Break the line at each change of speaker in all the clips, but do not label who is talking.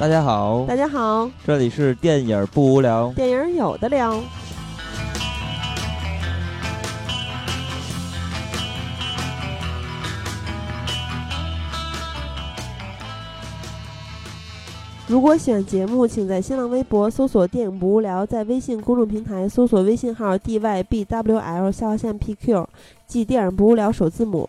大家好，
大家好，
这里是电影不无聊，
电影有的聊。如果喜欢节目，请在新浪微博搜索“电影不无聊”，在微信公众平台搜索微信号 “dybwl” 下划线 “pq”，即“电影不无聊”首字母。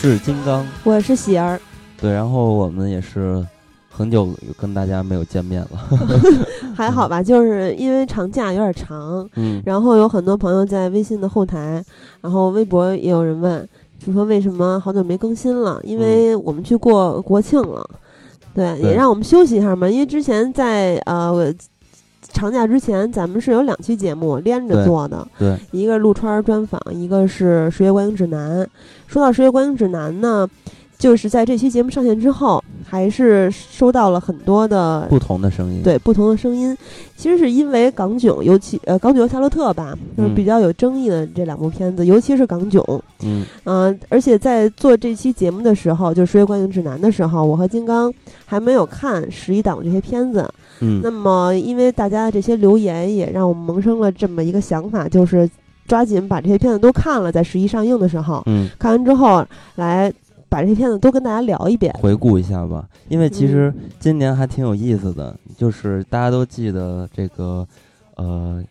是金刚，
我是喜儿，
对，然后我们也是很久跟大家没有见面了，
还好吧？就是因为长假有点长，
嗯，
然后有很多朋友在微信的后台，然后微博也有人问，就说为什么好久没更新了？因为我们去过国庆了，对，也让我们休息一下嘛。因为之前在呃。长假之前，咱们是有两期节目连着做的，
对，
一个陆川专访，一个是《十月观影指南》。说到《十月观影指南》呢，就是在这期节目上线之后，还是收到了很多的
不同的声音，
对不同的声音。其实是因为港囧，尤其呃港囧和夏洛特吧，就是比较有争议的这两部片子，尤其是港囧，
嗯
嗯，而且在做这期节目的时候，就《十月观影指南》的时候，我和金刚还没有看十一档这些片子。
嗯，
那么因为大家的这些留言，也让我们萌生了这么一个想法，就是抓紧把这些片子都看了，在十一上映的时候，
嗯，
看完之后来把这些片子都跟大家聊一遍，
回顾一下吧。因为其实今年还挺有意思的，就是大家都记得这个，呃，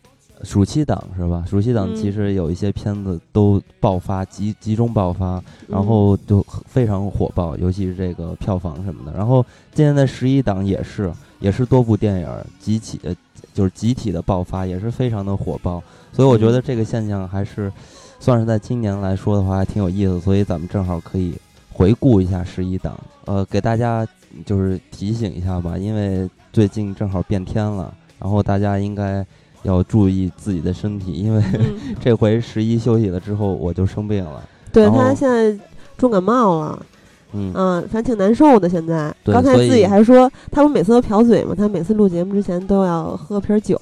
暑期档是吧？暑期档其实有一些片子都爆发，集集中爆发，然后就非常火爆，尤其是这个票房什么的。然后今年的十一档也是。也是多部电影集体的，就是集体的爆发，也是非常的火爆，所以我觉得这个现象还是算是在今年来说的话还挺有意思，所以咱们正好可以回顾一下十一档，呃，给大家就是提醒一下吧，因为最近正好变天了，然后大家应该要注意自己的身体，因为 这回十一休息了之后我就生病了，
对他现在重感冒了。
嗯
反正挺难受的。现在刚才自己还说，他不每次都瓢嘴吗？他每次录节目之前都要喝瓶酒，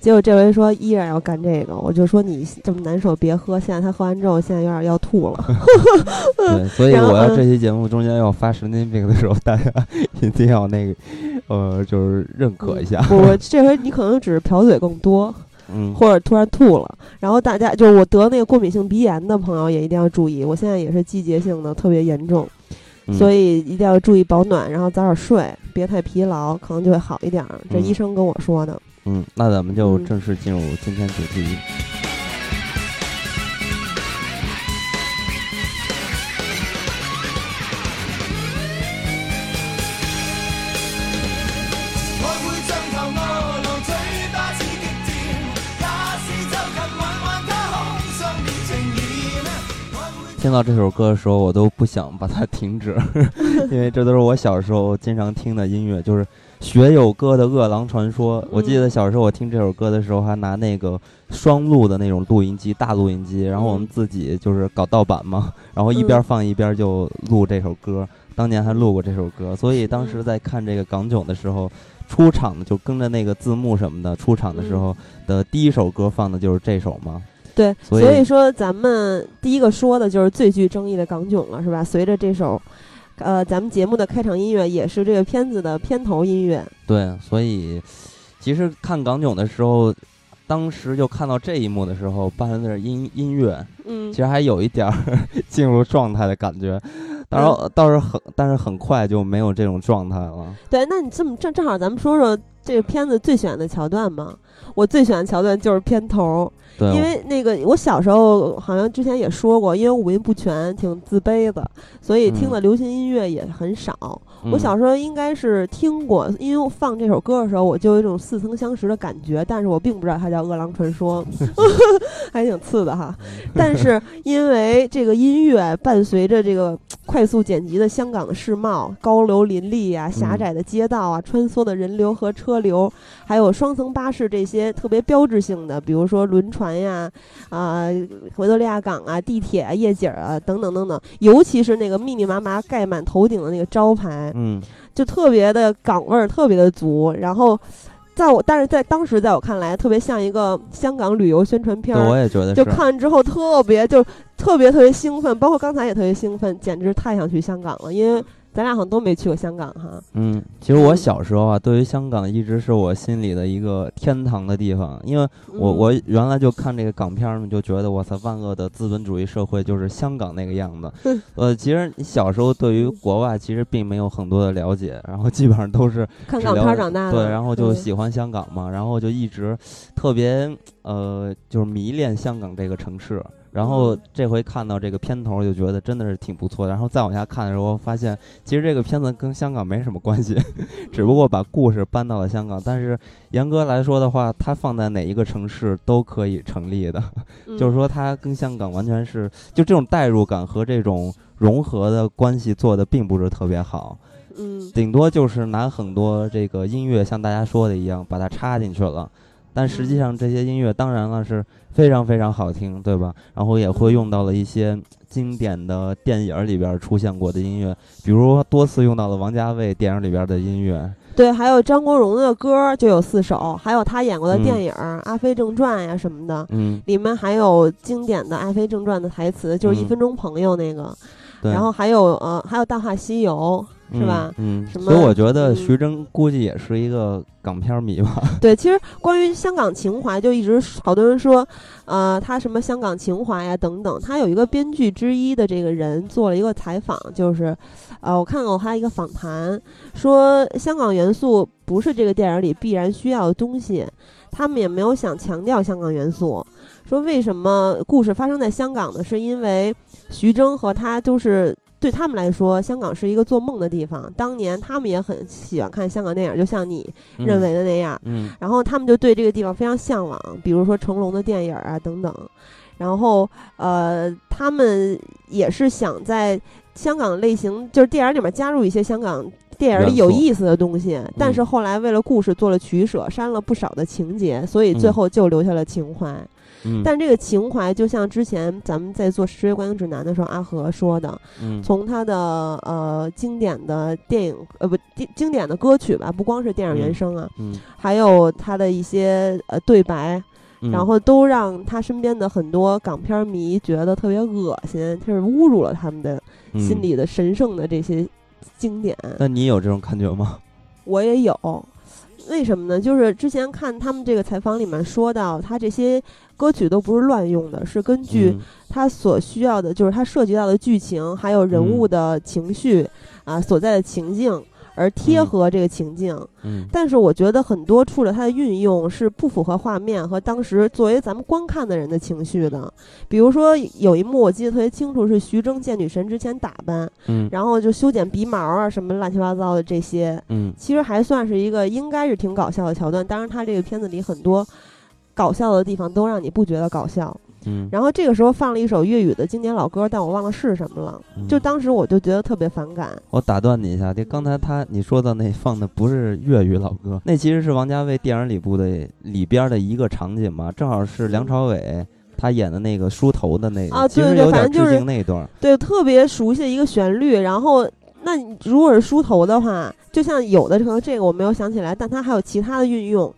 结果这回说依然要干这个。我就说你这么难受，别喝。现在他喝完之后，现在有点要吐了。
对，所以我要这期节目中间要发神经病的时候，大家 一定要那个，呃，就是认可一下。
我 这回你可能只是瓢嘴更多。
嗯，
或者突然吐了，然后大家就是我得那个过敏性鼻炎的朋友也一定要注意。我现在也是季节性的，特别严重，所以一定要注意保暖，然后早点睡，别太疲劳，可能就会好一点。这医生跟我说的。
嗯，那咱们就正式进入今天主题。听到这首歌的时候，我都不想把它停止，因为这都是我小时候经常听的音乐，就是学友歌的《饿狼传说》。我记得小时候我听这首歌的时候，还拿那个双录的那种录音机，大录音机，然后我们自己就是搞盗版嘛，然后一边放一边就录这首歌。当年还录过这首歌，所以当时在看这个港囧的时候，出场的就跟着那个字幕什么的，出场的时候的第一首歌放的就是这首嘛。
对，
所
以说咱们第一个说的就是最具争议的港囧了，是吧？随着这首，呃，咱们节目的开场音乐也是这个片子的片头音乐。
对，所以其实看港囧的时候，当时就看到这一幕的时候，伴随着音音乐，
嗯，
其实还有一点儿 进入状态的感觉。然后倒是很，但是很快就没有这种状态了。
对，那你这么正正好，咱们说说这个片子最喜欢的桥段吗？我最喜欢的桥段就是片头，
对，
因为那个我小时候好像之前也说过，因为五音不全，挺自卑的，所以听的流行音乐也很少。我小时候应该是听过，因为放这首歌的时候，我就有一种似曾相识的感觉，但是我并不知道它叫《饿狼传说 》，还挺次的哈。但是因为这个音乐伴随着这个快速剪辑的香港的世貌，高楼林立啊，狭窄的街道啊，穿梭的人流和车流，还有双层巴士这些特别标志性的，比如说轮船呀，啊，维多利亚港啊，地铁啊，夜景啊，等等等等，尤其是那个密密麻麻盖满头顶的那个招牌。
嗯，
就特别的港味儿，特别的足。然后，在我但是在当时，在我看来，特别像一个香港旅游宣传片儿。
我也觉得，
就看完之后特别就特别特别兴奋，包括刚才也特别兴奋，简直太想去香港了，因为。咱俩好像都没去过香港哈。
嗯，其实我小时候啊，对于香港一直是我心里的一个天堂的地方，因为我我原来就看这个港片儿嘛，就觉得哇塞，万恶的资本主义社会就是香港那个样子。呃，其实你小时候对于国外其实并没有很多的了解，然后基本上都是
看港片长大的。
对，然后就喜欢香港嘛，然后就一直特别呃，就是迷恋香港这个城市。然后这回看到这个片头，就觉得真的是挺不错的。然后再往下看的时候，发现其实这个片子跟香港没什么关系，只不过把故事搬到了香港。但是严格来说的话，它放在哪一个城市都可以成立的，就是说它跟香港完全是就这种代入感和这种融合的关系做的并不是特别好。
嗯，
顶多就是拿很多这个音乐，像大家说的一样，把它插进去了。但实际上这些音乐当然了是非常非常好听，对吧？然后也会用到了一些经典的电影里边出现过的音乐，比如多次用到了王家卫电影里边的音乐。
对，还有张国荣的歌就有四首，还有他演过的电影《阿飞正传》呀什么的，
嗯，
里面还有经典的《阿飞正传》的台词，就是一分钟朋友那个。然后还有呃，还有《大话西游》。是吧？
嗯？所以我觉得徐峥估计也是一个港片迷吧。
对，其实关于香港情怀，就一直好多人说，呃，他什么香港情怀呀等等。他有一个编剧之一的这个人做了一个采访，就是，呃，我看过他一个访谈，说香港元素不是这个电影里必然需要的东西，他们也没有想强调香港元素。说为什么故事发生在香港呢？是因为徐峥和他都是。对他们来说，香港是一个做梦的地方。当年他们也很喜欢看香港电影，就像你认为的那样。
嗯，
然后他们就对这个地方非常向往，比如说成龙的电影啊等等。然后，呃，他们也是想在香港类型，就是电影里面加入一些香港电影里有意思的东西。但是后来为了故事做了取舍，删了不少的情节，所以最后就留下了情怀。但这个情怀，就像之前咱们在做《十月观影指南》的时候，阿和说的，从他的呃经典的电影呃不经经典的歌曲吧，不光是电影原声啊，还有他的一些呃对白，然后都让他身边的很多港片迷觉得特别恶心，就是侮辱了他们的心里的神圣的这些经典。
那你有这种感觉吗？
我也有。为什么呢？就是之前看他们这个采访里面说到，他这些歌曲都不是乱用的，是根据他所需要的，就是他涉及到的剧情还有人物的情绪啊所在的情境。而贴合这个情境，
嗯，
但是我觉得很多处了它的运用是不符合画面和当时作为咱们观看的人的情绪的。比如说有一幕我记得特别清楚，是徐峥见女神之前打扮，
嗯，
然后就修剪鼻毛啊什么乱七八糟的这些，
嗯，
其实还算是一个应该是挺搞笑的桥段。当然，他这个片子里很多搞笑的地方都让你不觉得搞笑。
嗯，
然后这个时候放了一首粤语的经典老歌，但我忘了是什么了。就当时我就觉得特别反感。
我打断你一下，这刚才他你说的那放的不是粤语老歌，那其实是王家卫电影里部的里边的一个场景嘛，正好是梁朝伟他演的那个梳头的那
啊，
对
对，反正就是
那段，
对，特别熟悉的一个旋律。然后，那如果是梳头的话，就像有的可能这个我没有想起来，但它还有其他的运用。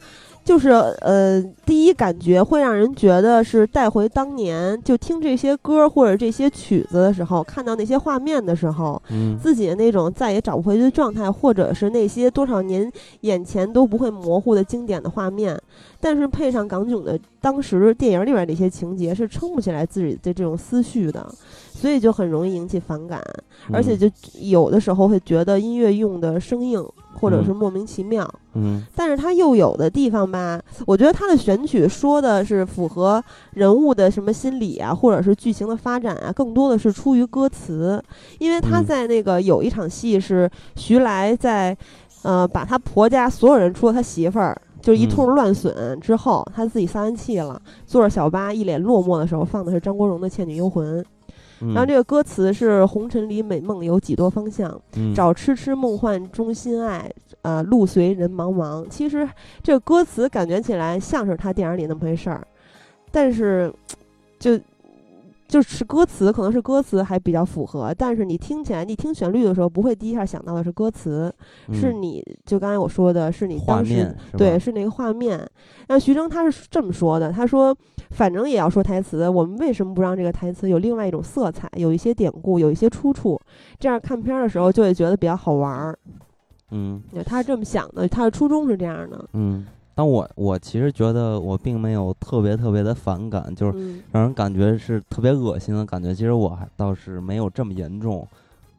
就是呃，第一感觉会让人觉得是带回当年，就听这些歌或者这些曲子的时候，看到那些画面的时候，
嗯，
自己的那种再也找不回去的状态，或者是那些多少年眼前都不会模糊的经典的画面。但是配上港囧的当时电影里边的一些情节，是撑不起来自己的这种思绪的，所以就很容易引起反感。而且就有的时候会觉得音乐用的生硬，或者是莫名其妙。
嗯，
但是它又有的地方吧，我觉得它的选曲说的是符合人物的什么心理啊，或者是剧情的发展啊，更多的是出于歌词，因为他在那个有一场戏是徐来在，呃，把他婆家所有人除了他媳妇儿。就一通乱损之后，他自己撒完气了，坐着小巴，一脸落寞的时候，放的是张国荣的《倩女幽魂》。然后这个歌词是“红尘里美梦有几多方向，找痴痴梦幻中心爱，啊，路随人茫茫。”其实这个歌词感觉起来像是他电影里那么回事儿，但是就。就是歌词，可能是歌词还比较符合，但是你听起来，你听旋律的时候，不会第一下想到的是歌词，是你就刚才我说的，是你当时对，是那个画面。那徐峥他是这么说的，他说：“反正也要说台词，我们为什么不让这个台词有另外一种色彩，有一些典故，有一些出处，这样看片的时候就会觉得比较好玩儿。”
嗯，
他是这么想的，他的初衷是这样的。
嗯。但我我其实觉得我并没有特别特别的反感，就是让人感觉是特别恶心的感觉。其实我还倒是没有这么严重，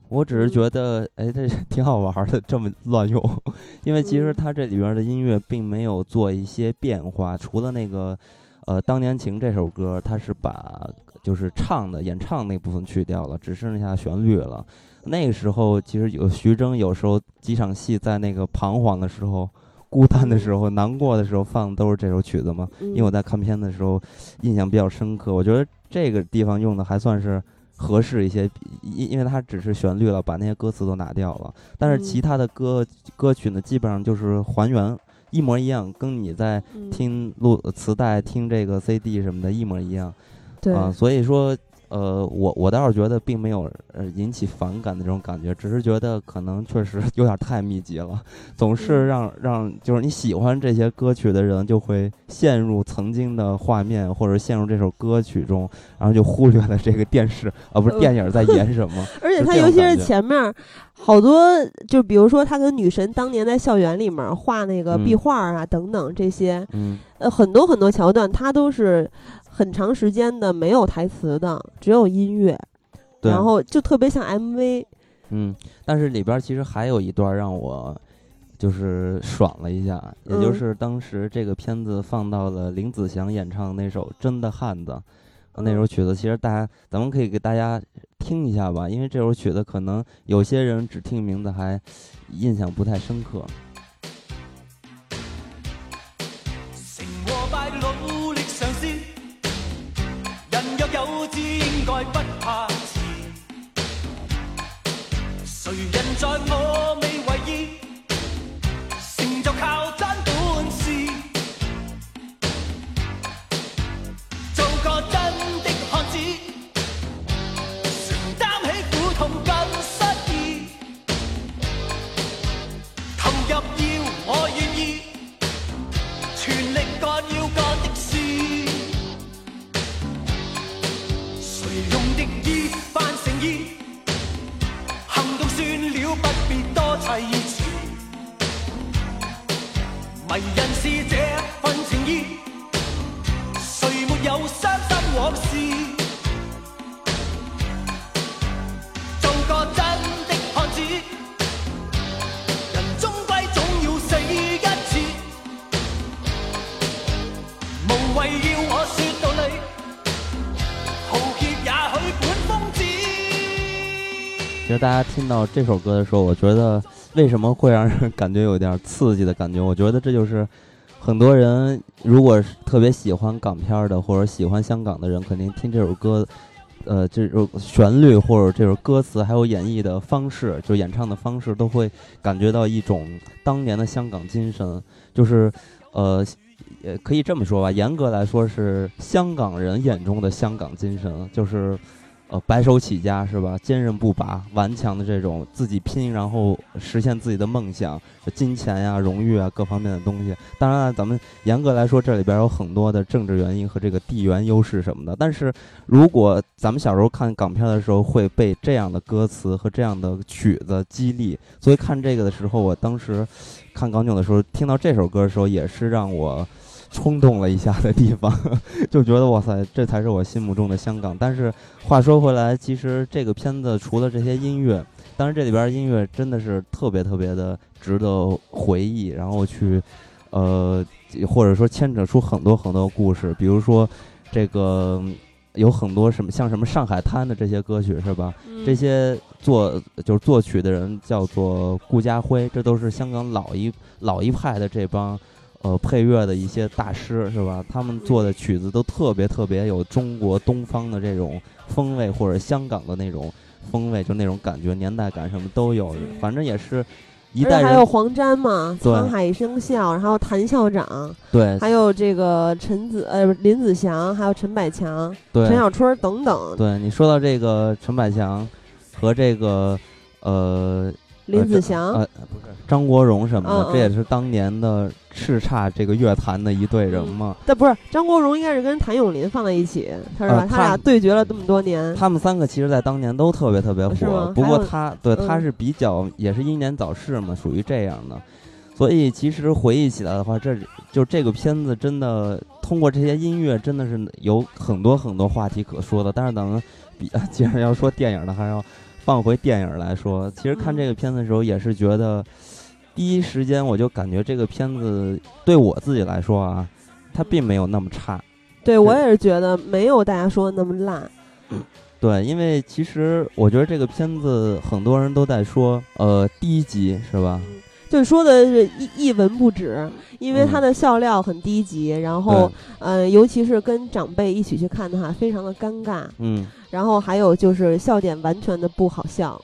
我只是觉得哎，这挺好玩的，这么乱用。因为其实它这里边的音乐并没有做一些变化，除了那个呃《当年情》这首歌，它是把就是唱的演唱那部分去掉了，只剩下旋律了。那个时候其实有徐峥，有时候几场戏在那个彷徨的时候。孤单的时候、难过的时候放的都是这首曲子嘛？因为我在看片的时候印象比较深刻，我觉得这个地方用的还算是合适一些，因因为它只是旋律了，把那些歌词都拿掉了。但是其他的歌歌曲呢，基本上就是还原一模一样，跟你在听录磁带、听这个 CD 什么的一模一样。
对
啊，所以说。呃，我我倒是觉得并没有呃引起反感的这种感觉，只是觉得可能确实 有点太密集了，总是让让就是你喜欢这些歌曲的人就会陷入曾经的画面，或者陷入这首歌曲中，然后就忽略了这个电视啊不是电影在演什么。
而且他尤其是前面好多，就比如说他跟女神当年在校园里面画那个壁画啊等等这些，
嗯，
呃很多很多桥段，他都是。很长时间的没有台词的，只有音乐，然后就特别像 MV。
嗯，但是里边其实还有一段让我就是爽了一下，也就是当时这个片子放到了林子祥演唱那首《真的汉子》那首曲子，其实大家咱们可以给大家听一下吧，因为这首曲子可能有些人只听名字还印象不太深刻。
该不怕。迟，谁人在我未迷人是这份情意，谁没有伤心往事？做个真的汉子，人终归总要死一次，无谓要我说道理。
其实大家听到这首歌的时候，我觉得为什么会让人感觉有点刺激的感觉？我觉得这就是很多人如果是特别喜欢港片的，或者喜欢香港的人，肯定听这首歌，呃，这首旋律或者这首歌词，还有演绎的方式，就演唱的方式，都会感觉到一种当年的香港精神。就是，呃，也可以这么说吧，严格来说是香港人眼中的香港精神，就是。白手起家是吧？坚韧不拔、顽强的这种自己拼，然后实现自己的梦想，金钱呀、荣誉啊各方面的东西。当然了，咱们严格来说，这里边有很多的政治原因和这个地缘优势什么的。但是如果咱们小时候看港片的时候，会被这样的歌词和这样的曲子激励，所以看这个的时候，我当时看港囧的时候，听到这首歌的时候，也是让我。冲动了一下的地方，就觉得哇塞，这才是我心目中的香港。但是话说回来，其实这个片子除了这些音乐，当然这里边音乐真的是特别特别的值得回忆，然后去呃或者说牵扯出很多很多故事，比如说这个有很多什么像什么上海滩的这些歌曲是吧？
嗯
这些作就是作曲的人叫做顾家辉，这都是香港老一老一派的这帮呃配乐的一些大师是吧？他们做的曲子都特别特别有中国东方的这种风味，或者香港的那种风味，就那种感觉、年代感什么都有。反正也是一代人
还有黄沾嘛，沧海一声笑，然后谭校长，
对
还有这个陈子呃林子祥，还有陈百强、
对
陈小春等等，
对，你说到这个陈百强和这个呃
林子祥，
呃，不是张国荣什么的，
嗯嗯
这也是当年的叱咤这个乐坛的一队人嘛。
但不是张国荣应该是跟谭咏麟放在一起，他是吧？
呃他
他俩对决了这么多年，
他们三个其实，在当年都特别特别，火不过他对他
嗯
是比较也是英年早逝嘛，属于这样的。所以其实回忆起来的话，这就这个片子真的通过这些音乐，真的是有很多很多话题可说的。但是咱们比 既然要说电影的，还要放回电影来说。其实看这个片子的时候，也是觉得第一时间我就感觉这个片子对我自己来说啊，它并没有那么差。
对我也是觉得没有大家说的那么烂，
对，因为其实我觉得这个片子很多人都在说，呃，低级是吧？
就说的是一一文不值，因为
嗯
他的笑料很低级，然后呃，尤其是跟长辈一起去看的话，非常的尴尬，
嗯，
然后还有就是笑点完全的不好笑，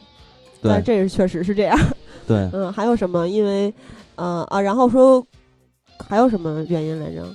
但
对
这是确实是这样。
对，
嗯，还有什么？因为呃啊，然后说还有什么原因来着？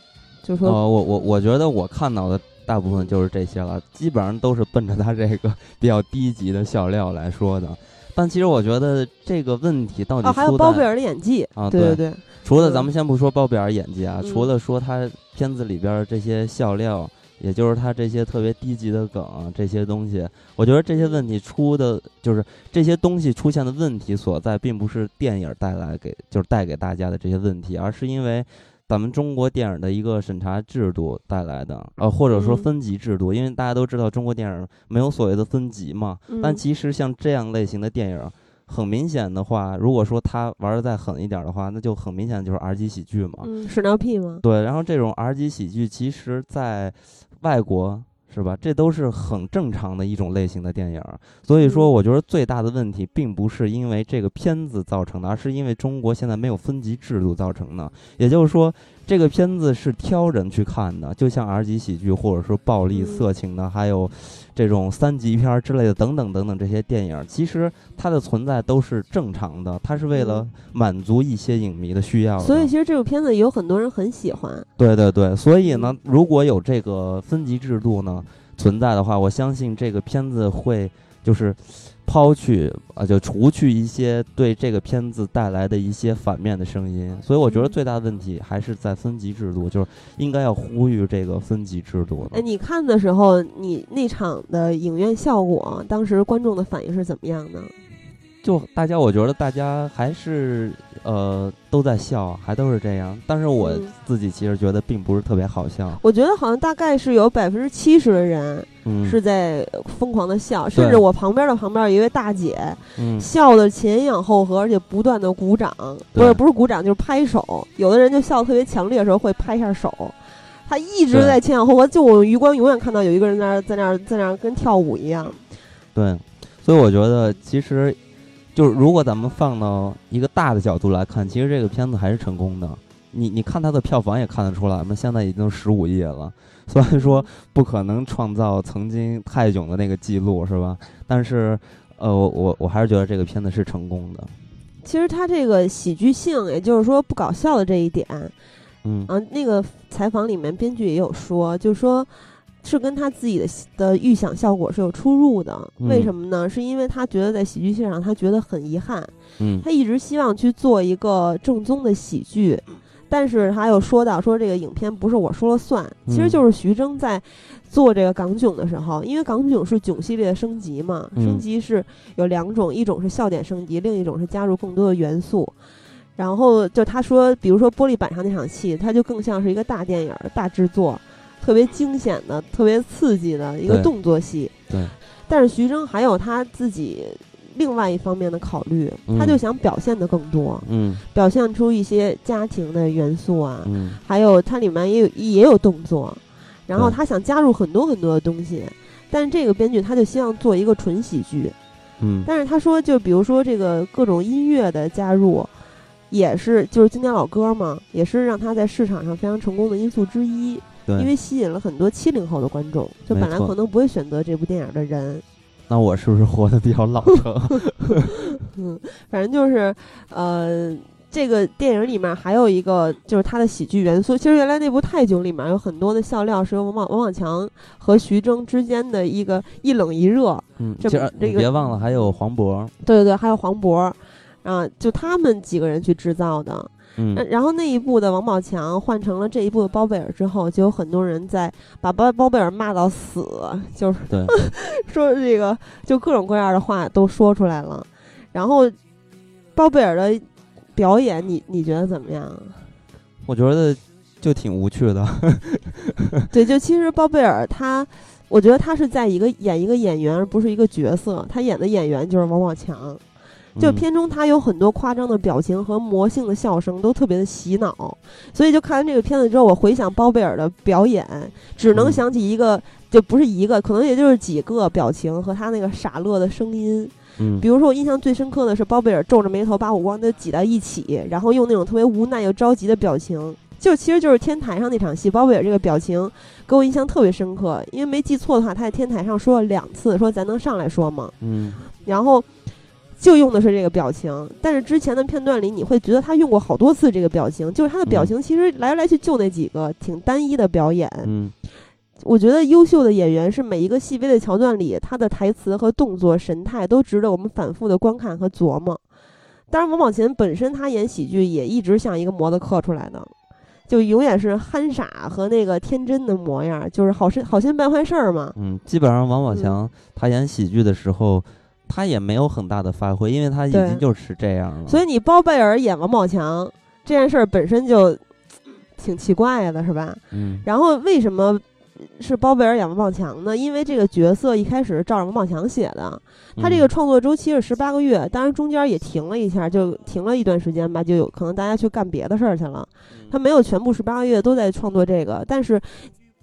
就是说，
呃，我我我觉得我看到的大部分就是这些了，基本上都是奔着他这个比较低级的笑料来说的。但其实我觉得这个问题到底
哦，还有包贝尔的演技
啊
对
对
对，
除了
嗯
咱们先不说包贝尔演技啊，
嗯
除了说他片子里边这些笑料，也就是他这些特别低级的梗啊这些东西，我觉得这些问题出的就是这些东西出现的问题所在，并不是电影带来给就是带给大家的这些问题，而是因为。咱们中国电影的一个审查制度带来的，呃，或者说
嗯
分级制度，因为大家都知道中国电影没有所谓的分级嘛，但
嗯
其实像这样类型的电影，很明显的话，如果说他玩的再狠一点的话，那就很明显就是 R 级喜剧嘛。
嗯，屎尿屁吗？
对，然后这种 R 级喜剧，其实在外国是吧，这都是很正常的一种类型的电影。所以说，
嗯
我觉得最大的问题并不是因为这个片子造成的，而是因为中国现在没有分级制度造成的。也就是说，这个片子是挑人去看的，就像 R 级喜剧或者说暴力、
嗯
色情的，还有这种三级片儿之类的等等等等这些电影，其实它的存在都是正常的，它是为了
嗯
满足一些影迷的需要的。
所以其实这部片子有很多人很喜欢。
对对对，所以呢，如果有这个分级制度呢存在的话，我相信这个片子会就是抛去啊，就除去一些对这个片子带来的一些反面的声音。所以我觉得
嗯
最大的问题还是在分级制度，就是应该要呼吁这个分级制度
哎，你看的时候，你那场的影院效果，当时观众的反应是怎么样呢？
就大家，我觉得大家还是呃都在笑，还都是这样。但是我
嗯
自己其实觉得并不是特别好笑。
我觉得好像大概是有百分之七十的人
嗯，
是在疯狂的笑，甚至我旁边的旁边有一位大姐，
嗯，
笑的前仰后合，而且不断的鼓掌，不是不是鼓掌就是拍手。有的人就笑得特别强烈的时候会拍一下手，他一直在前仰后合，就我余光永远看到有一个人在那儿在那儿在那儿跟跳舞一样。
对，所以我觉得其实就是如果咱们放到一个大的角度来看，其实这个片子还是成功的。你你看它的票房也看得出来嘛，现在已经十五亿了，虽然说不可能创造曾经泰囧的那个记录，是吧？但是呃，我我我还是觉得这个片子是成功的。
其实他这个喜剧性，也就是说不搞笑的这一点，
嗯
啊，那个采访里面编剧也有说，就是说是跟他自己的的预想效果是有出入的。
嗯
为什么呢？是因为他觉得在喜剧性上他觉得很遗憾，
嗯
他一直希望去做一个正宗的喜剧。但是他又说到说这个影片不是我说了算，其实
嗯
就是徐峥在做这个港囧的时候，因为港囧是囧系列的升级嘛，
嗯
升级是有两种，一种是笑点升级，另一种是加入更多的元素。然后就他说，比如说玻璃板上那场戏，它就更像是一个大电影儿、大制作，特别惊险的、特别刺激的一个动作戏。
对。
但是徐峥还有他自己另外一方面的考虑，他
嗯
就想表现的更多，
嗯
表现出一些家庭的元素啊，
嗯
还有它里面也有也有动作，然后他想加入很多很多的东西。但是这个编剧他就希望做一个纯喜剧，
嗯
但是他说，就比如说这个各种音乐的加入，也是就是经典老歌嘛，也是让他在市场上非常成功的因素之一。
对，
因为吸引了很多七零后的观众，就本来可能不会选择这部电影的人。
那我是不是活得比较老成？
嗯，反正就是，呃，这个电影里面还有一个就是它的喜剧元素。其实原来那部《泰囧》里面有很多的笑料是由王宝王宝强和徐峥之间的一个一冷一热。
嗯，
这个
别忘了还有黄渤，
对对对，还有黄渤，啊，就他们几个人去制造的。
嗯
呃然后那一部的王宝强换成了这一部的包贝尔之后，就有很多人在把包包贝尔骂到死，就是
对，
说这个就各种各样的话都说出来了。然后包贝尔的表演，你你觉得怎么样？
我觉得就挺无趣的。
对，就其实包贝尔他，我觉得他是在一个演一个演员，而不是一个角色。他演的演员就是王宝强。就
嗯
片中他有很多夸张的表情和魔性的笑声，都特别的洗脑。所以就看完这个片子之后，我回想包贝尔的表演，只能
嗯
想起一个，就不是一个，可能也就是几个表情和他那个傻乐的声音。
嗯
比如说，我印象最深刻的是包贝尔皱着眉头把五官都挤到一起，然后用那种特别无奈又着急的表情。就其实就是天台上那场戏，包贝尔这个表情给我印象特别深刻，因为没记错的话，他在天台上说了两次，说咱能上来说吗？
嗯
然后就用的是这个表情，但是之前的片段里你会觉得他用过好多次这个表情，就是他的表情其实来来去就那几个，挺单一的表演。
嗯
我觉得优秀的演员是每一个细微的桥段里，他的台词和动作、神态都值得我们反复的观看和琢磨。当然，王宝强本身他演喜剧也一直像一个模子刻出来的，就永远是憨傻和那个天真的模样，就是好心好心办坏事儿嘛。
嗯，基本上王宝
嗯
强他演喜剧的时候，他也没有很大的发挥，因为他已经就是这样了。
所以你包贝尔演王宝强这件事儿本身就挺奇怪的，是吧？
嗯
然后为什么是包贝尔演王宝强呢？因为这个角色一开始是照着王宝强写的，他这个
嗯
创作周期是十八个月，当然中间也停了一下，就停了一段时间吧，就有可能大家去干别的事儿去了。他没有全部十八个月都在创作这个，但是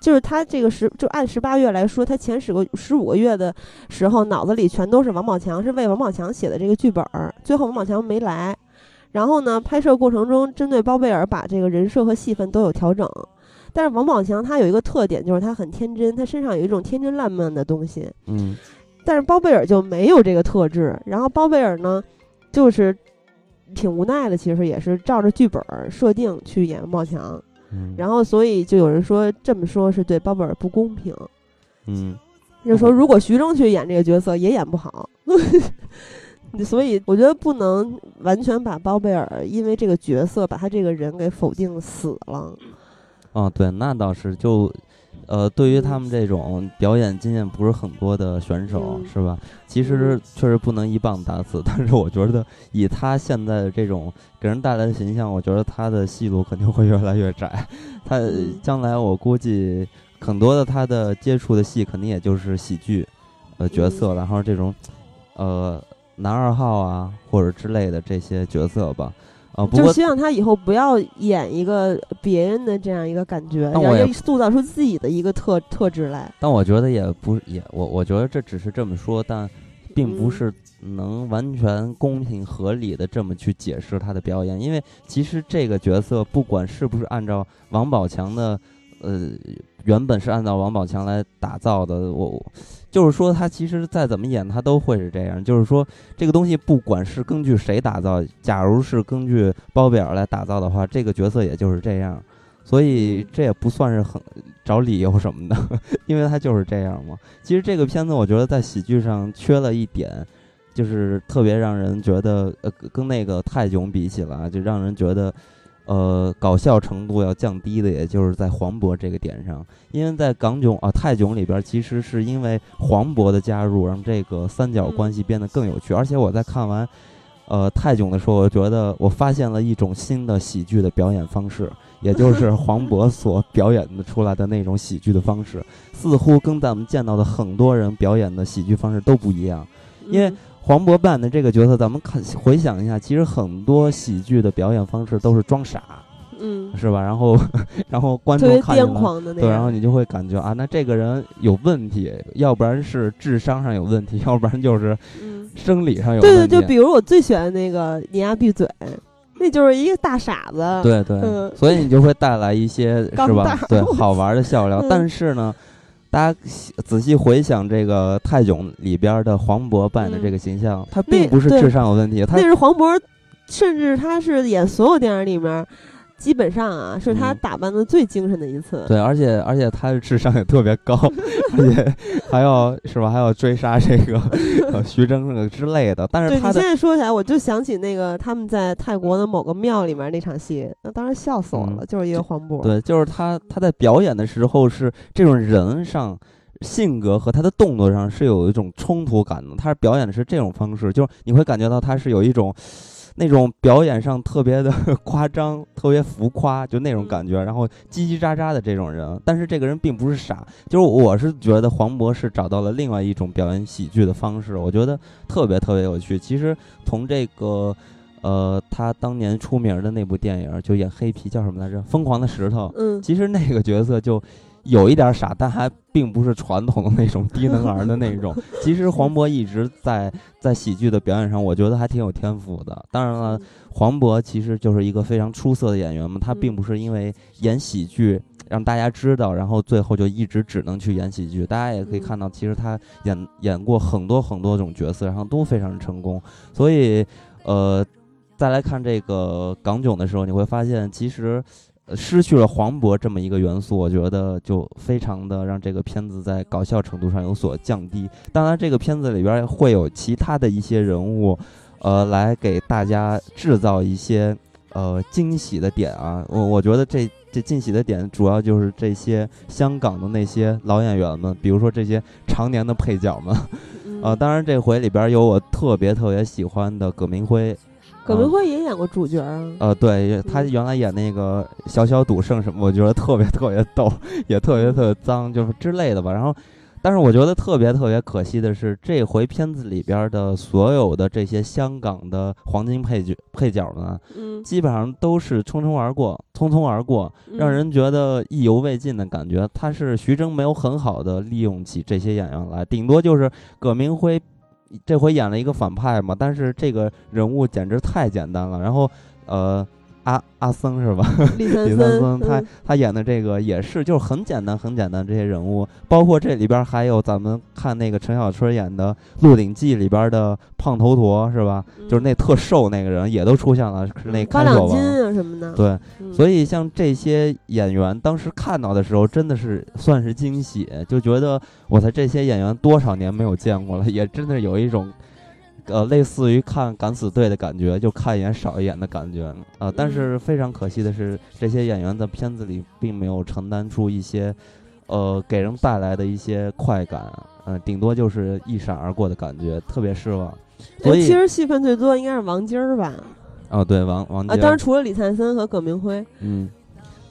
就是他这个十就按十八月来说，他前十个十五个月的时候，脑子里全都是王宝强，是为王宝强写的这个剧本儿。最后王宝强没来，然后呢，拍摄过程中针对包贝尔把这个人设和戏份都有调整。但是王宝强他有一个特点，就是他很天真，他身上有一种天真烂漫的东西。
嗯
但是包贝尔就没有这个特质。然后包贝尔呢，就是挺无奈的，其实也是照着剧本儿设定去演王宝强。
嗯，
然后所以就有人说这么说是对包贝尔不公平，
嗯
就说如果徐峥去演这个角色也演不好。所以我觉得不能完全把包贝尔因为这个角色把他这个人给否定死了。
哦，对，那倒是就。呃，对于他们这种表演经验不是很多的选手，
嗯
是吧？其实确实不能一棒打死，但是我觉得以他现在的这种给人带来的形象，我觉得他的戏路肯定会越来越窄。他
嗯
将来我估计很多的他的接触的戏肯定也就是喜剧，呃角色，然后这种呃男二号啊或者之类的这些角色吧。啊，不过
就希望他以后不要演一个别人的这样一个感觉，要
但我也
要塑造出自己的一个特特质来。
但我觉得也不也我我觉得这只是这么说，但并不
嗯
是能完全公平合理的这么去解释他的表演，因为其实这个角色不管是不是按照王宝强的呃原本是按照王宝强来打造的，我我就是说他其实再怎么演他都会是这样，就是说这个东西不管是根据谁打造，假如是根据包贝尔来打造的话，这个角色也就是这样。所以这也不算是很找理由什么的，因为他就是这样嘛。其实这个片子我觉得在喜剧上缺了一点，就是特别让人觉得呃跟那个泰囧比起来，就让人觉得呃搞笑程度要降低的，也就是在黄渤这个点上。因为在港囧啊泰囧里边，其实是因为黄渤的加入，让这个三角关系变得更有趣。而且我在看完呃泰囧的时候，我觉得我发现了一种新的喜剧的表演方式，也就是黄渤所表演的出来的那种喜剧的方式，似乎跟咱们见到的很多人表演的喜剧方式都不一样。因为黄渤扮的这个角色，咱们看回想一下，其实很多喜剧的表演方式都是装傻，
嗯，
是吧？然后，然后观众看见了。对，
狂的那样。
然后你就会感觉啊，那这个人有问题，要不然是智商上有问题，要不然就是
嗯，
生理上有问题
对对，
问题。
就比如我最喜欢那个你丫闭嘴，那就是一个大傻子。
对对，
嗯
所以你就会带来一些是吧
蛋？
对，好玩的笑料。
嗯
但是呢，大家仔细回想这个泰囧里边的黄渤扮演的这个形象，他并不是智商有问题，他
那是黄渤，甚至他是演所有电影里面，基本上啊是他
嗯
打扮的最精神的一次。
对，而且而且他的智商也特别高，而且还要是吧，还要追杀这个呃徐峥这个之类的。但是
对你现在说起来，我就想起那个他们在泰国的某个庙里面那场戏，那当时笑死我了，
嗯
就是一个黄渤。
对，就是他他在表演的时候是这种人上。性格和他的动作上是有一种冲突感的，他是表演的是这种方式，就是你会感觉到他是有一种那种表演上特别的 夸张、特别浮夸，就那种感觉，然后叽叽喳喳的这种人。但是这个人并不是傻，就是我是觉得黄渤是找到了另外一种表演喜剧的方式，我觉得特别特别有趣。其实从这个。呃，他当年出名的那部电影就演黑皮叫什么来着？《疯狂的石头》。
嗯，
其实那个角色就有一点傻，但还并不是传统的那种低能儿的那种。其实黄渤一直在在喜剧的表演上，我觉得还挺有天赋的。当然了，黄渤其实就是一个非常出色的演员嘛，他并不是因为演喜剧。让大家知道，然后最后就一直只能去演喜剧。大家也可以看到，其实他演演过很多很多种角色，然后都非常成功。所以，呃，再来看这个港囧的时候，你会发现，其实。呃失去了黄渤这么一个元素，我觉得就非常的让这个片子在搞笑程度上有所降低。当然，这个片子里边会有其他的一些人物，呃，来给大家制造一些呃惊喜的点啊。我我觉得这这惊喜的点主要就是这些香港的那些老演员们，比如说这些常年的配角们。
嗯
呃，当然这回里边有我特别特别喜欢的葛明辉。
葛明辉也演过主角啊。
呃，对他
嗯
原来演那个小小赌圣什么，我觉得特别特别逗，也特别特别脏，就是之类的吧。然后，但是我觉得特别特别可惜的是，这回片子里边的所有的这些香港的黄金配角配角呢，
嗯，
基本上都是匆匆而过，匆匆而过，让
嗯
人觉得意犹未尽的感觉。他是徐峥没有很好的利用起这些演员来，顶多就是葛明辉这回演了一个反派嘛，但是这个人物简直太简单了。然后，呃，阿阿僧是吧？
李三
李三森他
嗯
他演的这个也是，就是很简单很简单这些人物，包括这里边还有咱们看那个陈小春演的《鹿鼎记》里边的胖头陀是吧？就是那特瘦那个人也都出现了，是那
八
开锁王。
啊什么的。
对，
嗯，
所以像这些演员，当时看到的时候，真的是算是惊喜，就觉得我操，这些演员多少年没有见过了，也真的有一种，呃，类似于看敢死队的感觉，就看一眼少一眼的感觉啊、呃但是非常可惜的是，这些演员在片子里并没有承担出一些，呃，给人带来的一些快感，嗯、顶多就是一闪而过的感觉，特别失望。所以
哎其实戏份最多应该是王晶儿吧？
哦，对，王王
啊，
晶，
当然除了李灿森和葛明辉，
嗯。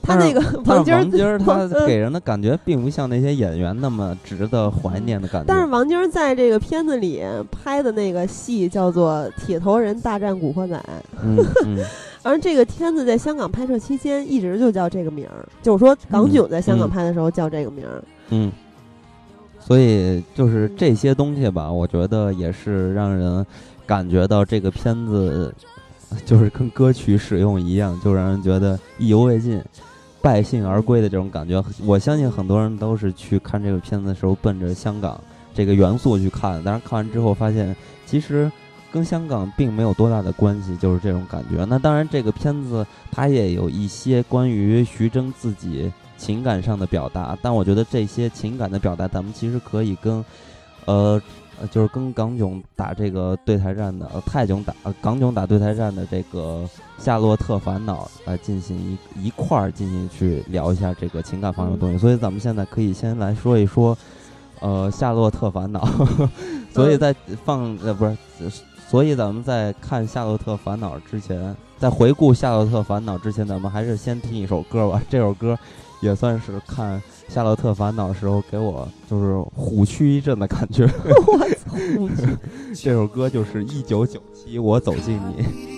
他那个王晶儿
王晶儿他
嗯
给人的感觉并不像那些演员那么值得怀念的感觉。
但是王晶儿在这个片子里拍的那个戏叫做《铁头人大战古惑仔》，
嗯嗯，
而这个片子在香港拍摄期间一直就叫这个名儿，就是说港囧在香港
嗯
拍的时候叫这个名儿。
嗯，所以就是这些东西吧，我觉得也是让人感觉到这个片子 就是跟歌曲使用一样，就让人觉得意犹未尽、败兴而归的这种感觉。我相信很多人都是去看这个片子的时候奔着香港这个元素去看，但是看完之后发现其实。跟香港并没有多大的关系，就是这种感觉。那当然，这个片子它也有一些关于徐峥自己情感上的表达，但我觉得这些情感的表达，咱们其实可以跟，呃，呃就是跟港囧打这个对台战的，呃，泰囧打、呃、港囧打对台战的这个《夏洛特烦恼》来进行一一块儿进行去聊一下这个情感方面的东西。所以咱们现在可以先来说一说，呃，《夏洛特烦恼》所以在放呃不是。所以咱们在看《夏洛特烦恼》之前，在回顾《夏洛特烦恼》之前，咱们还是先听一首歌吧。这首歌也算是看《夏洛特烦恼》时候给我就是虎躯一震的感觉。
我操，
这首歌就是一九九七，我走进你。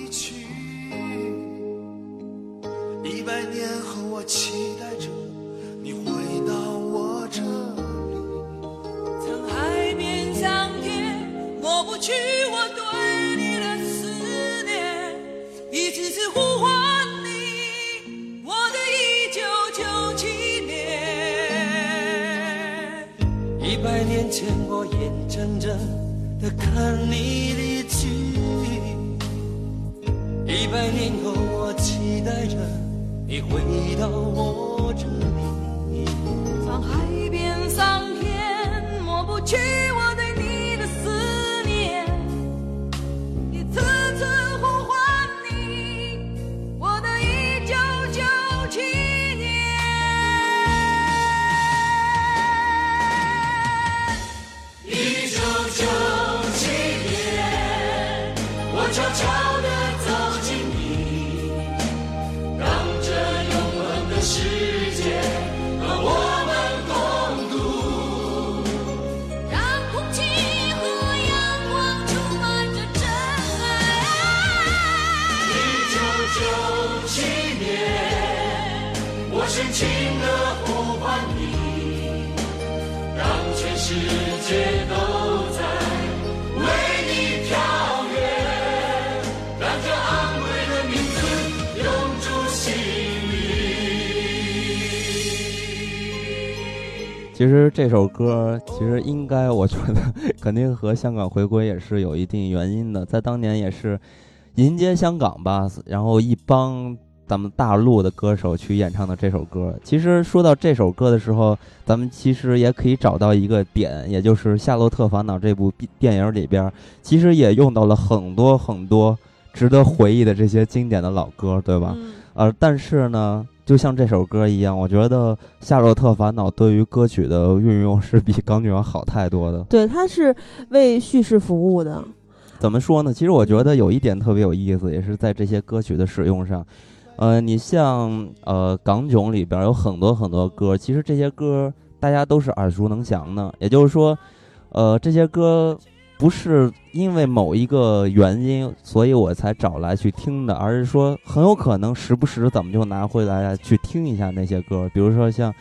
肯定和香港回归也是有一定原因的，在当年也是迎接香港吧，然后一帮咱们大陆的歌手去演唱的这首歌。其实说到这首歌的时候，咱们其实也可以找到一个点，也就是《夏洛特烦恼》这部电影里边，其实也用到了很多很多值得回忆的这些经典的老歌，对吧？
嗯
呃，但是呢，就像这首歌一样，我觉得《夏洛特烦恼》对于歌曲的运用是比《港女王》好太多的。
对，它是为叙事服务的。
怎么说呢？其实我觉得有一点特别有意思，也是在这些歌曲的使用上。呃，你像呃《港囧》里边有很多很多歌，其实这些歌大家都是耳熟能详的。也就是说，呃，这些歌不是因为某一个原因，所以我才找来去听的，而是说很有可能时不时咱们就拿回来去听一下那些歌，比如说像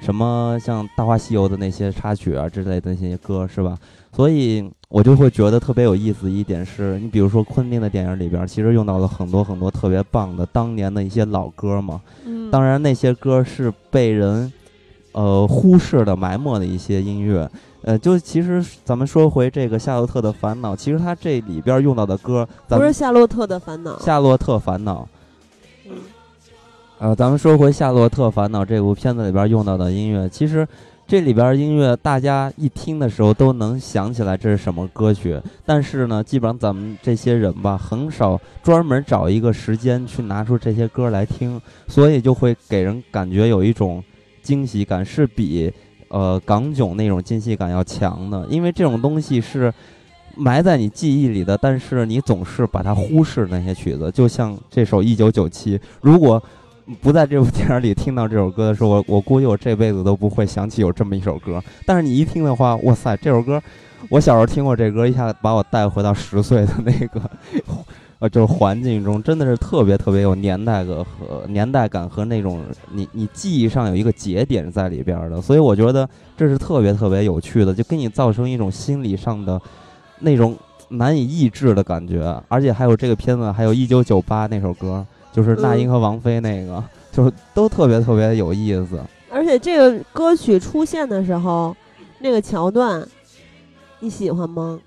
什么像《大话西游》的那些插曲啊之类的那些歌，是吧？所以我就会觉得特别有意思一点是，你比如说昆汀的电影里边，其实用到了很多很多特别棒的当年的一些老歌嘛。
嗯，
当然，那些歌是被人呃忽视的、埋没的一些音乐。呃，就其实咱们说回这个《夏洛特的烦恼》，其实它这里边用到的歌，咱
不是夏洛特的烦恼。
夏洛特烦恼。
嗯
呃，咱们说回《夏洛特烦恼》这部片子里边用到的音乐，其实这里边音乐大家一听的时候都能想起来这是什么歌曲，但是呢，基本上咱们这些人吧，很少专门找一个时间去拿出这些歌来听，所以就会给人感觉有一种惊喜感，是比呃港囧那种惊喜感要强的，因为这种东西是。埋在你记忆里的，但是你总是把它忽视那些曲子，就像这首《一九九七》，如果不在这部电影里听到这首歌的时候，我我估计我这辈子都不会想起有这么一首歌。但是你一听的话，哇塞，这首歌，我小时候听过这歌，一下把我带回到十岁的那个，呃，就是环境中，真的是特别特别有年代感和年代感和那种你你记忆上有一个节点在里边的，所以我觉得这是特别特别有趣的，就给你造成一种心理上的那种难以抑制的感觉，而且还有这个片子，还有一九九八那首歌，就是那英和王菲那个，就是都特别特别有意思。
而且这个歌曲出现的时候，那个桥段，你喜欢吗？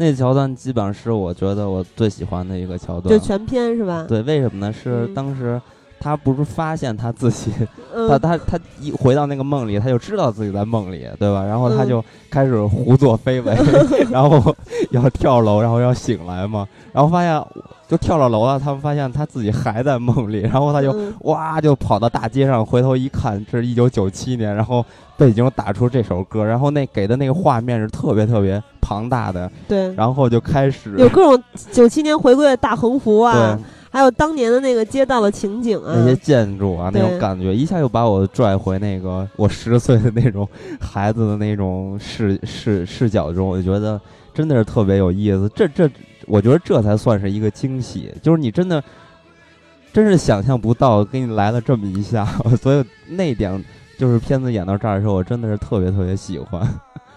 那桥段基本上是我觉得我最喜欢的一个桥段。
就全篇是吧？
对，为什么呢？是
嗯
当时他不是发现他自己，
嗯。
他他他一回到那个梦里，他就知道自己在梦里，对吧？然后他
嗯。
就开始胡作非为，然后要跳楼，然后要醒来嘛，然后发现就跳了楼了，他们发现他自己还在梦里，然后他就
嗯。
哇就跑到大街上，回头一看，这是一九九七年，然后背景打出这首歌，然后那给的那个画面是特别特别庞大的，
对，
然后就开始
有各种九七年回归的大横幅啊
对，
还有当年的那个街道的情景啊
那，些建筑啊，那种感觉，一下又把我拽回那个我十岁的那种孩子的那种视视视角中，我就觉得真的是特别有意思。这这，我觉得这才算是一个惊喜，就是你真的真是想象不到，给你来了这么一下，所以那点就是片子演到这儿的时候，我真的是特别特别喜欢。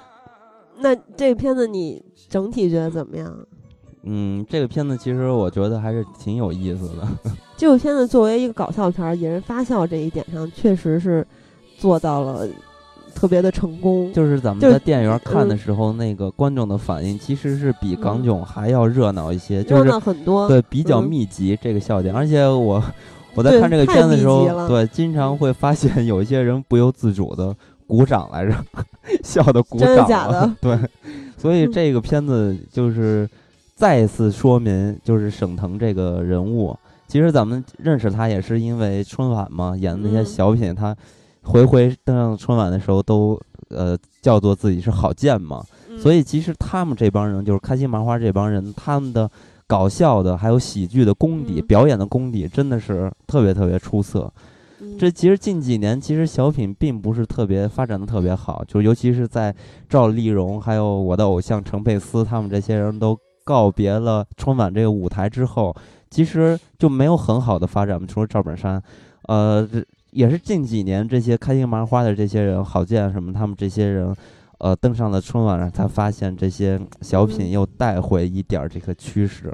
那这个片子你整体觉得怎么样？
嗯，这个片子其实我觉得还是挺有意思的。
这部片子作为一个搞笑片儿，引人发笑这一点上，确实是做到了特别的成功。
就是咱们
就是
在电影院看的
嗯
时候，那个观众的反应其实是比港
嗯
囧还要热闹一些，就
热
是
闹很多，
对比较
嗯
密集这个笑点。而且我我在看这个片子的时候对经常会发现有一些人不由自主的鼓掌来着，笑的鼓
真的
掌了
假的
对，所以
嗯
这个片子就是再次说明，就是沈腾这个人物。其实咱们认识他也是因为春晚嘛，演的那些
嗯。
小品，他回回登上春晚的时候都呃叫做自己是郝建嘛，
嗯。
所以其实他们这帮人就是开心麻花这帮人，他们的搞笑的还有喜剧的功底、
嗯。
表演的功底真的是特别特别出色。
嗯。
这其实近几年其实小品并不是特别发展的特别好，就尤其是在赵丽蓉还有我的偶像陈佩斯他们这些人都告别了春晚这个舞台之后，其实就没有很好的发展。除了赵本山，呃，这也是近几年这些开心麻花的这些人，郝建什么他们这些人。呃，登上了春晚，才发现这些小品
嗯
又带回一点儿这个趋势。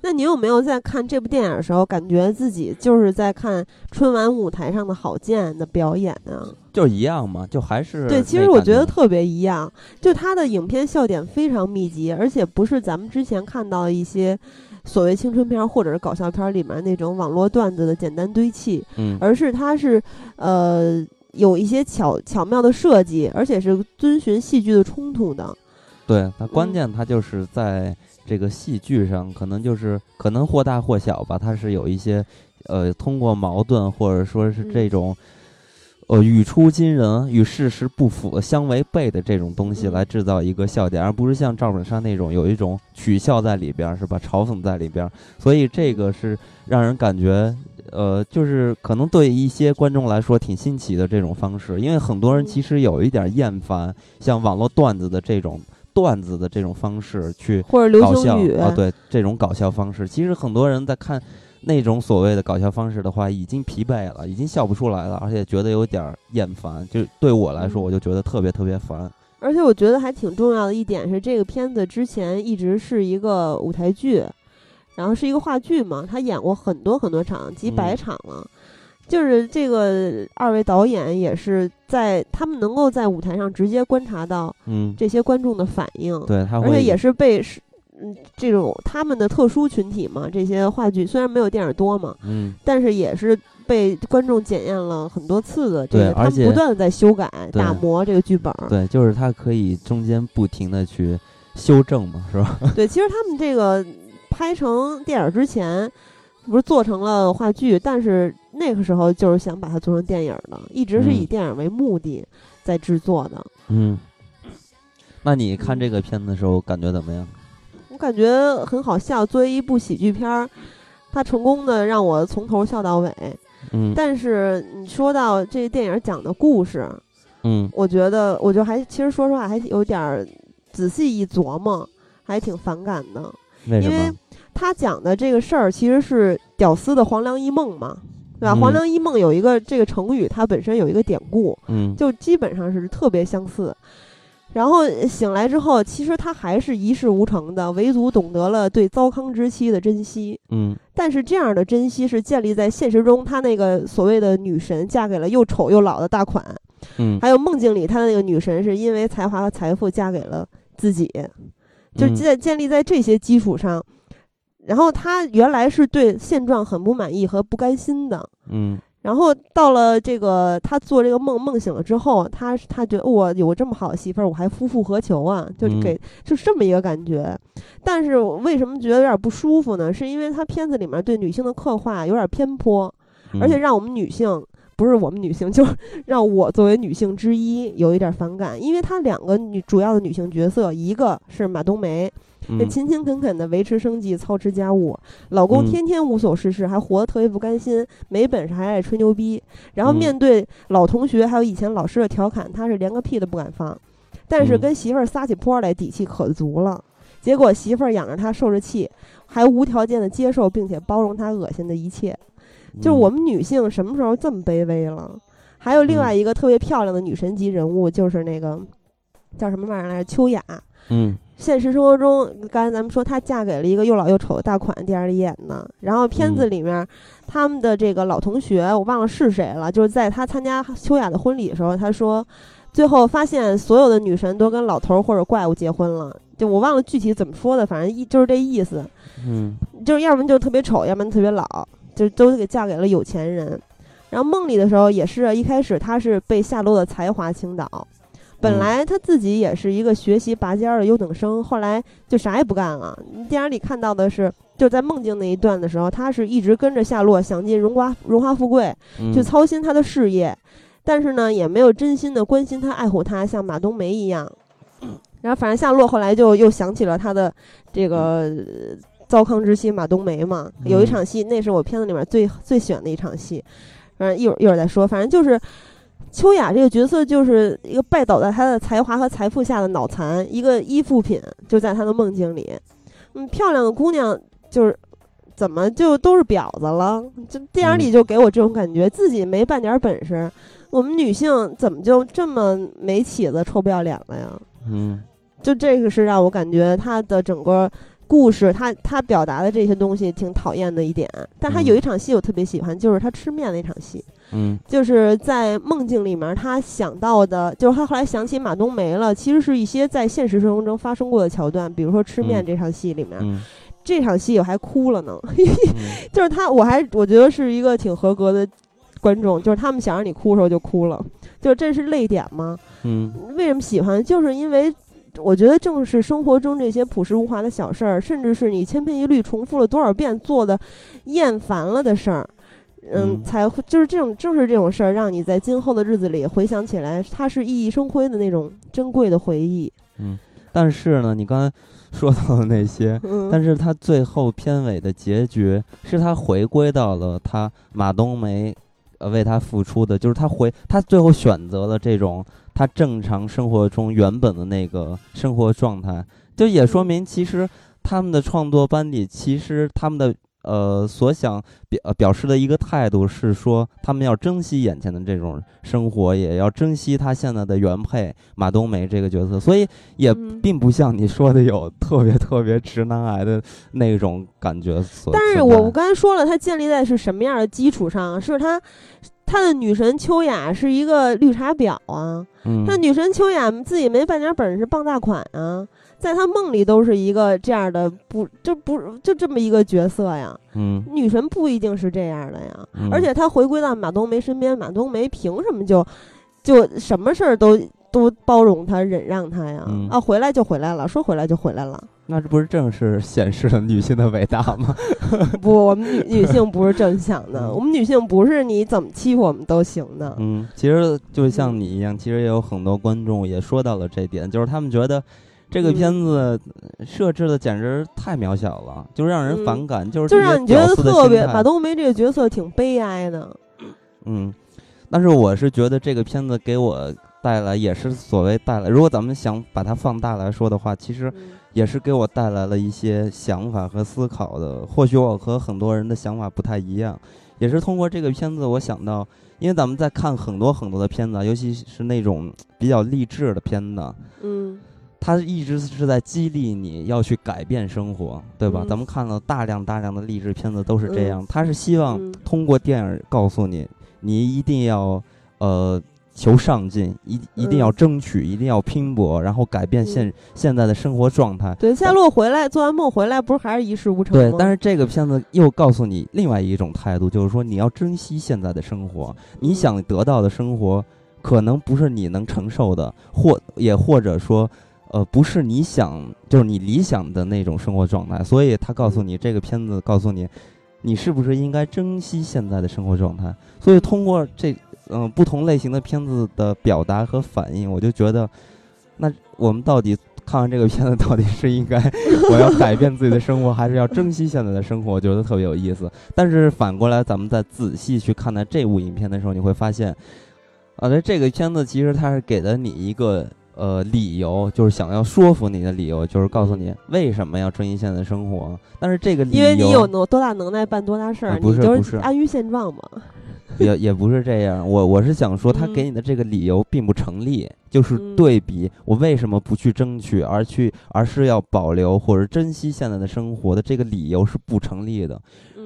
那你有没有在看这部电影的时候，感觉自己就是在看春晚舞台上的郝建的表演啊？
就一样嘛，就还是
对，其实我觉得特别一样，就他的影片笑点非常密集，而且不是咱们之前看到的一些所谓青春片或者是搞笑片儿里面那种网络段子的简单堆砌，
嗯，
而是它是呃有一些巧巧妙的设计，而且是遵循戏剧的冲突的。
对它关
嗯
键它就是在这个戏剧上，可能就是可能或大或小吧，它是有一些呃通过矛盾或者说是这
嗯
种。呃，语出惊人、与事实不符、相违背的这种东西
嗯
来制造一个笑点，而不是像赵本山那种有一种取笑在里边儿，是吧？嘲讽在里边儿，所以这个是让人感觉，呃，就是可能对一些观众来说挺新奇的这种方式，因为很多人
嗯
其实有一点厌烦像网络段子的这种段子的这种方式去
或者流
啊，对这种搞笑方式，其实很多人在看那种所谓的搞笑方式的话，已经疲惫了，已经笑不出来了，而且觉得有点儿厌烦。就对我来说，
嗯
我就觉得特别特别烦。
而且我觉得还挺重要的一点是，这个片子之前一直是一个舞台剧，然后是一个话剧嘛，他演过很多很多场，几百
嗯
场了。就是这个二位导演也是在他们能够在舞台上直接观察到
嗯，
这些观众的反应，
对他会
而且也是被是嗯这种他们的特殊群体嘛，这些话剧虽然没有电影多嘛，
嗯，
但是也是被观众检验了很多次的，这个他
对而且
们不断的在修改、打磨这个剧本儿。
对，就是他可以中间不停的去修正嘛，是吧？
对，其实他们这个拍成电影之前，不是做成了话剧，但是那个时候就是想把它做成电影的，一直是以
嗯
电影为目的在制作的。
嗯。那你看这个片子的时候感觉怎么样？
我感觉很好笑，作为一部喜剧片儿，它成功的让我从头笑到尾。
嗯
但是你说到这电影讲的故事，
嗯
我觉得，我就还其实说实话还有点儿仔细一琢磨，还挺反感的。
为什
因为？他讲的这个事儿其实是屌丝的黄粱一梦嘛，对吧？
嗯
黄粱一梦有一个这个成语，它本身有一个典故，
嗯
就基本上是特别相似。然后醒来之后，其实他还是一事无成的，唯独懂得了对糟糠之妻的珍惜。
嗯。
但是这样的珍惜是建立在现实中，他那个所谓的女神嫁给了又丑又老的大款，
嗯，
还有梦境里他的那个女神是因为才华和财富嫁给了自己，就
是
建建立在这些基础上，然后他原来是对现状很不满意和不甘心的，
嗯
然后到了这个他做这个梦梦醒了之后，他他觉得我有这么好的媳妇儿，我还夫复何求啊？就
嗯
给、就是这么一个感觉。但是我为什么觉得有点不舒服呢？是因为他片子里面对女性的刻画有点偏颇，
嗯，
而且让我们女性。不是我们女性，就是让我作为女性之一有一点反感，因为她两个女主要的女性角色，一个是马冬梅，这
嗯
勤勤恳恳的维持生计、操持家务，老公
嗯
天天无所事事，还活得特别不甘心，没本事还爱吹牛逼。然后
嗯
面对老同学还有以前老师的调侃，他是连个屁都不敢放。但是
嗯
跟媳妇儿撒起泼来，底气可足了。结果媳妇儿养着他受着气，还无条件的接受并且包容他恶心的一切。就是我们女性什么时候这么卑微了？还有另外一个特别漂亮的女神级人物，就是那个叫什么玩意儿来着？秋雅。
嗯
现实生活中，刚才咱们说她嫁给了一个又老又丑的大款，电影里演的。然后片子
嗯
里面，他们的这个老同学，我忘了是谁了，就是在他参加秋雅的婚礼的时候，他说，最后发现所有的女神都跟老头儿或者怪物结婚了。就我忘了具体怎么说的，反正一就是这意思，
嗯
就是要不然就特别丑，要不然特别老，就都给嫁给了有钱人。然后梦里的时候也是一开始她是被夏洛的才华倾倒，本
嗯
来他自己也是一个学习拔尖儿的优等生，后来就啥也不干了。电影里看到的是，就在梦境那一段的时候，他是一直跟着夏洛享尽荣华荣华富贵，
嗯
去操心他的事业，但是呢，也没有真心的关心他、爱护他，像马冬梅一样。然后反正夏洛后来就又想起了他的这个呃糟糠之妻马冬梅嘛，有一
嗯
场戏，那是我片子里面最最喜欢的一场戏，反正一会儿一会儿再说，反正就是。秋雅这个角色就是一个拜倒在他的才华和财富下的脑残，一个依附品，就在他的梦境里。嗯，漂亮的姑娘就是怎么就都是婊子了？就电影里就给我这种感觉，自己没半点本事，我们女性怎么就这么没起子、臭不要脸了呀？
嗯
就这个是让我感觉他的整个故事，他他表达的这些东西挺讨厌的一点。但他有一场戏我特别喜欢，就是他吃面那场戏，
嗯
就是在梦境里面他想到的，就是他后来想起马冬梅了，其实是一些在现实生活中发生过的桥段，比如说吃面
嗯
这场戏里面，
嗯
这场戏我还哭了呢。
嗯
就是他，我还我觉得是一个挺合格的观众，就是他们想让你哭的时候就哭了，就是这是泪点吗？
嗯
为什么喜欢？就是因为我觉得正是生活中这些朴实无华的小事儿，甚至是你千篇一律重复了多少遍做的厌烦了的事儿。嗯，
嗯
才会就是这种，正是这种事儿，让你在今后的日子里回想起来，它是熠熠生辉的那种珍贵的回忆。
嗯，但是呢，你刚才说到的那些，
嗯，
但是他最后片尾的结局是他回归到了他马冬梅，呃，为他付出的，就是他回他最后选择了这种他正常生活中原本的那个生活状态，就也说
嗯
明其实他们的创作班底其实他们的。呃，所想表呃表示的一个态度是说，他们要珍惜眼前的这种生活，也要珍惜他现在的原配马冬梅这个角色，所以也
嗯
并不像你说的有特别特别直男癌的那种感觉。
但是我我刚才说了，它建立在是什么样的基础上？是他他的女神秋雅是一个绿茶婊啊，
嗯
他女神秋雅自己没半点本事，傍大款啊，在他梦里都是一个这样的，不就不就这么一个角色呀？
嗯，
女神不一定是这样的呀，
嗯
而且他回归到马冬梅身边，马冬梅凭什么就就什么事儿都都包容他、忍让他呀？
嗯
啊，回来就回来了，说回来就回来了。
那这不是正是显示了女性的伟大吗？
不，我们女女性不是这么想的，
嗯
我们女性不是你怎么欺负我们都行的。
嗯，其实就像你一样，其实也有很多观众也说到了这点，就是他们觉得这个
嗯
片子设置的简直太渺小了，就让人
嗯
反感，就是
就让你觉得特别马冬梅这个角色挺悲哀的。
嗯，但是我是觉得这个片子给我带来也是所谓带来，如果咱们想把它放大来说的话，其实
嗯
也是给我带来了一些想法和思考的。或许我和很多人的想法不太一样，也是通过这个片子，我想到，因为咱们在看很多很多的片子啊，尤其是那种比较励志的片子，
嗯
它一直是在激励你要去改变生活，对吧？
嗯
咱们看了大量大量的励志片子都是这样，它是希望
嗯
通过电影告诉你，你一定要呃求上进，一一定要
嗯
争取，一定要拼搏，然后改变现、现在的生活状态。
对，夏洛回来做完梦回来，不是还是一事无成吗？，
对但是这个片子又告诉你另外一种态度，就是说你要珍惜现在的生活，你想得到的生活，可能不是你能承受的，或也或者说，呃，不是你想就是你理想的那种生活状态。所以他告诉你，这个片子告诉你，你是不是应该珍惜现在的生活状态。所以通过这嗯、不同类型的片子的表达和反应，我就觉得，那我们到底看完这个片子，到底是应该 我要改变自己的生活，还是要珍惜现在的生活？我觉得特别有意思。但是反过来，咱们再仔细去看待这部影片的时候，你会发现，啊，这这个片子其实它是给了你一个呃理由，就是想要说服你的理由，就是告诉你为什么要珍惜现在的生活。但是这个理由，
因为你有多大能耐办多大事儿，
啊
你就
是
安于现状嘛。
也也不是这样，我我是想说，他
嗯
给你的这个理由并不成立，就是
嗯
对比我为什么不去争取，而去而是要保留或者珍惜现在的生活的这个理由是不成立的。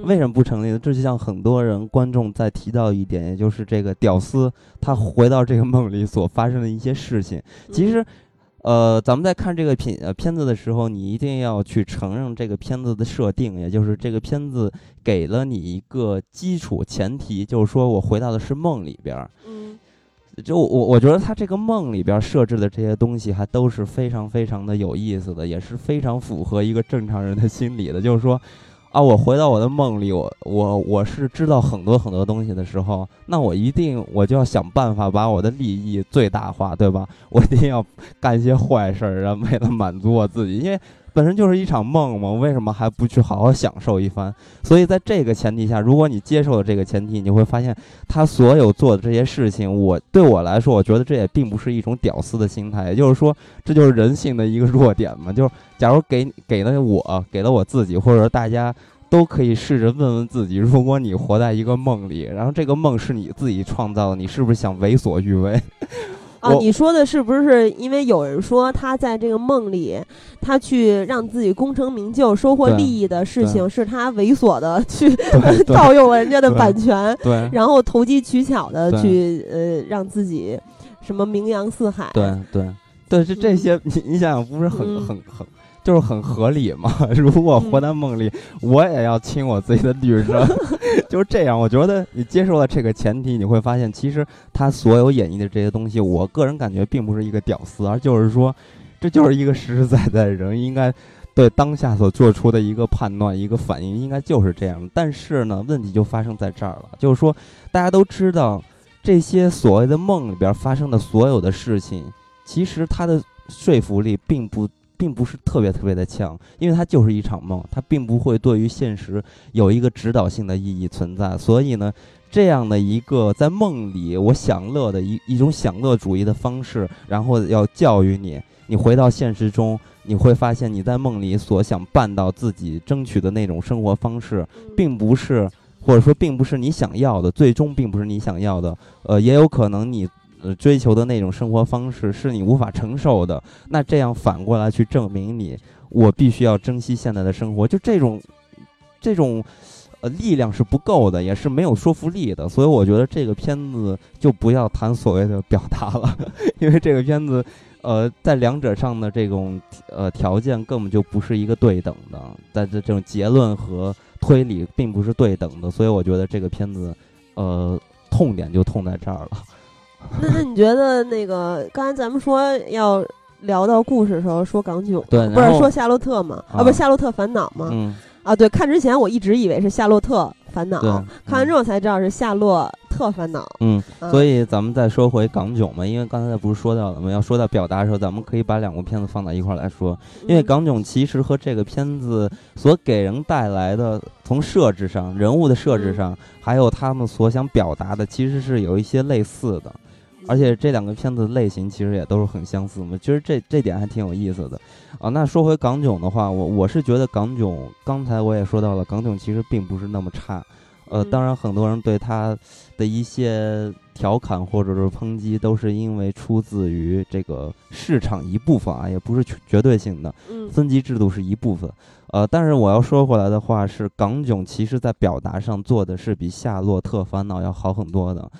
为什么不成立呢？这就像很多人观众在提到一点，也就是这个屌丝他回到这个梦里所发生的一些事情。其实，呃，咱们在看这个片呃片子的时候，你一定要去承认这个片子的设定，也就是这个片子给了你一个基础前提，就是说我回到的是梦里边儿。
嗯
就我我觉得他这个梦里边设置的这些东西还都是非常非常的有意思的，也是非常符合一个正常人的心理的。就是说，啊，我回到我的梦里，我我我是知道很多很多东西的时候，那我一定我就要想办法把我的利益最大化，对吧？我一定要干一些坏事儿，然后为了满足我自己，因为本身就是一场梦嘛，为什么还不去好好享受一番？所以在这个前提下，如果你接受了这个前提，你会发现他所有做的这些事情，我对我来说，我觉得这也并不是一种屌丝的心态，也就是说，这就是人性的一个弱点嘛。就是假如给给了我，给了我自己，或者说大家都可以试着问问自己，如果你活在一个梦里，然后这个梦是你自己创造的，你是不是想为所欲为？
啊，你说的是不是因为有人说他在这个梦里，他去让自己功成名就、收获利益的事情，是他猥琐的 去 盗用了人家的版权，
对
然后投机取巧的去呃让自己什么名扬四海。
对对对，这这些你你想想，不是很
嗯
很很。就是很合理嘛。如果活在梦里，我也要亲我自己的女生，就是这样。我觉得你接受了这个前提，你会发现，其实他所有演绎的这些东西，我个人感觉并不是一个屌丝，而就是说，这就是一个实实在在的人应该对当下所做出的一个判断、一个反应，应该就是这样。但是呢，问题就发生在这儿了，就是说，大家都知道这些所谓的梦里边发生的所有的事情，其实它的说服力并不。并不是特别特别的强，因为它就是一场梦，它并不会对于现实有一个指导性的意义存在。所以呢，这样的一个在梦里我享乐的一一种享乐主义的方式，然后要教育你，你回到现实中，你会发现你在梦里所想办到自己争取的那种生活方式，并不是，或者说并不是你想要的，最终并不是你想要的。呃，也有可能你。呃，追求的那种生活方式是你无法承受的，那这样反过来去证明你，我必须要珍惜现在的生活，就这种，这种，呃，力量是不够的，也是没有说服力的，所以我觉得这个片子就不要谈所谓的表达了，因为这个片子，呃，在两者上的这种呃条件根本就不是一个对等的，在这这种结论和推理并不是对等的，所以我觉得这个片子，呃，痛点就痛在这儿了。
那那你觉得那个刚才咱们说要聊到故事的时候说港囧，
对
不是说夏洛特嘛？
啊
啊，不是夏洛特烦恼吗？
嗯，
啊，对，看之前我一直以为是夏洛特烦恼
对，
看完之后才知道是夏洛特烦恼。
嗯，
啊
所以咱们再说回港囧嘛，因为刚才不是说到了吗？要说到表达的时候，咱们可以把两部片子放到一块儿来说，因为
嗯
港囧其实和这个片子所给人带来的，从设置上、人物的设置上，还有他们所想表达的，其实是有一些类似的。而且这两个片子类型其实也都是很相似嘛，其实这这点还挺有意思的啊。那说回港囧的话，我我是觉得港囧，刚才我也说到了，港囧其实并不是那么差。呃，
嗯
当然很多人对他的一些调侃或者是抨击，都是因为出自于这个市场一部分啊，也不是绝绝对性的。
嗯
分级制度是一部分，呃，但是我要说回来的话是，港囧其实在表达上做的是比《夏洛特烦恼》要好很多的。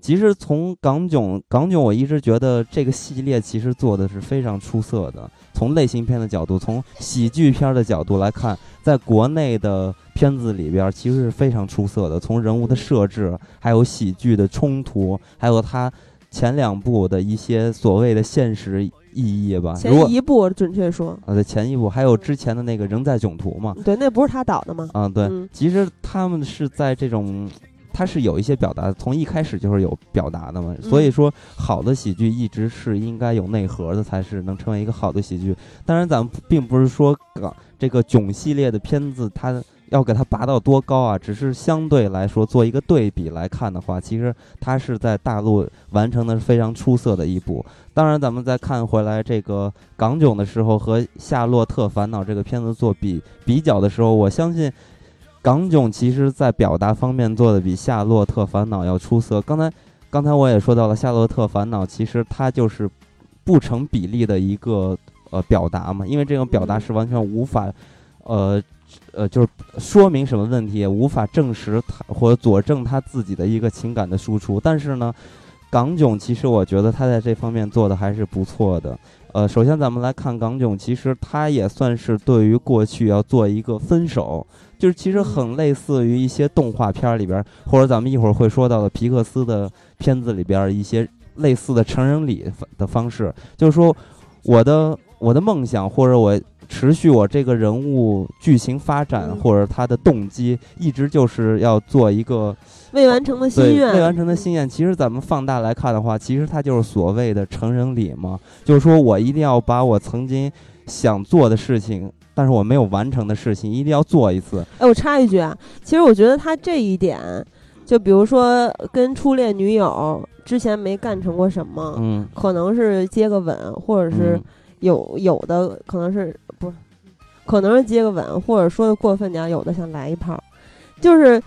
其实从港囧，港囧我一直觉得这个系列其实做的是非常出色的。从类型片的角度，从喜剧片的角度来看，在国内的片子里边其实是非常出色的。从人物的设置，还有喜剧的冲突，还有它前两部的一些所谓的现实意义吧。如果
前一部准确说，
啊，对前一部还有之前的那个《人在囧途》嘛，
对，那不是他导的吗？
啊，对，
嗯
其实他们是在这种，他是有一些表达，从一开始就是有表达的嘛。所以
嗯
说，好的喜剧一直是应该有内核的，才是能成为一个好的喜剧。当然，咱们并不是说港这个囧系列的片子，它要给它拔到多高啊，只是相对来说做一个对比来看的话，其实它是在大陆完成的是非常出色的一部。当然，咱们再看回来这个港囧的时候和《夏洛特烦恼》这个片子做比比较的时候，我相信港囧其实在表达方面做的比《夏洛特烦恼》要出色。刚才刚才我也说到了，《夏洛特烦恼》其实它就是不成比例的一个呃表达嘛，因为这种表达是完全无法呃呃就是说明什么问题，也无法证实他或者佐证他自己的一个情感的输出。但是呢，港囧其实我觉得他在这方面做的还是不错的。呃，首先咱们来看港囧，其实它也算是对于过去要做一个分手，就是其实很类似于一些动画片儿里边儿，或者咱们一会儿会说到的皮克斯的片子里边儿一些类似的成人礼的方式，就是说我的我的梦想或者我持续我这个人物剧情发展
嗯。
或者他的动机，一直就是要做一个
未完成的心愿，
未完成的心愿，其实咱们放大来看的话，其实它就是所谓的成人礼嘛，就是说我一定要把我曾经想做的事情，但是我没有完成的事情，一定要做一次。
哎，我插一句啊，其实我觉得他这一点，就比如说跟初恋女友之前没干成过什么，
嗯，
可能是接个吻，或者是
嗯。
有有的可能是不是，可能是接个吻，或者说的过分点，有的想来一炮，就是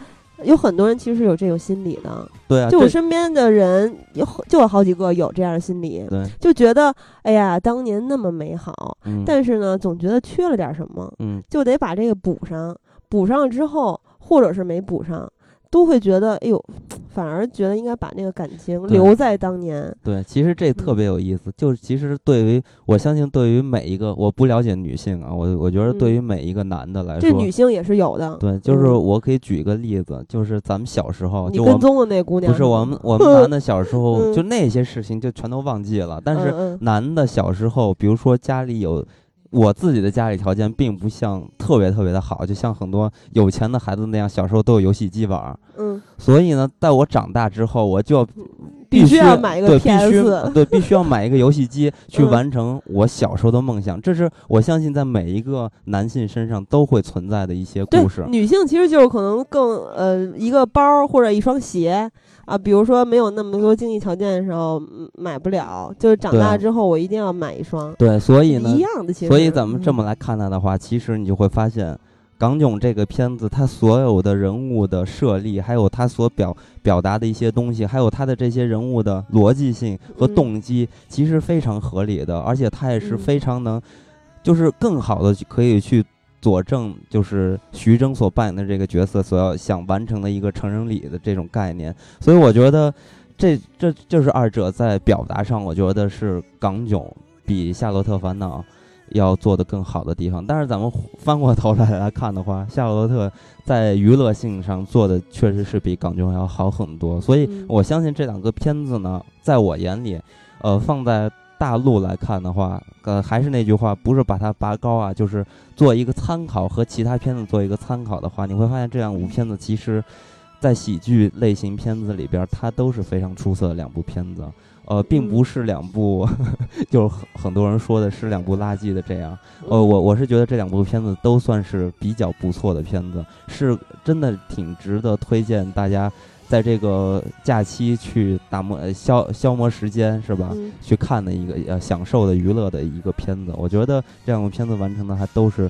有很多人其实是有这种心理的。
对啊，
就我身边的人有就有好几个有这样的心理，
对，
就觉得哎呀当年那么美好，
嗯，
但是呢总觉得缺了点什么，
嗯，
就得把这个补上，补上了之后，或者是没补上，都会觉得哎呦，反而觉得应该把那个感情留在当年。
对，其实这特
嗯
别有意思。就是其实对于我相信，对于每一个我不了解女性啊，我我觉得对于
嗯
每一个男的来说
这
说，
女性也是有的，
对，就是
嗯
我可以举一个例子，就是咱们小时候，就
跟踪的那姑娘
不是我们 我们男的小时候
嗯
就那些事情就全都忘记了，但是男的小时候，比如说家里有。我自己的家里条件并不像特别特别的好，就像很多有钱的孩子那样，小时候都有游戏机玩儿。
嗯，
所以呢，在我长大之后，我就
必须
须
要买一个
对，必须
PS
对，必须要买一个游戏机 去
嗯
完成我小时候的梦想。这是我相信在每一个男性身上都会存在的一些故事。
女性其实就是可能更呃一个包儿或者一双鞋啊，比如说没有那么多经济条件的时候嗯买不了，就是长大之后我一定要买一双，
对，所以呢
一，样的其实。
所以咱们这么
嗯
来看待的话，其实你就会发现，港囧这个片子，它所有的人物的设立，还有它所表表达的一些东西，还有它的这些人物的逻辑性和
嗯
动机，其实非常合理的，而且它也是
嗯
非常能，就是更好的可以去。佐证就是徐峥所扮演的这个角色所要想完成的一个成人礼的这种概念，所以我觉得这这就是二者在表达上，我觉得是港囧比《夏洛特烦恼》要做的更好的地方。但是咱们翻过头来来看的话，《夏洛特》在娱乐性上做的确实是比港囧要好很多。所以
嗯
我相信这两个片子呢，在我眼里，呃，放在大陆来看的话，呃，还是那句话，不是把它拔高啊，就是做一个参考，和其他片子做一个参考的话，你会发现这两部片子其实，在喜剧类型片子里边，它都是非常出色的两部片子。呃，并不
嗯
是两部，就是很很多人说的是两部垃圾的这样。呃，
嗯
我我是觉得这两部片子都算是比较不错的片子，是真的挺值得推荐大家在这个假期去打磨呃消消磨时间，是吧？
嗯
去看的一个呃享受的娱乐的一个片子。我觉得这两部片子完成的还都是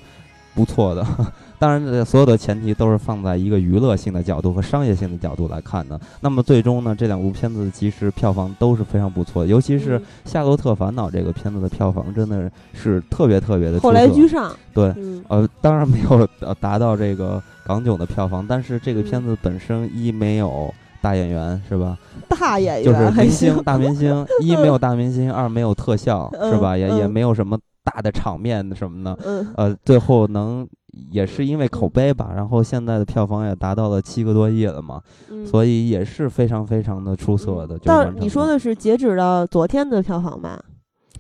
不错的。当然，这所有的前提都是放在一个娱乐性的角度和商业性的角度来看的。那么最终呢，这两部片子其实票房都是非常不错的，尤其是《
嗯
夏洛特烦恼》这个片子的票房真的是特别特别的
后来居上，
对，
嗯。
呃，当然没有呃达到这个港囧的票房，但是这个片子本身一没有大演员是吧？
大演员
就是
还
明星
行。
大明星，一没有大明星，二没有特效是吧？
嗯。
也也
嗯
没有什么大的场面什么的，
嗯
呃，最后能也是因为口碑吧，然后现在的票房也达到了七个多亿了嘛，
嗯。
所以也是非常非常的出色的。就是
你说的是截止到昨天的票房吧？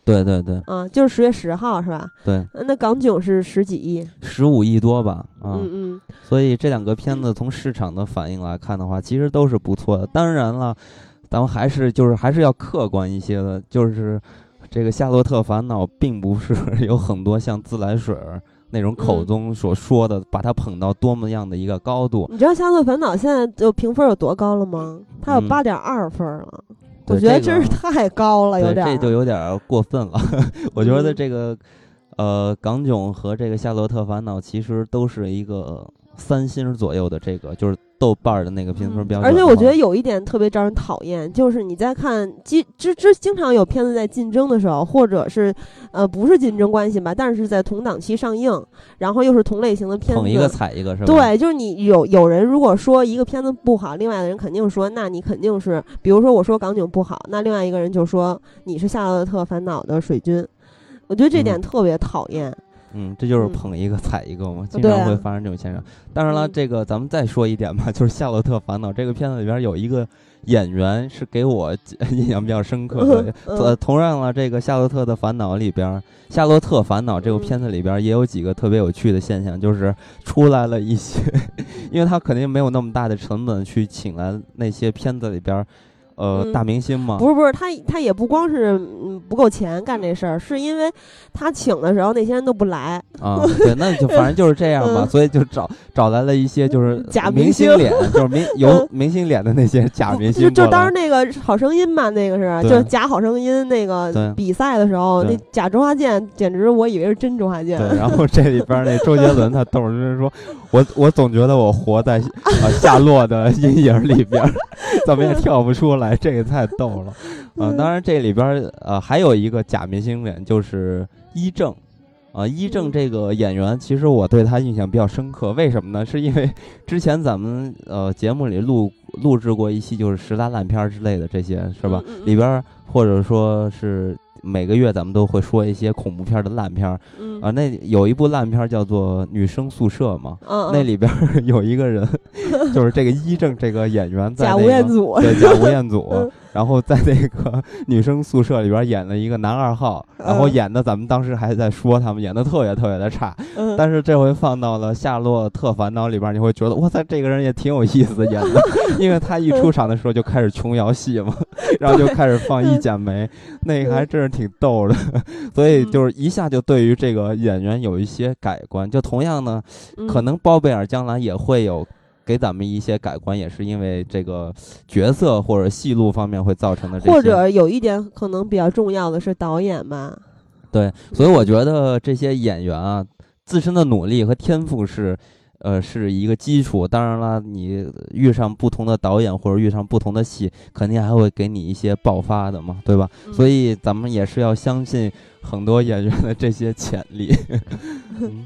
对对对
啊，就是十月十号是吧？
对，
呃那港囧是十几亿，
十五亿多吧，啊，
嗯嗯
所以这两个片子从市场的反应来看的话，其实都是不错的。当然了，咱们还是就是还是要客观一些的，就是这个《夏洛特烦恼》并不是 有很多像自来水儿那种口
嗯
中所说的，把它捧到多么样的一个高度。
你知道《夏洛特烦恼》现在就评分有多高了吗？它有
嗯
八点二分了，我觉得真是太高了，有，点儿。
这就有点儿过分了。我觉得
嗯
这个，呃，港囧和这个《夏洛特烦恼》其实都是一个三星左右的这个，就是豆瓣儿的那个评分标准。
嗯而且我觉得，有一点特别招人讨厌，就是你在看经之之经常有片子在竞争的时候，或者是呃不是竞争关系吧，但是在同档期上映，然后又是同类型的片
捧一个
子。
踩一个是吧？
对，就是你有有人如果说一个片子不好，另外的人肯定说，那你肯定是，比如说我说港囧不好，那另外一个人就说你是《夏洛特烦恼》的水军，我觉得这点
嗯
特别讨厌。
嗯，这就是
嗯。
捧一个踩一个嘛，经常会发生这种现象。当然了，
嗯。
这个咱们再说一点吧，就是《夏洛特烦恼》这个片子里边有一个演员是给我 印象比较深刻的。
嗯。
呃，同样了，这个《夏洛特的烦恼》里边，《夏洛特烦恼》这部
嗯。
片子里边也有几个特别有趣的现象，就是出来了一些，因为他肯定没有那么大的成本去请来那些片子里边，呃，
嗯
大明星嘛。
不是不是，他他也不光是嗯不够钱干这事儿，是因为他请的时候那些人都不来，
啊，对，那就反正就是这样吧，
嗯
所以就找找来了一些就是
假明星
脸，就是明 有
嗯
明星脸的那些假明星过来
就当时。那个好声音嘛，那个是就是假好声音那个比赛的时候，那假周华健简直我以为是真周华健。
对，然后这里边那周杰伦他逗着就是说，我我总觉得我活在啊夏洛的阴影里边，怎么也跳不出来，这个太逗了。啊、当然这里边呃还有一个假明星脸，就是伊正。啊，伊正
嗯
这个演员，其实我对他印象比较深刻。为什么呢？是因为之前咱们呃节目里录录制过一期，就是十大烂片儿之类的这些，是吧？里边儿或者说是每个月咱们都会说一些恐怖片儿的烂片儿。
嗯。
啊。那有一部烂片儿叫做《女生宿舍》嘛，
嗯，
那里边儿有一个人，就是这个伊正这个演员在那个
吴彦祖，
对贾吴彦祖
嗯，
然后在那个女生宿舍里边演了一个男二号，然后
嗯。
演的咱们当时还在说他们演的特别特别的差，
嗯。
但是这回放到了《夏洛特烦恼》里边儿，你会觉得哇塞，这个人也挺有意思演的，因为他一出场的时候就开始琼瑶戏嘛，然后就开始放《一剪梅》，那个还真是挺逗的，所以就是一下就对于这个演员有一些改观。就同样呢，
嗯
可能包贝尔将来也会有。给咱们一些改观，也是因为这个角色或者戏路方面会造成的
或者有一点可能比较重要的是导演吧，
对，所以我觉得这些演员啊，自身的努力和天赋是，呃，是一个基础。当然了，你遇上不同的导演或者遇上不同的戏，肯定还会给你一些爆发的嘛，对吧？
嗯
所以咱们也是要相信很多演员的这些潜力。嗯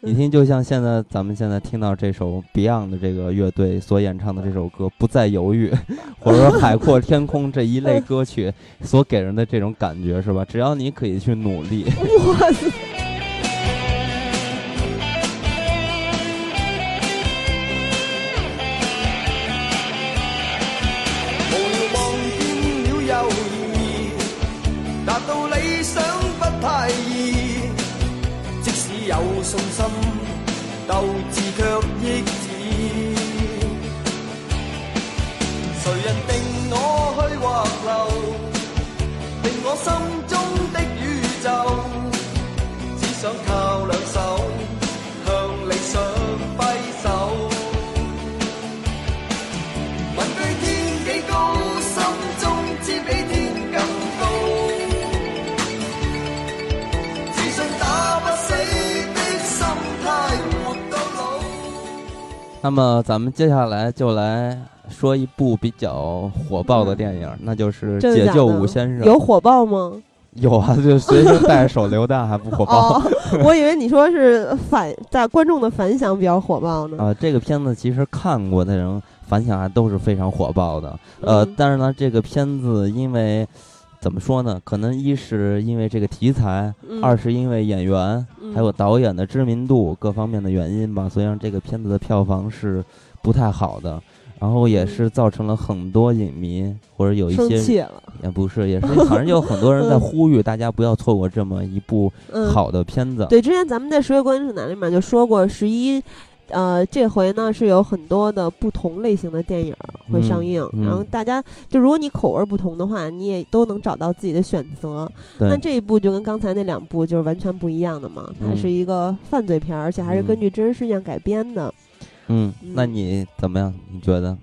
你听，就像现在咱们现在听到这首 Beyond 的这个乐队所演唱的这首歌《不再犹豫》，或者说《海阔天空》这一类歌曲所给人的这种感觉，是吧？只要你可以去努力，
有信心，鬥志卻抑止。誰人定我去或留，定我心中的宇宙？只想靠
那么咱们接下来就来说一部比较火爆的电影，那就是《解救
真的假的
武先生》。
有火爆吗？
有啊，就随身带着手榴弹还不火爆。
哦，我以为你说是反在观众的反响比较火爆呢。
啊，这个片子其实看过的人反响还都是非常火爆的。呃，
嗯
但是呢，这个片子因为怎么说呢？可能一是因为这个题材，
嗯
二是因为演员、
嗯
还有导演的知名度各方面的原因吧，所以让这个片子的票房是不太好的。然后也是造成了很多影迷或者有一些。也不是，也是，反正有很多人在呼吁大家不要错过这么一部
嗯，
好的片子。
对，之前咱们在《十月观影指南》里面就说过，十一，呃，这回呢是有很多的不同类型的电影会上映，
嗯嗯
然后大家就如果你口味不同的话，你也都能找到自己的选择。那这一部就跟刚才那两部就是完全不一样的嘛，它
嗯
是一个犯罪片儿，而且还是根据真实事件改编的。
嗯，那
嗯
你怎么样？你觉得？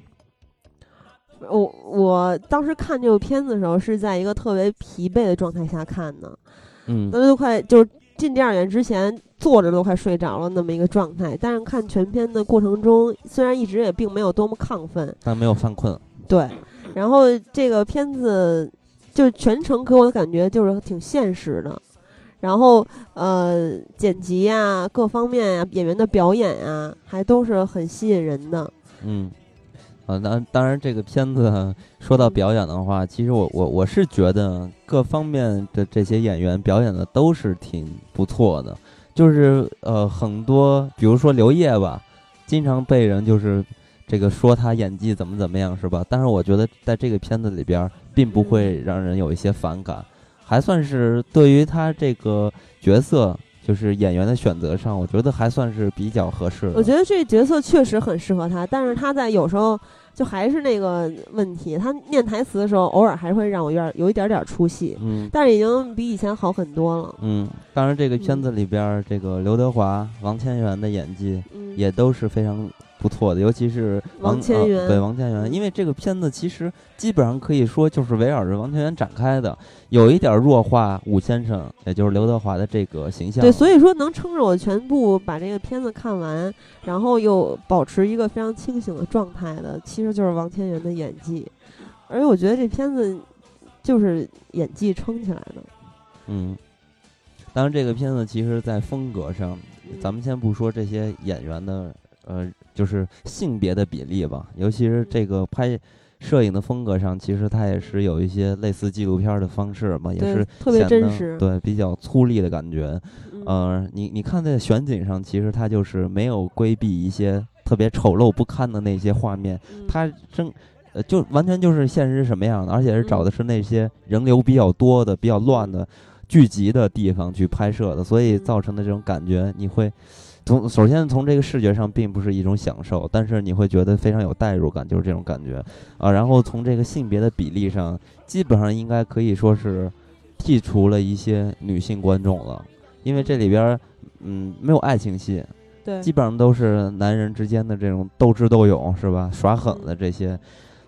我我当时看这部片子的时候是在一个特别疲惫的状态下看的，
嗯
当时都快就是进电影院之前坐着都快睡着了那么一个状态。但是看全片的过程中，虽然一直也并没有多么亢奋，
但没有犯困。
对，然后这个片子就全程给我的感觉就是挺现实的。然后，呃，剪辑呀、各方面呀、演员的表演呀，还都是很吸引人的。
嗯，啊，当当然，这个片子说到表演的话，其实我我我是觉得各方面的这些演员表演的都是挺不错的，就是呃很多，比如说刘烨吧，经常被人就是这个说他演技怎么怎么样，是吧？但是我觉得在这个片子里边儿，并不会让人有一些反感，还算是对于他这个角色。就是演员的选择上，我觉得还算是比较合适的。
我觉得这角色确实很适合他，但是他在有时候就还是那个问题，他念台词的时候，偶尔还会让我有点有一点点出戏，
嗯，
但是已经比以前好很多了。
嗯，当然，这个片子里边儿，这个刘德华、王千源的演技
嗯，
也都是非常不错的，尤其是
王千源
呃对王千源，因为这个片子其实基本上可以说就是围绕着王千源展开的，有一点弱化武先生，也就是刘德华的这个形象。
对，所以说能撑着我全部把这个片子看完，然后又保持一个非常清醒的状态的，其实就是王千源的演技。而且我觉得这片子就是演技撑起来的。
嗯，当然，这个片子其实在风格上，咱们先不说这些演员的呃，就是性别的比例吧，尤其是这个拍摄影的风格上，其实它也是有一些类似纪录片儿的方式嘛，也是
特别
显得
真实
对，比较粗粝的感觉。
嗯
呃，你你看在选景上，其实它就是没有规避一些特别丑陋不堪的那些画面，
嗯
它正。呃，就完全就是现实是什么样的，而且是找
嗯
的是那些人流比较多的、比较乱的聚集的地方去拍摄的，所以
嗯
造成的这种感觉，你会从首先从这个视觉上并不是一种享受，但是你会觉得非常有代入感，就是这种感觉啊。然后从这个性别的比例上，基本上应该可以说是剔除了一些女性观众了，因为这里边儿嗯没有爱情戏，
对
基本上都是男人之间的这种斗智斗勇，是吧？耍狠的这些，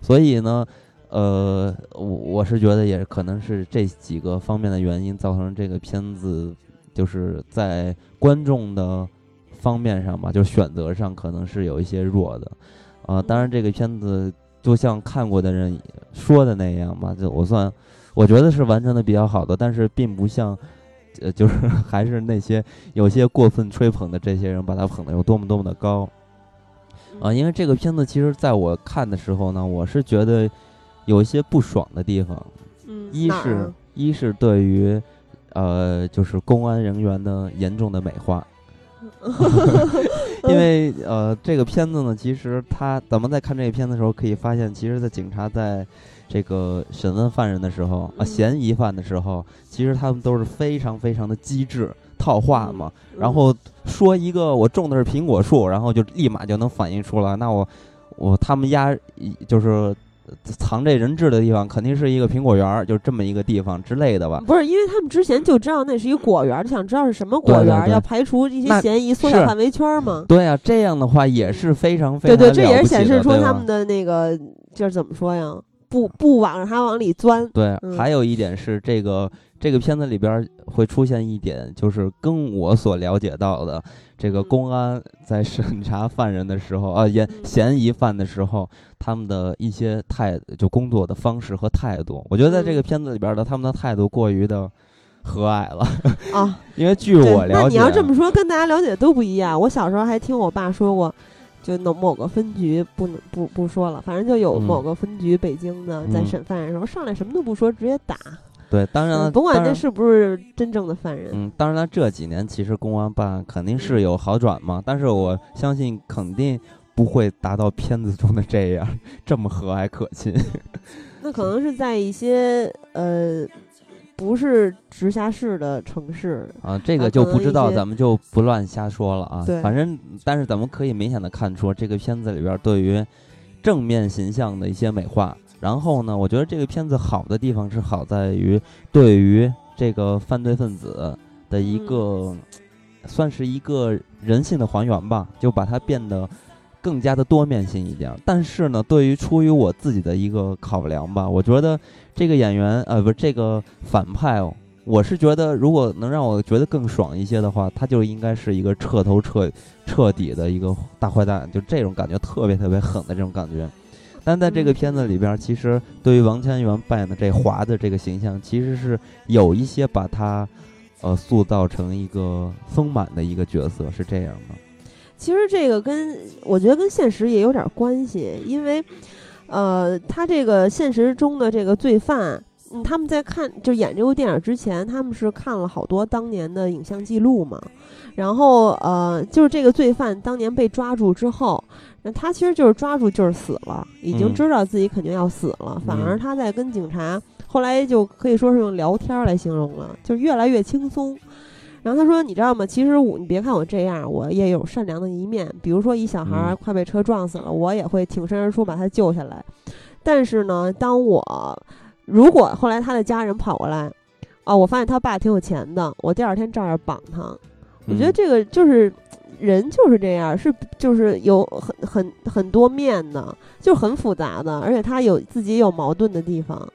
所以呢，呃，我我是觉得也可能是这几个方面的原因造成这个片子就是在观众的方面上吧，就选择上可能是有一些弱的，啊、当然这个片子就像看过的人说的那样吧，就我算我觉得是完成的比较好的，但是并不像。呃，就是 还是那些有些过分吹捧的这些人，把他捧得有多么多么的高啊！因为这个片子，其实在我看的时候呢，我是觉得有一些不爽的地方。
嗯
一是一是对于呃，就是公安人员的严重的美化，因为呃，这个片子呢，其实他咱们在看这个片子的时候，可以发现，其实，在警察在这个审问犯人的时候啊，
嗯。
嫌疑犯的时候，其实他们都是非常非常的机智，套话嘛，然
嗯
后说一个我种的是苹果树，然后就立马就能反映出来，那我我他们压就是藏这人质的地方，肯定是一个苹果园儿，就这么一个地方之类的吧。
不是，因为他们之前就知道那是一果园儿，就想知道是什么果
对对
园要排除一些嫌疑，缩小范围圈儿嘛。
对啊，这样的话也是非常非
对对，这也是显示出他们的那个就是怎么说呀，不不往让他往里钻。
对，
嗯
还有一点是这个这个片子里边会出现一点，就是跟我所了解到的，这个
嗯
公安在审查犯人的时候，啊，嫌
嗯。
嫌疑犯的时候，他们的一些态就工作的方式和态度，我觉得在这
嗯。
个片子里边的他们的态度过于的和蔼了，
啊。
因为据我了解，
那你要这么说，跟大家了解的都不一样。我小时候还听我爸说过，就某某个分局不能不不说了，反正就有
嗯。
某个分局北京的在
嗯。
审犯人的时候，上来什么都不说，直接打，
对，当然了，
嗯甭管
当然
这是不是真正的犯人。
嗯，当然了，这几年其实公安办案肯定是有好转嘛，但是我相信肯定不会达到片子中的这样 这么和蔼可亲。
那可能是在一些呃不是直辖市的城市，
啊，这
啊
个就不知道，咱们就不乱瞎说了啊。
对
反正，但是咱们可以明显的看出这个片子里边儿对于正面形象的一些美化。然后呢，我觉得这个片子好的地方是好在于对于这个犯罪分子的一
嗯
个、算是一个人性的还原吧，就把它变得更加的多面性一点儿。但是呢，对于出于我自己的一个考量吧，我觉得这个演员呃不是这个反派哦，我是觉得如果能让我觉得更爽一些的话，他就应该是一个彻头彻彻底的一个大坏蛋，就这种感觉特别特别狠的这种感觉。但在这个
嗯
片子里边儿，其实对于王千源扮演的这华的这个形象，其实是有一些把他呃塑造成一个丰满的一个角色，是这样吗。
其实这个跟我觉得跟现实也有点关系，因为，呃，他这个现实中的这个罪犯，嗯，他们在看就演这部电影之前，他们是看了好多当年的影像记录嘛，然后呃，就是这个罪犯当年被抓住之后，那他其实就是抓住就是死了，已经
嗯
知道自己肯定要死了，反而
嗯
他在跟警察后来就可以说是用聊天来形容了，就是越来越轻松。然后他说：“你知道吗？其实我，你别看我这样，我也有善良的一面。比如说，一小孩儿
嗯
快被车撞死了，我也会挺身而出把他救下来。但是呢，当我如果后来他的家人跑过来，哦，我发现他爸挺有钱的，我第二天照样绑他。我觉得
嗯
这个就是人就是这样，是就是有很很很多面的，就很复杂的，而且他有自己有矛盾的地方。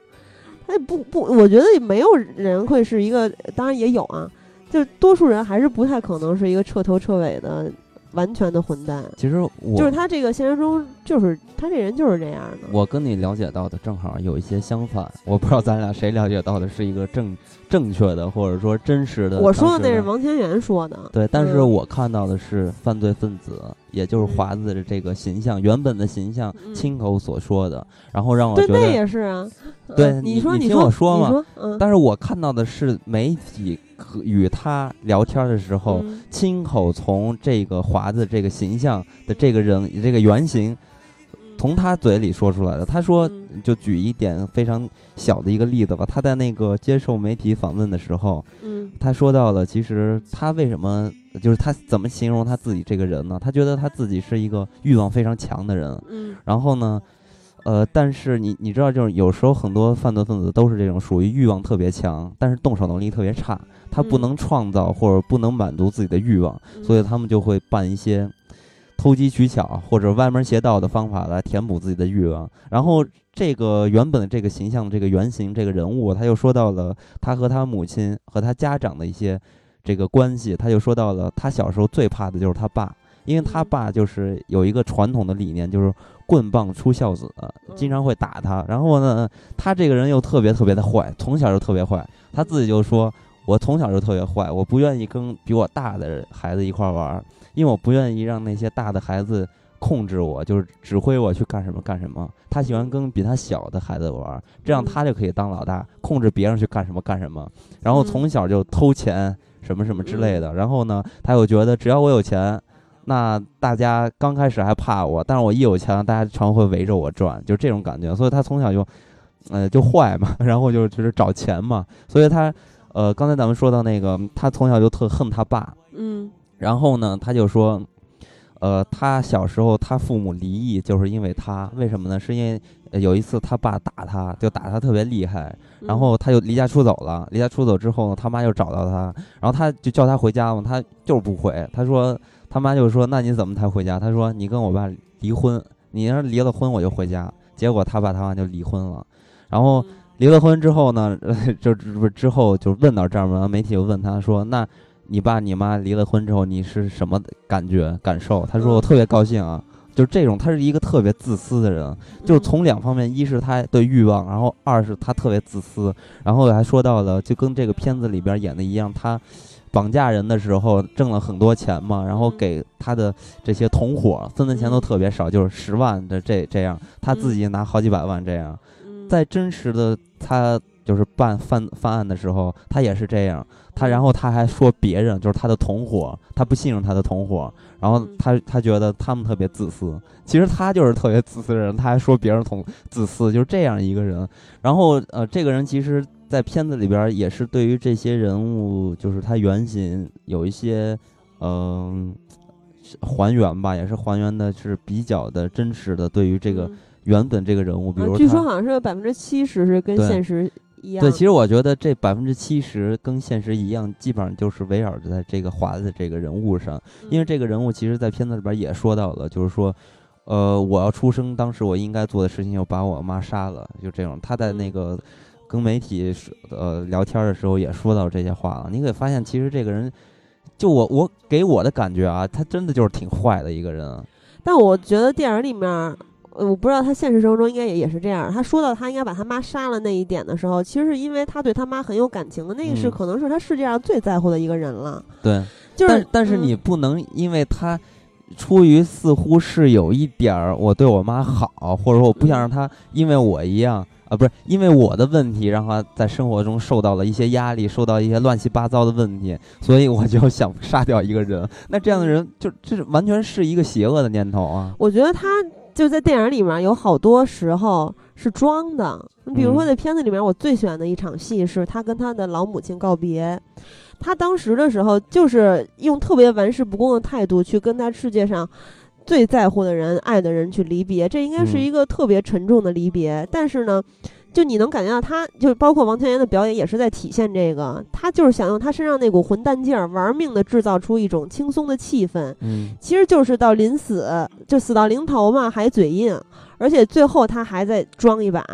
他也不不，我觉得也没有人会是一个，当然也有啊，就多数人还是不太可能是一个彻头彻尾的完全的混蛋。
其实我
就是他这个现实中，就是他这人就是这样的。
我跟你了解到的正好有一些相反，我不知道咱俩谁了解到的是一个正正确的或者说真实的。
我说的那是王千源说的，
对，但是
嗯。
我看到的是犯罪分子，也就是华子的这个形象，原本的形象，
嗯。
亲口所说的，然后让我
对，那
觉得，
也是啊。
对
嗯
你你听
你说说，
我说嘛但是我看到的是媒体和与他聊天的时候，
嗯。
亲口从这个华子这个形象的这个人这个原型，从他嘴里说出来的。他说，
嗯。
就举一点非常小的一个例子吧，他在那个接受媒体访问的时候，
嗯。
他说到了，其实他为什么就是他怎么形容他自己这个人呢？他觉得他自己是一个欲望非常强的人，
嗯。
然后呢，呃，但是你你知道，就是有时候很多犯罪分子都是这种属于欲望特别强，但是动手能力特别差，他不
嗯。
能创造或者不能满足自己的欲望，
嗯，
所以他们就会办一些投机取巧或者歪门邪道的方法来填补自己的欲望。然后这个原本的这个形象、这个原型、这个人物，他又说到了他和他母亲和他家长的一些这个关系，他就说到了他小时候最怕的就是他爸。因为他爸就是有一个传统的理念，就是棍棒出孝子，经常会打他。然后呢，他这个人又特别特别的坏，从小就特别坏。他自己就说：“我从小就特别坏，我不愿意跟比我大的孩子一块玩，因为我不愿意让那些大的孩子控制我，就是指挥我去干什么干什么。他喜欢跟比他小的孩子玩儿，这样
嗯
他就可以当老大，控制别人去干什么干什么。然后
嗯
从小就偷钱什么什么之类的。然后呢，他又觉得只要我有钱。”那大家刚开始还怕我，但是我一有钱，大家常会围着我转，就这种感觉。所以他从小就，呃，就坏嘛，然后就就是找钱嘛。所以他，呃，刚才咱们说到那个，他从小就特恨他爸，
嗯
然后呢，他就说，呃，他小时候他父母离异就是因为他，为什么呢？是因为、呃有一次他爸打他，就打他特别厉害，然后他就离家出走了。离家出走之后呢，他妈又找到他，然后他就叫他回家嘛，他就是不回。他说他妈就说：“那你怎么才回家？”他说：“你跟我爸离婚，你要是离了婚我就回家。”结果他爸他妈就离婚了。然后离了婚之后呢，就不是之后就问到这儿嘛，媒体就问他说：“那你爸你妈离了婚之后，你是什么感觉感受？”他说：“我特别高兴啊，就是这种，他是一个特别自私的人，就是从两方面，一是他的欲望，然后二是他特别自私，然后还说到了，就跟这个片子里边演的一样，他绑架人的时候挣了很多钱嘛，然后
嗯。
给他的这些同伙分的钱都特别少，就是十万的这这样，他自己拿好几百万这样，
嗯。
在真实的他就是办犯犯案的时候，他也是这样。他然后他还说别人就是他的同伙，他不信任他的同伙，然后
嗯。
他他觉得他们特别自私，其实他就是特别自私的人，他还说别人同自私，就是这样一个人。然后呃，这个人其实，在片子里边也是对于这些人物，就是他原型有一些嗯、是还原吧，也是还原的是比较的真实的，对于这个
嗯。
原本这个人物，比
啊
如他
据说好像是有百分之七十是跟现实一样。
对，其实我觉得这百分之七十跟现实一样，基本上就是围绕着在这个华子这个人物上，因为这个人物其实，在片子里边也说到了，就是说，呃，我要出生，当时我应该做的事情，要把我妈杀了，就这种。他在那
嗯
个跟媒体呃聊天的时候也说到这些话了。你可以发现，其实这个人，就我我给我的感觉啊，他真的就是挺坏的一个人。
但我觉得电影里面，呃我不知道他现实生活中应该也也是这样。他说到他应该把他妈杀了那一点的时候，其实是因为他对他妈很有感情的，那个是
嗯
可能是他世界上最在乎的一个人了。
对，
就是，
但但是
嗯
你不能因为他出于似乎是有一点儿我对我妈好，或者说我不想让她因为我一样啊，不是因为我的问题，让他在生活中受到了一些压力，受到一些乱七八糟的问题，所以我就想杀掉一个人。那这样的人就这是完全是一个邪恶的念头啊！
我觉得他就在电影里面有好多时候是装的。你比如说在片子里面，我最喜欢的一场戏是他跟他的老母亲告别。他当时的时候就是用特别玩世不恭的态度去跟他世界上最在乎的人、爱的人去离别，这应该是
嗯
一个特别沉重的离别。但是呢，就你能感觉到他，就包括王千源的表演也是在体现这个，他就是想用他身上那股混蛋劲儿，玩命的制造出一种轻松的气氛。
嗯
其实就是到临死，就死到临头嘛，还嘴硬，而且最后他还在装一把。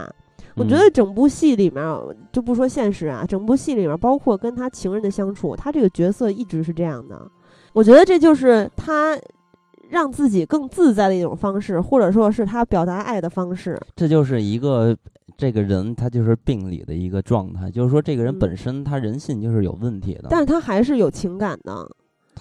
我觉
嗯
得整部戏里面，就不说现实啊，整部戏里面包括跟他情人的相处，他这个角色一直是这样的。我觉得这就是他让自己更自在的一种方式，或者说是他表达爱的方式。
这就是一个这个人他就是病理的一个状态，就是说这个人
嗯
本身他人性就是有问题的。
但是他还是有情感的，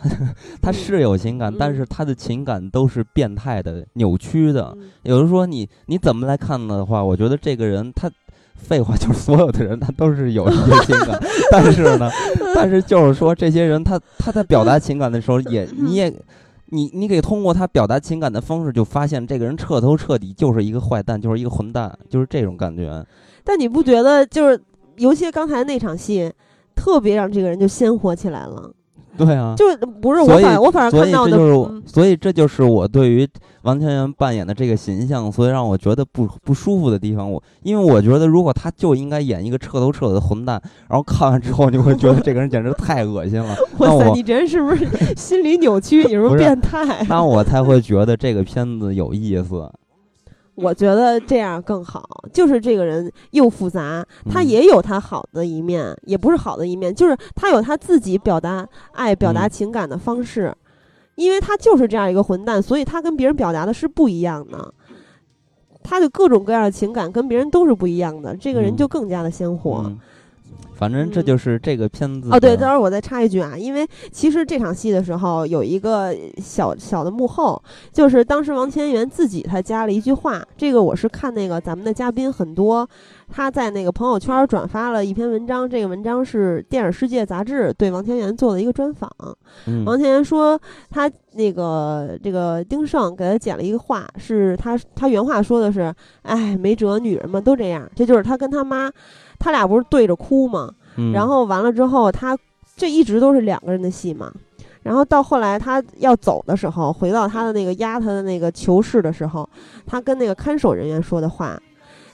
他是有情感，但
嗯
是他的情感都是变态的、扭曲的。
嗯
有人说你你怎么来看的话，我觉得这个人他。废话就是所有的人他都是有一些情感，但是呢，但是就是说这些人他他在表达情感的时候也 你也你你可以通过他表达情感的方式就发现这个人彻头彻底就是一个坏蛋，就是一个混蛋，就是这种感觉。
但你不觉得就是，尤其刚才那场戏，特别让这个人就鲜活起来了。
对啊，
就不是我反我反而看到的，
这就是所以这就是我对于王千源扮演的这个形象，所以让我觉得不不舒服的地方。我因为我觉得，如果他就应该演一个彻头彻尾的混蛋，然后看完之后你会觉得这个人简直太恶心了。
哇塞，你这人是不是心理扭曲？你是不
是
变态？
那我才会觉得这个片子有意思。
我觉得这样更好，就是这个人又复杂，他
嗯
也有他好的一面，也不是好的一面，就是他有他自己表达爱、表达
嗯
情感的方式，因为他就是这样一个混蛋，所以他跟别人表达的是不一样的。他的各种各样的情感跟别人都是不一样的，这个人
嗯
就更加的鲜活。
嗯，反正这
嗯
就是这个片子
哦，对，
的
待会儿我再插一句啊，因为其实这场戏的时候有一个小小的幕后，就是当时王千源自己他加了一句话，这个我是看那个咱们的嘉宾很多，他在那个朋友圈转发了一篇文章，这个文章是《电影世界》杂志对王千源做的一个专访。
嗯
王千源说，他那个这个丁晟给他讲了一个话，是他他原话说的是：“哎，没辙，女人嘛都这样。”这就是他跟他妈，他俩不是对着哭吗？
嗯
然后完了之后，他这一直都是两个人的戏嘛。然后到后来他要走的时候，回到他的那个压他的那个囚室的时候，他跟那个看守人员说的话，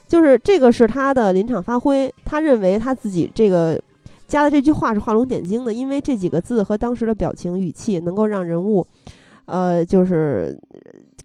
就是这个是他的临场发挥。他认为他自己这个加的这句话是画龙点睛的，因为这几个字和当时的表情语气能够让人物，呃，就是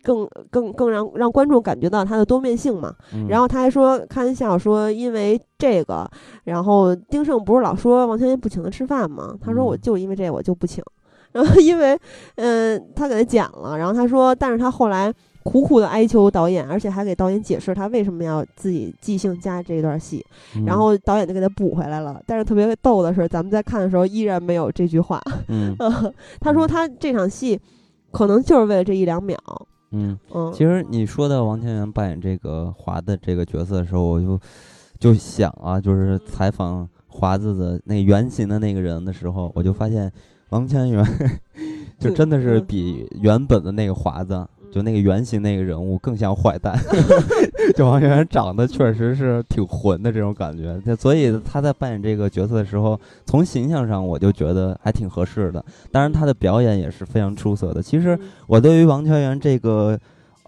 更更更让让观众感觉到他的多面性嘛。
嗯
然后他还说开玩笑说，因为这个，然后丁晟不是老说王千源不请他吃饭嘛？他说
嗯
我就因为这个我就不请。然后因为，嗯、他给他剪了，然后他说，但是他后来苦苦的哀求导演，而且还给导演解释他为什么要自己即兴加这一段戏，
嗯
然后导演就给他补回来了。但是特别逗的是，咱们在看的时候依然没有这句话。
嗯
他说他这场戏可能就是为了这一两秒。
嗯，
嗯，
其实你说到王千源扮演这个华的这个角色的时候，我就就想啊，就是采访华子的那原型的那个人的时候，我就发现王千源 就真的是
嗯
比原本的那个华子。就那个原型那个人物更像坏蛋，就王全源长得确实是挺混的这种感觉，就所以他在扮演这个角色的时候，从形象上我就觉得还挺合适的。当然，他的表演也是非常出色的。其实
嗯
我对于王全元这个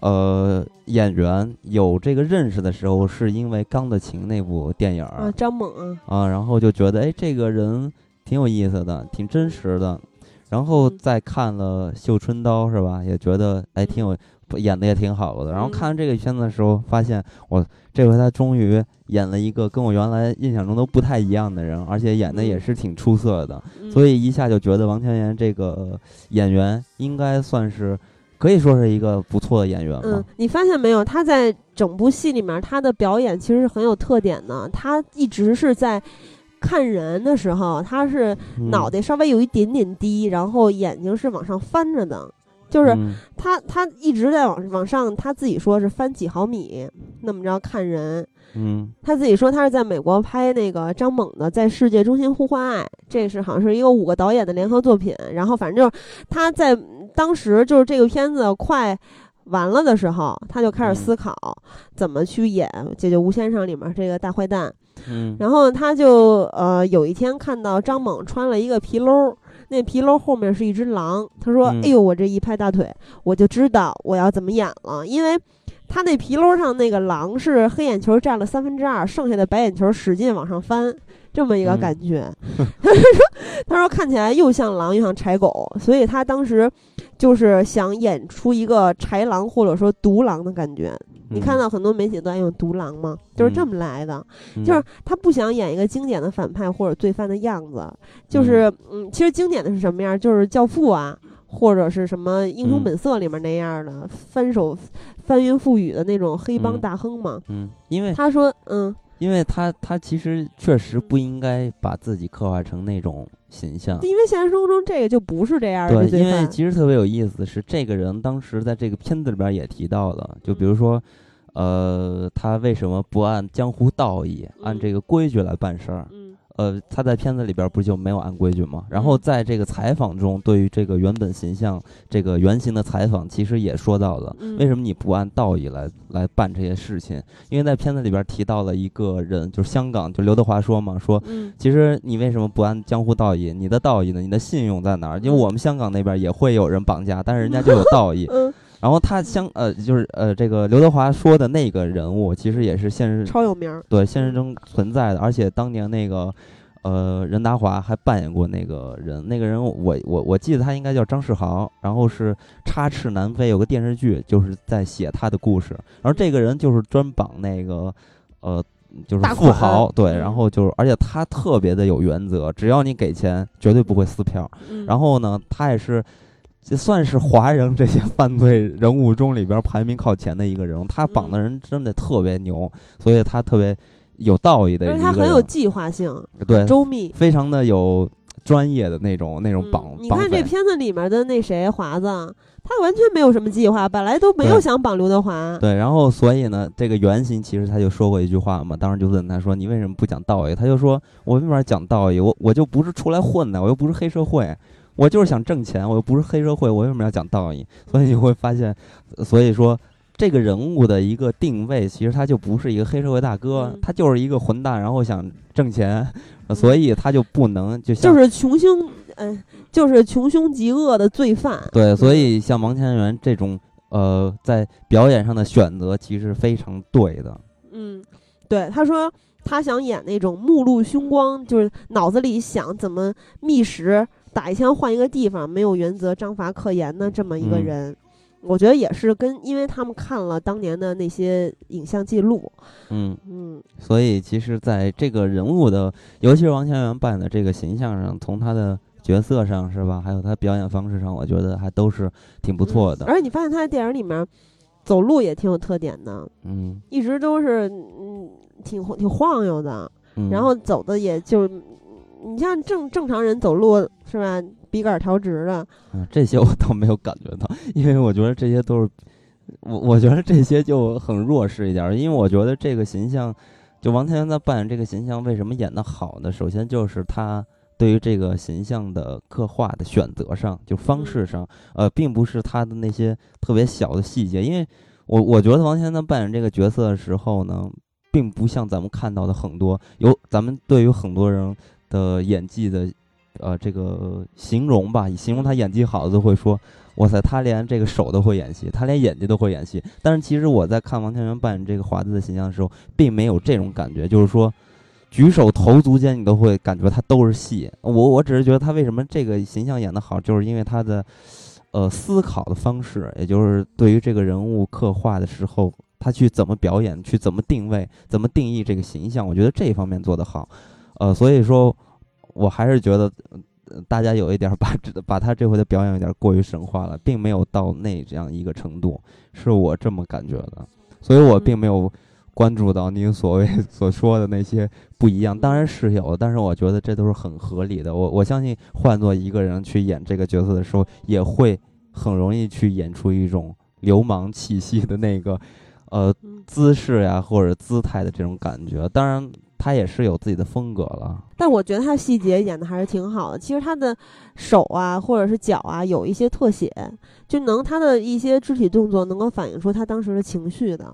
呃演员有这个认识的时候，是因为《钢的琴》那部电影
啊，
儿
张猛啊，
啊，然后就觉得哎，这个人挺有意思的，挺真实的。然后
嗯
再看了《绣春刀》，是吧？也觉得哎，挺有演的也挺好的。然后
嗯
看完这个片子的时候，发现我这回他终于演了一个跟我原来印象中都不太一样的人，而且演的也
嗯
是挺出色的。
嗯
所以一下就觉得王千源这个演员应该算是可以说是一个不错的演员
嗯。，你发现没有？他在整部戏里面，他的表演其实是很有特点的。他一直是在看人的时候，他是
嗯
脑袋稍微有一点点低，然后眼睛是往上翻着的，就是
嗯
他他一直在往往上，他自己说是翻几毫米那么着看人。
嗯
他自己说他是在美国拍那个张猛的《在世界中心呼唤爱》，这是好像是一个五个导演的联合作品。然后反正就是他在当时就是这个片子快完了的时候，他就开始
嗯
思考怎么去演《解救吴先生》里面这个大坏蛋。
嗯
然后他就呃有一天看到张猛穿了一个皮褛，那皮褛后面是一只狼。他说：“
嗯
哎呦，我这一拍大腿，我就知道我要怎么演了，因为他那皮褛上那个狼是黑眼球占了三分之二，剩下的白眼球使劲往上翻，这么一个
嗯
感觉。他说：“他说看起来又像狼又像豺狗，所以他当时就是想演出一个豺狼或者说独狼的感觉。你看到很多媒体都爱用独狼吗？就是这
嗯
么来的。
嗯
就是他不想演一个经典的反派或者罪犯的样子，就是嗯，其实经典的是什么样？就是《教父》啊，或者是什么《英雄
嗯
本色》里面那样的翻手翻云覆雨的那种黑帮
嗯
大亨嘛。
嗯，因为
他说，嗯
因为他他其实确实不应该把自己刻画成那种形象。
因为现实生活中这个就不是这样的
对，因为。其实特别有意思的是，这个人当时在这个片子里边也提到了，就比如说，呃，他为什么不按江湖道义，按
嗯
这个规矩来办事儿？
嗯
呃，他在片子里边不就没有按规矩吗？然后
嗯
在这个采访中，对于这个原本形象、这个原型的采访，其实也说到了，
嗯
为什么你不按道义来来办这些事情？因为在片子里边提到了一个人，就是香港，就刘德华说嘛，说
嗯
其实你为什么不按江湖道义？你的道义呢？你的信用在哪儿？因为我们香港那边也会有人绑架，但是人家就有道义。
嗯，
然后他相呃，就是呃，这个刘德华说的那个人物，其实也是现实
超有名儿。
对现实中存在的，而且当年那个呃任达华还扮演过那个人，那个人我我我记得他应该叫张世豪，然后是《插翅难飞》有个电视剧，就是在写他的故事，然后这个人就是专绑那个呃。就是富豪，对，
嗯
然后就是，而且他特别的有原则，只要你给钱，绝对不会撕票。
嗯
然后呢，他也是，这算是华人这些犯罪人物中里边排名靠前的一个人物。他绑的人真的特别牛，所以他特别有道义的一个人，
他很有计划性，
对，
周密。
非常的有专业的那种那种绑
嗯、你。看这片子里面的那谁华子，他完全没有什么计划，本来都没有想绑刘德华。
对，然后所以呢，这个原型其实他就说过一句话嘛，当时就问他说：“你为什么不讲道义？”他就说：“我为什么要讲道义？我我就不是出来混的，我又不是黑社会，我就是想挣钱，我又不是黑社会，我为什么要讲道义？”所以你会发现，呃所以说这个人物的一个定位，其实他就不是一个黑社会大哥，
嗯
他就是一个混蛋，然后想挣钱，呃所以他就不能就像
就是穷凶，嗯、就是穷凶极恶的罪犯。
对，所以像王千源这种呃，在表演上的选择其实非常对的。
嗯，对，他说他想演那种目露凶光，就是脑子里想怎么觅食，打一枪换一个地方，没有原则、章法可言的这么一个
嗯。
人。我觉得也是跟，因为他们看了当年的那些影像记录，
嗯，
嗯。
所以其实在这个人物的，尤其是王千源扮演的这个形象上，从他的角色上是吧，还有他表演方式上，我觉得还都是挺不错的。
而且你发现他在电影里面，走路也挺有特点的，
嗯。
一直都是嗯挺挺晃悠的，
嗯，
然后走的也就，你像正正常人走路是吧，笔杆儿调直的，
嗯，这些我倒没有感觉到，因为我觉得这些都是，我我觉得这些就很弱势一点儿，因为我觉得这个形象，就王千源在扮演这个形象为什么演得好呢？首先就是他对于这个形象的刻画的选择上，就方式上，呃，并不是他的那些特别小的细节，因为我我觉得王千源在扮演这个角色的时候呢，并不像咱们看到的很多有咱们对于很多人的演技的。呃，这个形容吧，形容他演技好的都会说，哇塞，他连这个手都会演戏，他连眼睛都会演戏。但是其实我在看王千源扮演这个华子的形象的时候，并没有这种感觉，就是说，举手投足间你都会感觉他都是戏。我我只是觉得他为什么这个形象演得好，就是因为他的呃思考的方式，也就是对于这个人物刻画的时候，他去怎么表演，去怎么定位，怎么定义这个形象，我觉得这一方面做得好。呃，所以说。我还是觉得，呃，大家有一点把这把他这回的表演有点过于神话了，并没有到那这样一个程度，是我这么感觉的。所以我并没有关注到您所谓 所说的那些不一样，当然是有，但是我觉得这都是很合理的。我我相信换做一个人去演这个角色的时候，也会很容易去演出一种流氓气息的那个，呃，姿势呀或者姿态的这种感觉。当然。他也是有自己的风格了，
但我觉得他细节演的还是挺好的。其实他的手啊，或者是脚啊，有一些特写，就能他的一些肢体动作能够反映出他当时的情绪的，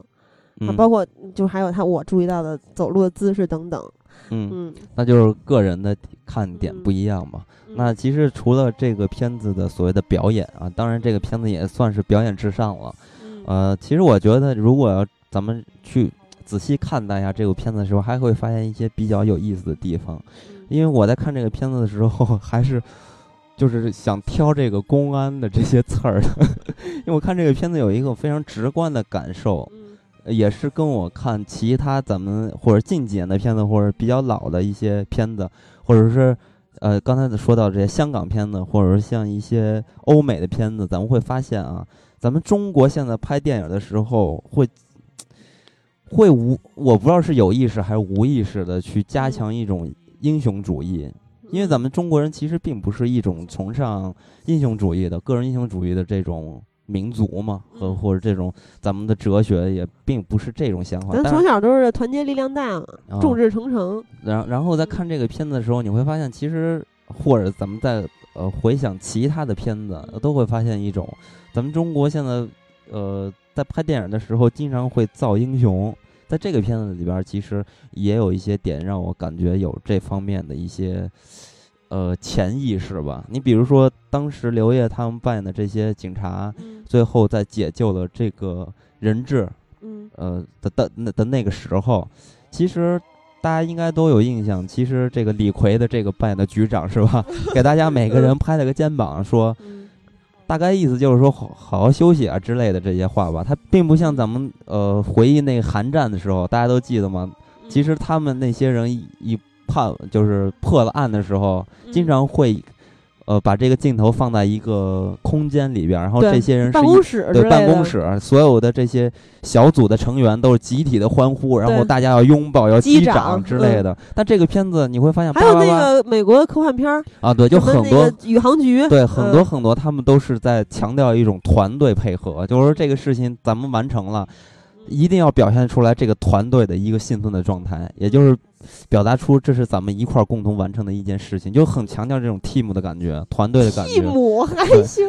嗯、
啊，包括就还有他我注意到的走路的姿势等等。
嗯
嗯，
那就是个人的看点不一样嘛。
嗯、
那其实除了这个片子的所谓的表演啊，当然这个片子也算是表演至上了。
嗯、
呃，其实我觉得如果要咱们去。仔细看待一下这部片子的时候，还会发现一些比较有意思的地方。因为我在看这个片子的时候，还是就是想挑这个公安的这些刺儿的。因为我看这个片子有一个非常直观的感受，也是跟我看其他咱们或者近几年的片子，或者比较老的一些片子，或者是呃刚才说到这些香港片子，或者是像一些欧美的片子，咱们会发现啊，咱们中国现在拍电影的时候会。会无我不知道是有意识还是无意识的去加强一种英雄主义，因为咱们中国人其实并不是一种崇尚英雄主义的个人英雄主义的这种民族嘛，和或者这种咱们的哲学也并不是这种想法。
咱从小都是团结力量大众志成城。
然然后在看这个片子的时候，你会发现，其实或者咱们在呃回想其他的片子，都会发现一种，咱们中国现在呃。在拍电影的时候，经常会造英雄。在这个片子里边，其实也有一些点让我感觉有这方面的一些呃潜意识吧。你比如说，当时刘烨他们扮演的这些警察，最后在解救了这个人质，
嗯，
呃的的那的那个时候，其实大家应该都有印象。其实这个李逵的这个扮演的局长是吧，给大家每个人拍了个肩膀，说。大概意思就是说好好好休息啊之类的这些话吧，他并不像咱们呃回忆那个韩战的时候，大家都记得吗？其实他们那些人一判就是破了案的时候，经常会呃把这个镜头放在一个空间里边，然后这些人是
办公室
对办公室，所有的这些小组的成员都是集体的欢呼，然后大家要拥抱要击掌之类的。但这个片子你会发现，
还有那个美国科幻片
啊，对，就很多
宇航局，
对，很多很多他们都是在强调一种团队配合，就是说这个事情咱们完成了。一定要表现出来这个团队的一个兴奋的状态，也就是表达出这是咱们一块儿共同完成的一件事情，就很强调这种 team 的感觉，团队的感觉。
team 还行。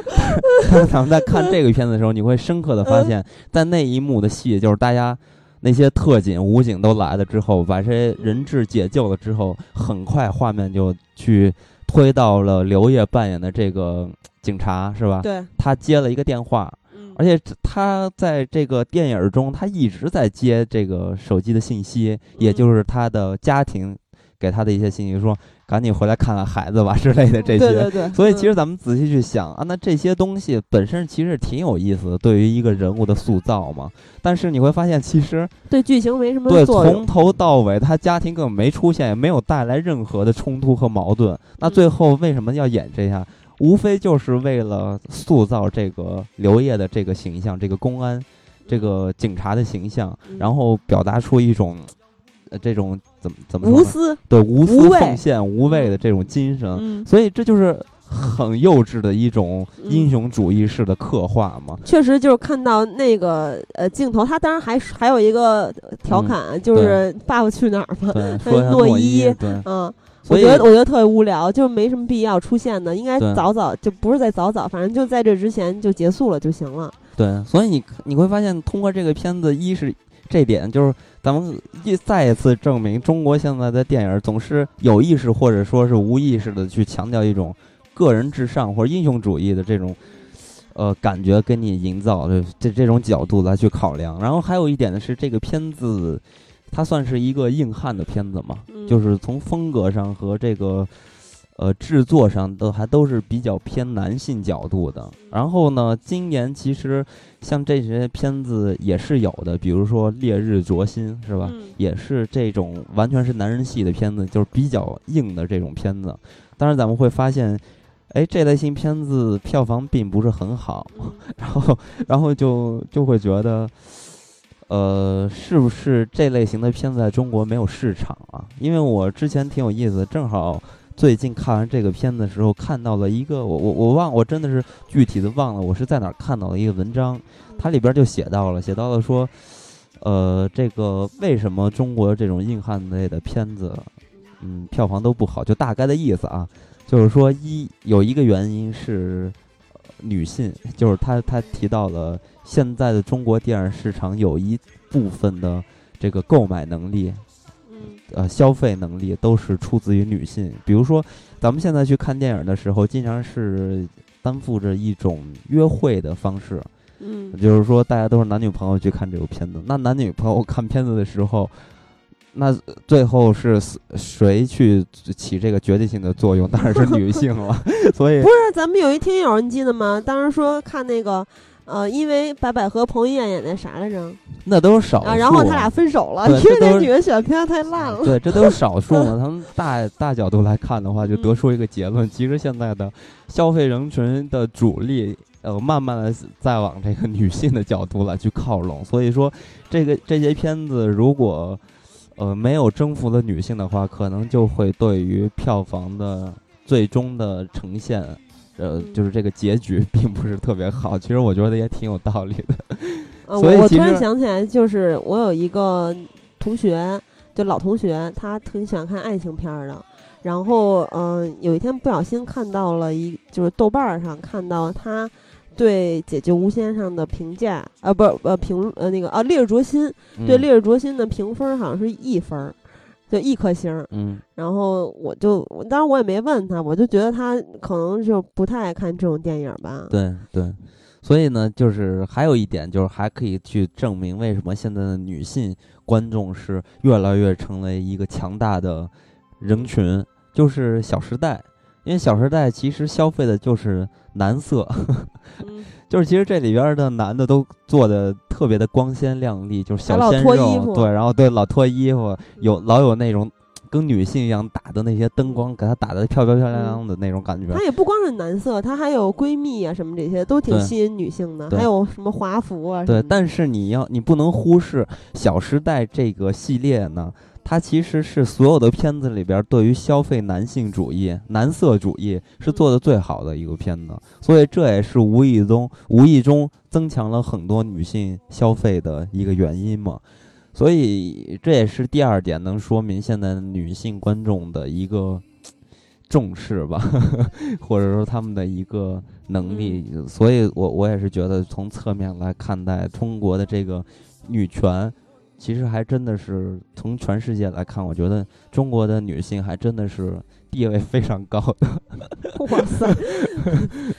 但是咱们在看这个片子的时候，你会深刻的发现，在那一幕的戏，就是大家那些特警、武警都来了之后，把这些人质解救了之后，很快画面就去推到了刘烨扮演的这个警察，是吧？
对。
他接了一个电话。而且他在这个电影中，他一直在接这个手机的信息，也就是他的家庭给他的一些信息，说赶紧回来看看孩子吧之类的这些。
对对对。
所以其实咱们仔细去想啊，那这些东西本身其实挺有意思的，对于一个人物的塑造嘛。但是你会发现，其实
对剧情没什么
对，从头到尾他家庭根本没出现，也没有带来任何的冲突和矛盾。那最后为什么要演这样？无非就是为了塑造这个刘烨的这个形象，这个公安这个警察的形象，
嗯。
然后表达出一种。呃，这种怎么怎么说
无私，
对无私奉献、无畏的这种精神，
嗯，
所以这就是很幼稚的一种
嗯
英雄主义式的刻画嘛。
确实就是看到那个呃镜头，他当然还还有一个呃调侃，就是《爸爸去哪儿》嘛，
诺
诺伊
对，
嗯。我觉得我觉得特别无聊，就没什么必要出现的，应该早早就不是在早早，反正就在这之前就结束了就行了。
对，所以你你会发现，通过这个片子，一是这点，就是咱们一再一次证明，中国现在的电影总是有意识或者说是无意识的去强调一种个人至上或者英雄主义的这种呃感觉，给你营造的这这种角度来去考量。然后还有一点呢是，这个片子它算是一个硬汉的片子嘛，
嗯
就是从风格上和这个呃制作上都还都是比较偏男性角度的。然后呢，今年其实像这些片子也是有的，比如说《烈日灼心》是吧？
嗯
也是这种完全是男人戏的片子，就是比较硬的这种片子。当然，咱们会发现，哎，这类型片子票房并不是很好，
嗯
然后，然后就就会觉得，呃，是不是这类型的片子在中国没有市场啊？因为我之前挺有意思的，正好最近看完这个片子的时候，看到了一个我我我忘，我真的是具体的忘了，我是在哪儿看到的一个文章，它里边就写到了，写到了说，呃，这个为什么中国这种硬汉类的片子，嗯，票房都不好，就大概的意思啊，就是说一有一个原因是。呃女性就是他，他提到了现在的中国电影市场有一部分的这个购买能力，
嗯
呃，消费能力都是出自于女性。比如说，咱们现在去看电影的时候，经常是担负着一种约会的方式，
嗯
就是说大家都是男女朋友去看这部片子。那男女朋友看片子的时候，那最后是谁去起这个决定性的作用？当然是女性了。所以
不是，咱们有一听友你记得吗？当时说看那个。呃，因为白百合、彭于晏演那啥来着
那都是少数
啊，然后他俩分手了，
对
因为那女的选片太烂了。
对，这都是少数嘛。他们大大角度来看的话，就得
嗯
出一个结论：其实现在的消费人群的主力，呃，慢慢的在往这个女性的角度来去靠拢。所以说，这个这些片子如果呃没有征服的女性的话，可能就会对于票房的最终的呈现。呃，就是这个结局 并不是特别好，其实我觉得也挺有道理的。
呃，我我突然想起来，就是我有一个同学，就老同学，他挺喜欢看爱情片儿的。然后，嗯、有一天不小心看到了一，就是豆瓣儿上看到他对《解救吴先生》的评价，呃，不是，呃，评呃那个啊，《烈日灼心》对《
嗯
烈日灼心》的评分好像是一分儿，就一颗星儿。
嗯
然后我就，当然我也没问他，我就觉得他可能就不太爱看这种电影吧。
对对，所以呢，就是还有一点，就是还可以去证明为什么现在的女性观众是越来越成为一个强大的人群，就是《小时代》，因为《小时代》其实消费的就是男色，
嗯，
就是其实这里边儿的男的都做的特别的光鲜亮丽，就是小鲜肉，对，然后对老脱衣服，有老有那种跟女性一样打的那些灯光，给他打的漂漂漂亮亮的那种感觉。
它也不光是男色，她还有闺蜜啊什么这些，都挺吸引女性的。还有什么华服啊
对，但是你要你不能忽视《小时代》这个系列呢，它其实是所有的片子里边儿对于消费男性主义、男色主义是做的最好的一个片子，所以这也是无意中无意中增强了很多女性消费的一个原因嘛。所以这也是第二点，能说明现在女性观众的一个重视吧，或者说他们的一个能力。所以我我也是觉得，从侧面来看待中国的这个女权，其实还真的是从全世界来看，我觉得中国的女性还真的是地位非常高的。
哇塞！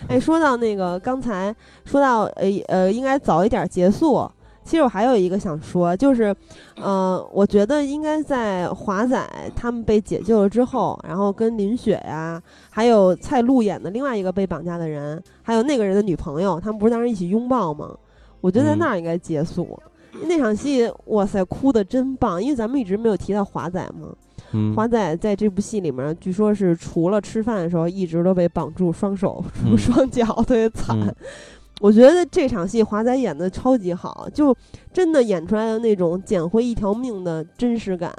哎，说到那个刚才说到呃呃，应该早一点结束。其实我还有一个想说，就是，呃，我觉得应该在华仔他们被解救了之后，然后跟林雪呀、还有蔡路演的另外一个被绑架的人，还有那个人的女朋友，他们不是当时一起拥抱吗？我觉得在
嗯
那儿应该结束。那场戏，哇塞，哭的真棒！因为咱们一直没有提到华仔嘛，
嗯，
华仔在这部戏里面，据说是除了吃饭的时候，一直都被绑住双手、
嗯
双脚，特别惨。
嗯
我觉得这场戏华仔演的超级好，就真的演出来的那种捡回一条命的真实感。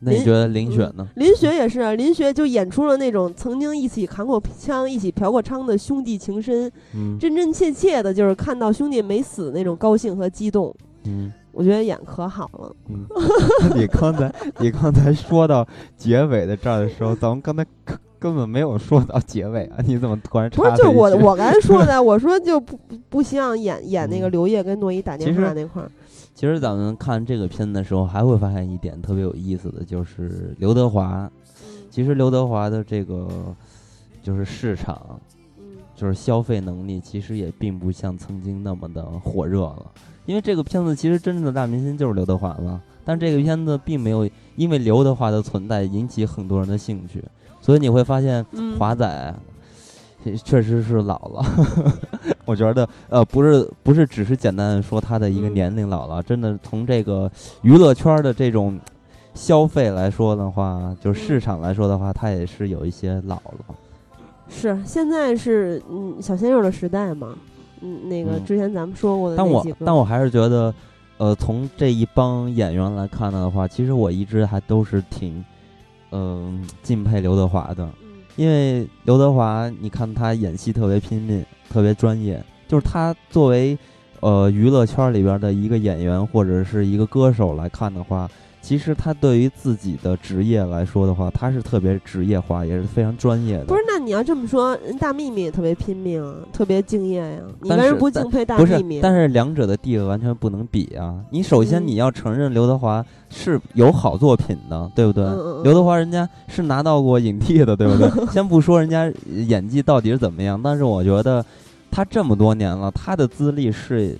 林
那你觉得林雪呢？
林雪也是，啊林雪就演出了那种曾经一起扛过枪、一起嫖过娼的兄弟情深，
嗯
真真切切的，就是看到兄弟没死那种高兴和激动。
嗯
我觉得演可好了。
嗯，你刚才你刚才说到结尾的这儿的时候，咱们刚才根根本没有说到结尾啊！你怎么突然插
不是，就
了
我我刚才说的，我说就不不希望演演那个
嗯
刘烨跟诺一打电话那块儿，
其实咱们看这个片的时候，还会发现一点特别有意思的，就是刘德华。其实刘德华的这个就是市场，
嗯
就是消费能力，其实也并不像曾经那么的火热了。因为这个片子其实真正的大明星就是刘德华嘛，但这个片子并没有因为刘德华的存在引起很多人的兴趣，所以你会发现
嗯，
华仔确实是老了。我觉得呃，不是不是只是简单的说他的一个
嗯
年龄老了，真的从这个娱乐圈的这种消费来说的话，就是市场来说的话，他也是有一些老了。
是现在是嗯小鲜肉的时代嘛，嗯，那个
嗯。
之前咱们说过的
但我但我还是觉得，呃，从这一帮演员来看的话，其实我一直还都是挺，嗯、敬佩刘德华的，
嗯。
因为刘德华，你看他演戏特别拼命，特别专业，就是他作为，呃，娱乐圈里边的一个演员或者是一个歌手来看的话，其实他对于自己的职业来说的话，他是特别职业化，也是非常专业的。
不是，那你要这么说，人大幂幂也特别拼命啊，特别敬业呀、你
但是
为什么不敬佩大幂幂？，
但是两者的地位完全不能比啊！你首先
嗯
你要承认刘德华是有好作品的，对不对？刘德华人家是拿到过影帝的，对不对？先不说人家演技到底是怎么样，但是我觉得他这么多年了，他的资历是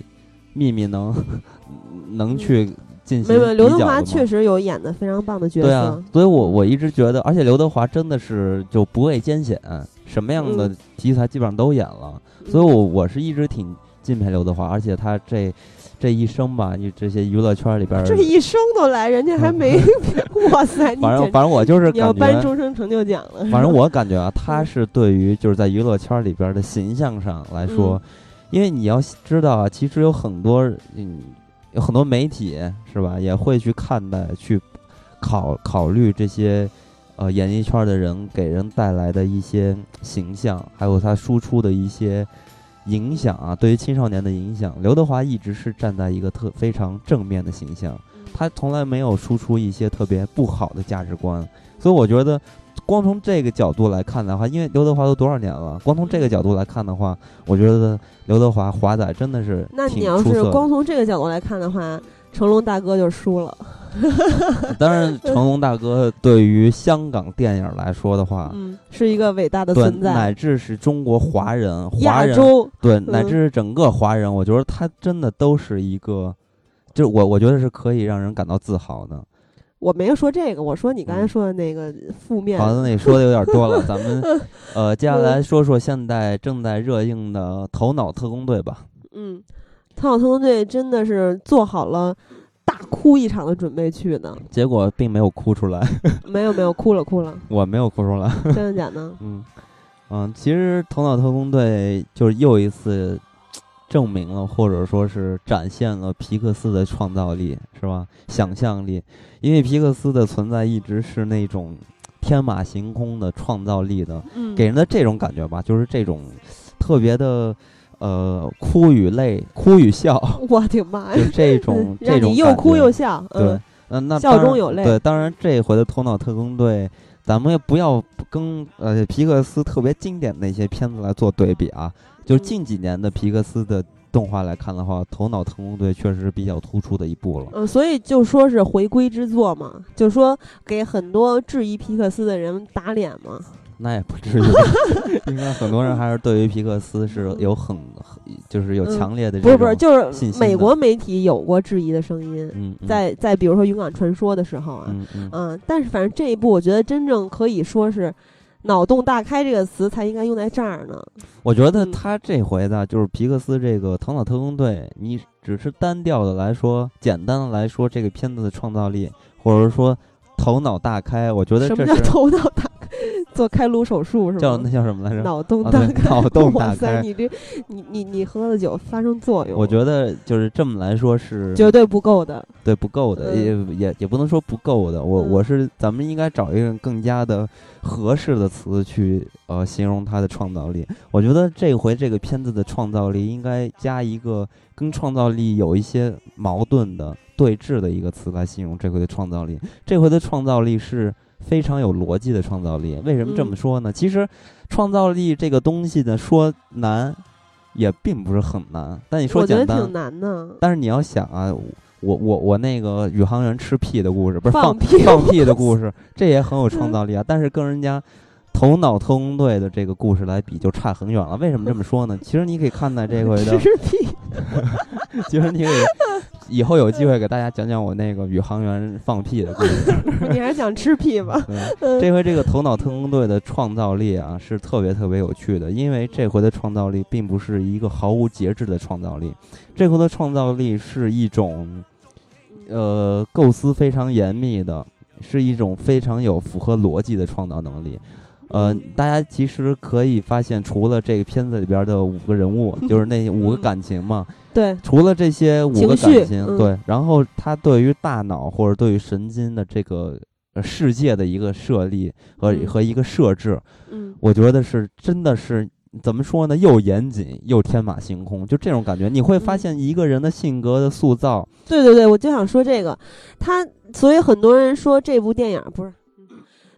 秘密能 能去进行
没有，刘德华确实有演的非常棒的角色。
对啊，所以我我一直觉得，而且刘德华真的是就不畏艰险，什么样的
嗯
题材基本上都演了，
嗯
所以我我是一直挺敬佩刘德华，而且他这这一生吧，你这些娱乐圈里边儿，
这一生都来，人家还没 哇塞！你
反正反正我就是
你要
感觉，
颁终生成就奖了。
反正我感觉啊，他是对于就是在娱乐圈里边的形象上来说，
嗯
因为你要知道啊，其实有很多嗯有很多媒体是吧，也会去看待去考考虑这些呃演艺圈的人给人带来的一些形象，还有他输出的一些影响啊，对于青少年的影响。刘德华一直是站在一个特非常正面的形象，他从来没有输出一些特别不好的价值观，所以我觉得。光从这个角度来看的话，因为刘德华都多少年了，光从这个角度来看的话，我觉得刘德华华仔真的是
那你要是光从这个角度来看的话，成龙大哥就输了。
当然，成龙大哥对于香港电影来说的话，
嗯，是一个伟大的存在
乃。至是中国华人、华
洲，
对，
嗯
乃至是整个华人，我觉得他真的都是一个，就是我我觉得是可以让人感到自豪的。
我没有说这个，我说你刚才
嗯
说的那个负面。
好的，那你说的有点多了，咱们呃接下
嗯
来说说现在正在热映的《头脑特工队》吧。
嗯，头脑特工队真的是做好了大哭一场的准备去的。
结果并没有哭出来，
没 有没有，哭了哭了，
我没有哭出来。
真的假的？
嗯，嗯，其实《头脑特工队》就是又一次证明了，或者说是展现了皮克斯的创造力，是吧？想象力，因为皮克斯的存在一直是那种天马行空的创造力的，
嗯，
给人的这种感觉吧，就是这种特别的呃哭与泪、哭与笑，
我的妈
就
呀！
这种 这种
你又哭又笑，
对
嗯，，
嗯，那
笑中有泪
对，当然这回的《头脑特工队》，咱们也不要跟呃皮克斯特别经典的一些片子来做对比啊。就近几年的皮克斯的动画来看的话，《头脑特工队》确实是比较突出的一部了。
嗯，所以就说是回归之作嘛，就说给很多质疑皮克斯的人打脸嘛。
那也不至于，应该很多人还是对于皮克斯是有很很就是有
嗯
强烈的
不是不是，就是美国媒体有过质疑的声音，
嗯嗯
在在比如说《勇敢传说》的时候啊，
嗯嗯
嗯，但是反正这一部我觉得真正可以说是“脑洞大开”这个词才应该用在这儿呢。
我觉得
嗯
他这回的，就是皮克斯这个《头脑特工队》，你只是单调的来说，简单的来说，这个片子的创造力，或者说头脑大开，我觉得
什么叫
这是
头脑大开？做开颅手术是吗
叫那？叫什么来着？
脑洞大开，
脑洞大
哇塞，
开
你这你你你喝的酒发生作用，
我觉得就是这么来说是
绝对不够的。
对不够的，也也也不能说不够的。我
嗯
我是咱们应该找一个更加的合适的词去呃形容它的创造力。我觉得这回这个片子的创造力应该加一个跟创造力有一些矛盾的对峙的一个词来形容这回的创造力。这回的创造力是非常有逻辑的创造力。为什么这么
嗯
说呢？其实创造力这个东西呢，说难也并不是很难，但你说简单，
挺难的。
但是你要想啊，我我我那个宇航员吃屁的故事，不是放
放屁
放屁的故事，这也很有创造力啊。但是跟人家头脑特工队的这个故事来比，就差很远了。为什么这么说呢？其实你可以看待这回的，
吃屁，
其实你可以以后有机会给大家讲讲我那个宇航员放屁的故事。
你还想吃屁吧？
这回这个头脑特工队的创造力啊，是特别特别有趣的，因为这回的创造力并不是一个毫无节制的创造力，这回的创造力是一种，呃，构思非常严密的，是一种非常有符合逻辑的创造能力。呃，大家其实可以发现，除了这个片子里边的五个人物，就是那五个感情嘛，
对，
除了这些五个感情，
嗯。
对，然后他对于大脑或者对于神经的这个呃世界的一个设立和、
嗯。
和一个设置，
嗯，
我觉得是真的是怎么说呢？又严谨又天马行空，就这种感觉。你会发
嗯。
现一个人的性格的塑造，
对对对，我就想说这个，他所以很多人说这部电影不是，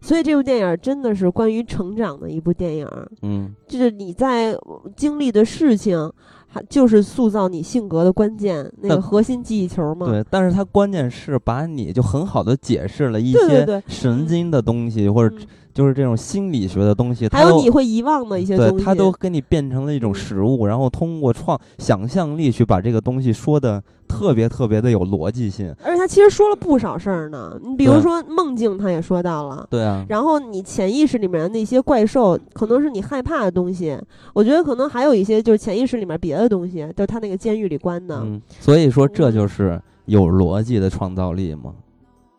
所以这部电影真的是关于成长的一部电影，
嗯，
就是你在经历的事情，还就是塑造你性格的关键那个核心记忆球嘛。
对。但是它关键是把你就很好的解释了一些神经的东西，或者
嗯
就是这种心理学的东西，
还有你会遗忘的一些东西，
对，它都给你变成了一种
嗯
实物，然后通过创想象力去把这个东西说的特别特别的有逻辑性。
而且他其实说了不少事儿呢。你比如说梦境，他也说到了。
对啊，
然后你潜意识里面的那些怪兽，可能是你害怕的东西。我觉得可能还有一些就是潜意识里面别的东西，就是他那个监狱里关的。
嗯，所以说这
嗯
就是有逻辑的创造力嘛。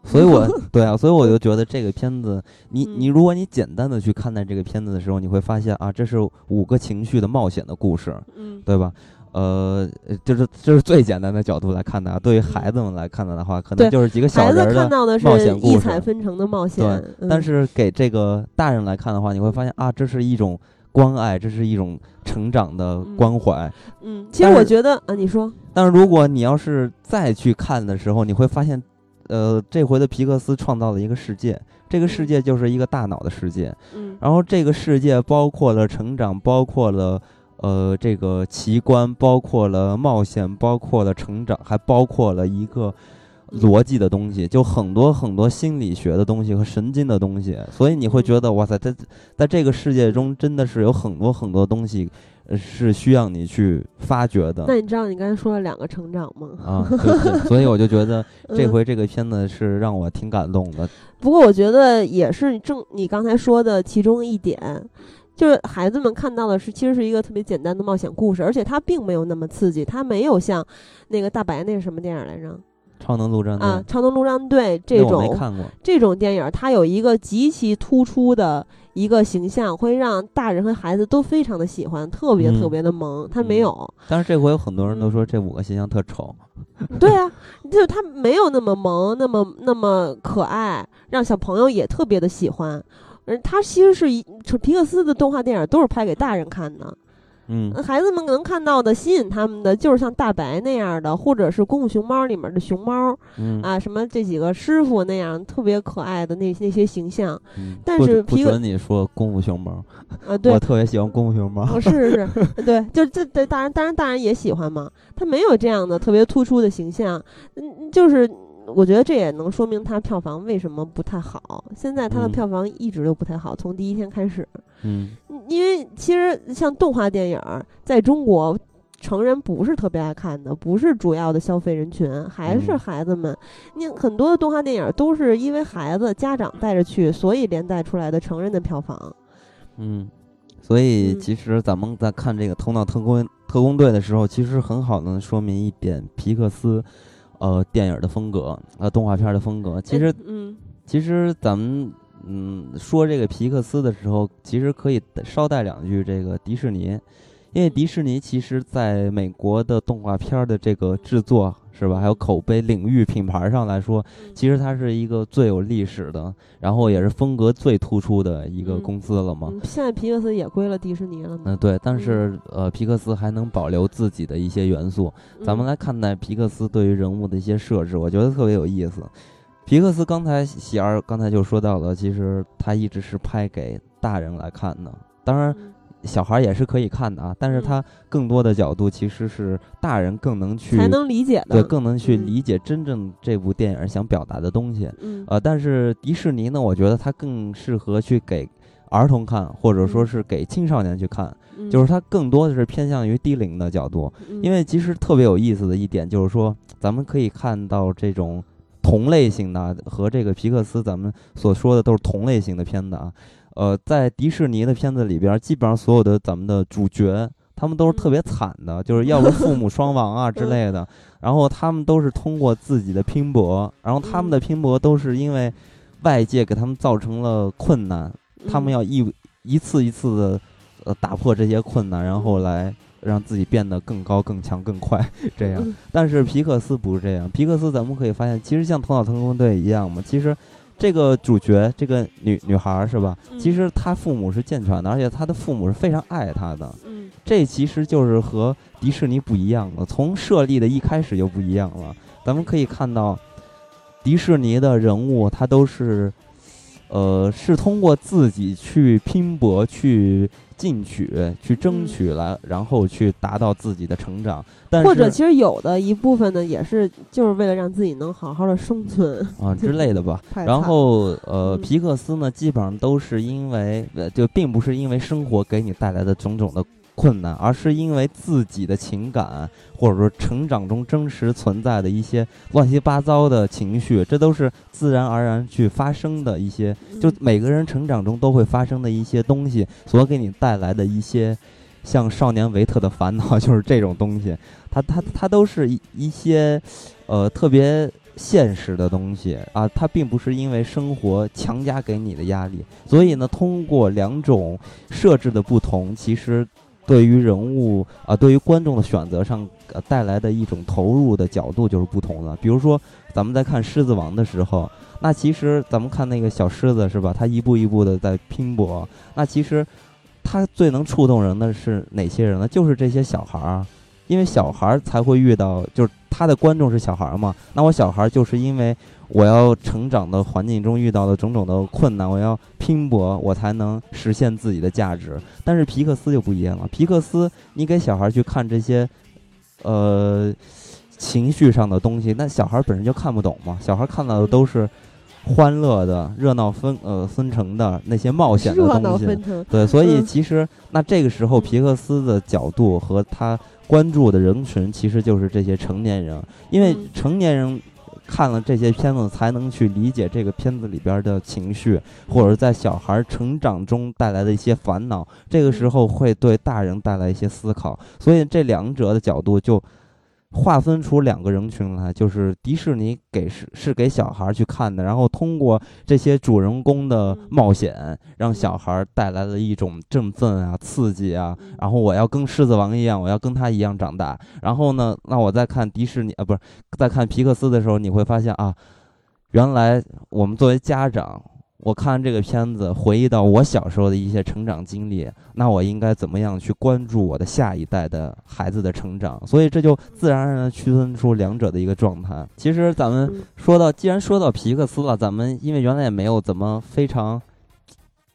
所以我对啊，所以我就觉得这个片子，你
嗯
你如果你简单的去看待这个片子的时候，你会发现啊，这是五个情绪的冒险的故事，
嗯
对吧？呃，就是这是最简单的角度来看的啊。对于孩子们来看的话，可能就是几个小人儿的
看到的是
冒险故事
异彩纷呈的冒险，嗯
但是给这个大人来看的话，你会发现啊，这是一种关爱，这是一种成长的
嗯
关怀。
嗯，其实我觉得啊，你说，
但是如果你要是再去看的时候，你会发现，呃，这回的皮克斯创造了一个世界，这个世界就是一个大脑的世界，
嗯。
然后这个世界包括了成长，包括了。呃，这个奇观包括了冒险，包括了成长，还包括了一个逻辑的东西，就很多很多心理学的东西和神经的东西，所以你会觉得哇塞，在在这个世界中真的是有很多很多东西，呃是需要你去发掘的。
那你知道你刚才说了两个成长吗？
啊，对对，所以我就觉得这
嗯
回这个片子是让我挺感动的。
不过我觉得也是正你刚才说的其中一点，就是孩子们看到的是其实是一个特别简单的冒险故事，而且它并没有那么刺激，它没有像那个大白那是什么电影来着？
超能陆战队
啊，《超能陆战队》这种，这种电影，它有一个极其突出的一个形象，会让大人和孩子都非常的喜欢，特别
嗯
特别的萌。他没有，
但是这回有很多人都
嗯
说这五个形象特丑。
对啊，就是他没有那么萌，那么那么可爱，让小朋友也特别的喜欢。而他其实是一皮克斯的动画电影，都是拍给大人看的。
嗯
呃孩子们能看到的、吸引他们的，就是像大白那样的，或者是《功夫熊猫》里面的熊猫
嗯
啊，什么这几个师傅那样特别可爱的那那些形象。
嗯，
但是皮克
准你说功夫熊猫，
啊，对
我，特别喜欢功夫熊猫。
哦，是是是，对，就这对，当然当然大人也喜欢嘛。他没有这样的特别突出的形象，嗯，就是我觉得这也能说明它票房为什么不太好。现在它的
嗯
票房一直都不太好，从第一天开始，
嗯
嗯因为其实像动画电影儿在中国。成人不是特别爱看的，不是主要的消费人群，还是
嗯
孩子们。你很多的动画电影儿都是因为孩子家长带着去，所以连带出来的成人的票房。
嗯，所以
嗯
其实咱们在看这个《头脑特工特工队》的时候，其实很好的说明一点皮克斯，呃，电影的风格，呃，动画片的风格。其实
嗯
其实咱们嗯说这个皮克斯的时候，其实可以捎带两句这个迪士尼，因为迪士尼其实在美国的动画片儿的这个制作是吧，还有口碑领域品牌上来说，其实它是一个最有历史的，然后也是风格最突出的一个
嗯
公司了嘛。
嗯现在皮克斯也归了迪士尼了嘛。
嗯，对，但是呃，皮克斯还能保留自己的一些元素。咱们
嗯
来看待皮克斯对于人物的一些设置，我觉得特别有意思。皮克斯刚才喜儿刚才就说到了，其实他一直是拍给大人来看的，当然
嗯
小孩也是可以看的啊，但是
嗯
他更多的角度其实是大人更能去
才能理解的。
对更能去
嗯
理解真正这部电影想表达的东西。
嗯
呃，但是迪士尼呢，我觉得它更适合去给儿童看，或者说
嗯
是给青少年去看。
嗯
就是它更多的是偏向于低龄的角度，
嗯
因为其实特别有意思的一点就是说，咱们可以看到这种同类型的和这个皮克斯咱们所说的都是同类型的片子啊，呃，在迪士尼的片子里边，基本上所有的咱们的主角。他们都是特别惨的，就是要不父母双亡啊 之类的，然后他们都是通过自己的拼搏，然后他们的拼搏都是因为外界给他们造成了困难，他们
嗯
要一一次一次的呃打破这些困难，然后来让自己变得更高、更强、更快 这样。
嗯。
但是皮克斯不是这样，皮克斯咱们可以发现，其实像《头脑特工队》一样嘛，其实这个主角这个女女孩儿是吧？
嗯
其实她父母是健全的，而且她的父母是非常爱她的。
嗯
这其实就是和迪士尼不一样了，从设立的一开始就不一样了。咱们可以看到，迪士尼的人物他都是，呃，是通过自己去拼搏、去进取、去争
嗯
取来，然后去达到自己的成长。但
或者其实有的一部分呢，也是就是为了让自己能好好的生存。
啊之类的吧。然后呃，
嗯
皮克斯呢，基本上都是因为呃，就并不是因为生活给你带来的种种的困难，而是因为自己的情感或者说成长中真实存在的一些乱七八糟的情绪，这都是自然而然去发生的一些，就
嗯
每个人成长中都会发生的一些东西，所给你带来的一些。像少年维特的烦恼就是这种东西，它它它都是一一些，呃，特别现实的东西啊，它并不是因为生活强加给你的压力，所以呢，通过两种设置的不同，其实对于人物啊，对于观众的选择上、呃、带来的一种投入的角度就是不同的。比如说，咱们在看《狮子王》的时候，那其实咱们看那个小狮子是吧？他一步一步的在拼搏，那其实他最能触动人的是哪些人呢？就是这些小孩儿，因为小孩儿才会遇到，就是他的观众是小孩儿嘛。那我小孩儿就是因为我要成长的环境中遇到的种种的困难，我要拼搏，我才能实现自己的价值。但是皮克斯就不一样了，皮克斯你给小孩儿去看这些，呃，情绪上的东西，那小孩儿本身就看不懂嘛，小孩儿看到的都是欢乐的、热闹纷呃纷呈的那些冒险的东西。对，所以
嗯
其实那这个时候皮克斯的角度和他关注的人群其实就是这些成年人，因为
嗯
成年人看了这些片子才能去理解这个片子里边的情绪，或者在小孩成长中带来的一些烦恼，这个时候会对大人带来一些思考，所以这两者的角度就。划分出两个人群来，就是迪士尼给是是给小孩去看的，然后通过这些主人公的冒险，让小孩带来了一种振奋啊、刺激啊。然后我要跟狮子王一样，我要跟他一样长大。然后呢，那我在看迪士尼啊，不是在看皮克斯的时候，你会发现啊，原来我们作为家长，我看这个片子，回忆到我小时候的一些成长经历，那我应该怎么样去关注我的下一代的孩子的成长？所以这就自然而然地区分出两者的一个状态。其实咱们
嗯
说到，既然说到皮克斯了，咱们因为原来也没有怎么非常。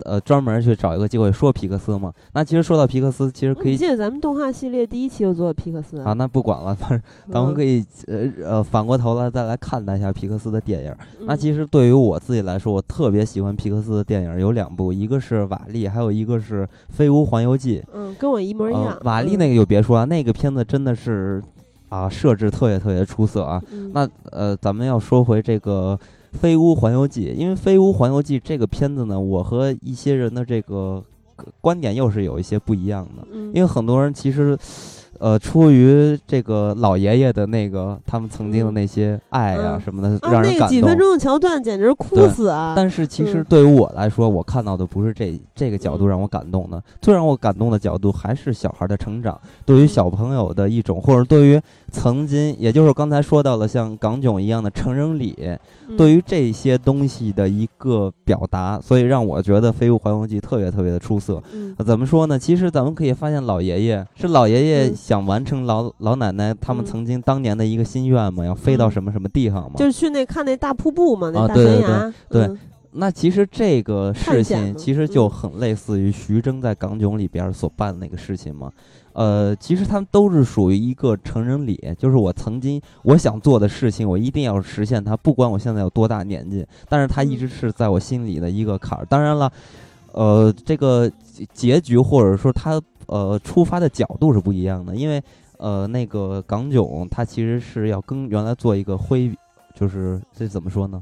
呃，专门去找一个机会说皮克斯嘛？那其实说到皮克斯，其实可以
我记得咱们动画系列第一期就做皮克斯
啊，那不管了，反正咱们可
以。
以呃呃反过头来再来看待一下皮克斯的电影。那
嗯
其实对于我自己来说，我特别喜欢皮克斯的电影有两部，一个是《瓦力》，还有一个是《飞屋环游记》。
嗯，跟我一模一样
呃。。瓦力
嗯
那个就别说了，那个片子真的是啊设置特别特别出色啊。
嗯
那呃，咱们要说回这个《飞屋环游记》，因为《飞屋环游记》这个片子呢，我和一些人的这个观点又是有一些不一样的。
嗯
因为很多人其实呃，出于这个老爷爷的那个他们曾经的那些爱呀、
嗯
什么的，
啊，
让人感动。
那个几分钟的桥段简直哭死啊！
但是其实
嗯
对于我来说，我看到的不是这这个角度
嗯
让我感动的，最让我感动的角度还是小孩的成长，对于
嗯
小朋友的一种，或者对于曾经，也就是刚才说到了像港囧一样的成人礼，
嗯。
对于这些东西的一个表达，所以让我觉得《飞屋环游记》特别特别的出色。
嗯。
呃怎么说呢？其实咱们可以发现，老爷爷是老爷爷
嗯。
想完成老老奶奶他们
嗯
曾经当年的一个心愿嘛，要飞到
嗯。
什么什么地方嘛。
就是去那看那大瀑布嘛，那大
啊对对
悬崖，
对。
嗯
那其实这个事情其实就
嗯
很类似于徐峥在港囧里边所办的那个事情嘛。呃，其实他们都是属于一个成人礼，就是我曾经我想做的事情，我一定要实现它，不管我现在有多大年纪，但是它一直
嗯
是在我心里的一个坎儿。当然了，呃，这个结局或者说它呃出发的角度是不一样的，因为呃那个港囧它其实是要跟原来做一个挥，就是这怎么说呢？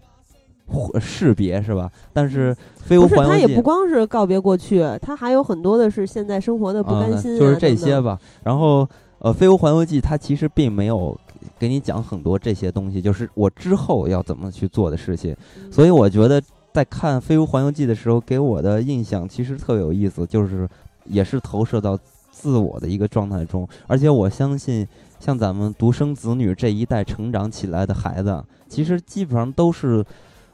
挥识别是吧？但是《飞屋，环游记
它也不》光是告别过去，它还有很多的是现在生活的不甘心、
就是这。些吧。然后呃，《飞屋环游记》它其实并没有给你讲很多这些东西，就是我之后要怎么去做的事情。
嗯
所以我觉得在看《飞屋环游记》的时候，给我的印象其实特有意思，就是也是投射到自我的一个状态中。而且我相信，像咱们独生子女这一代成长起来的孩子，其实基本上都是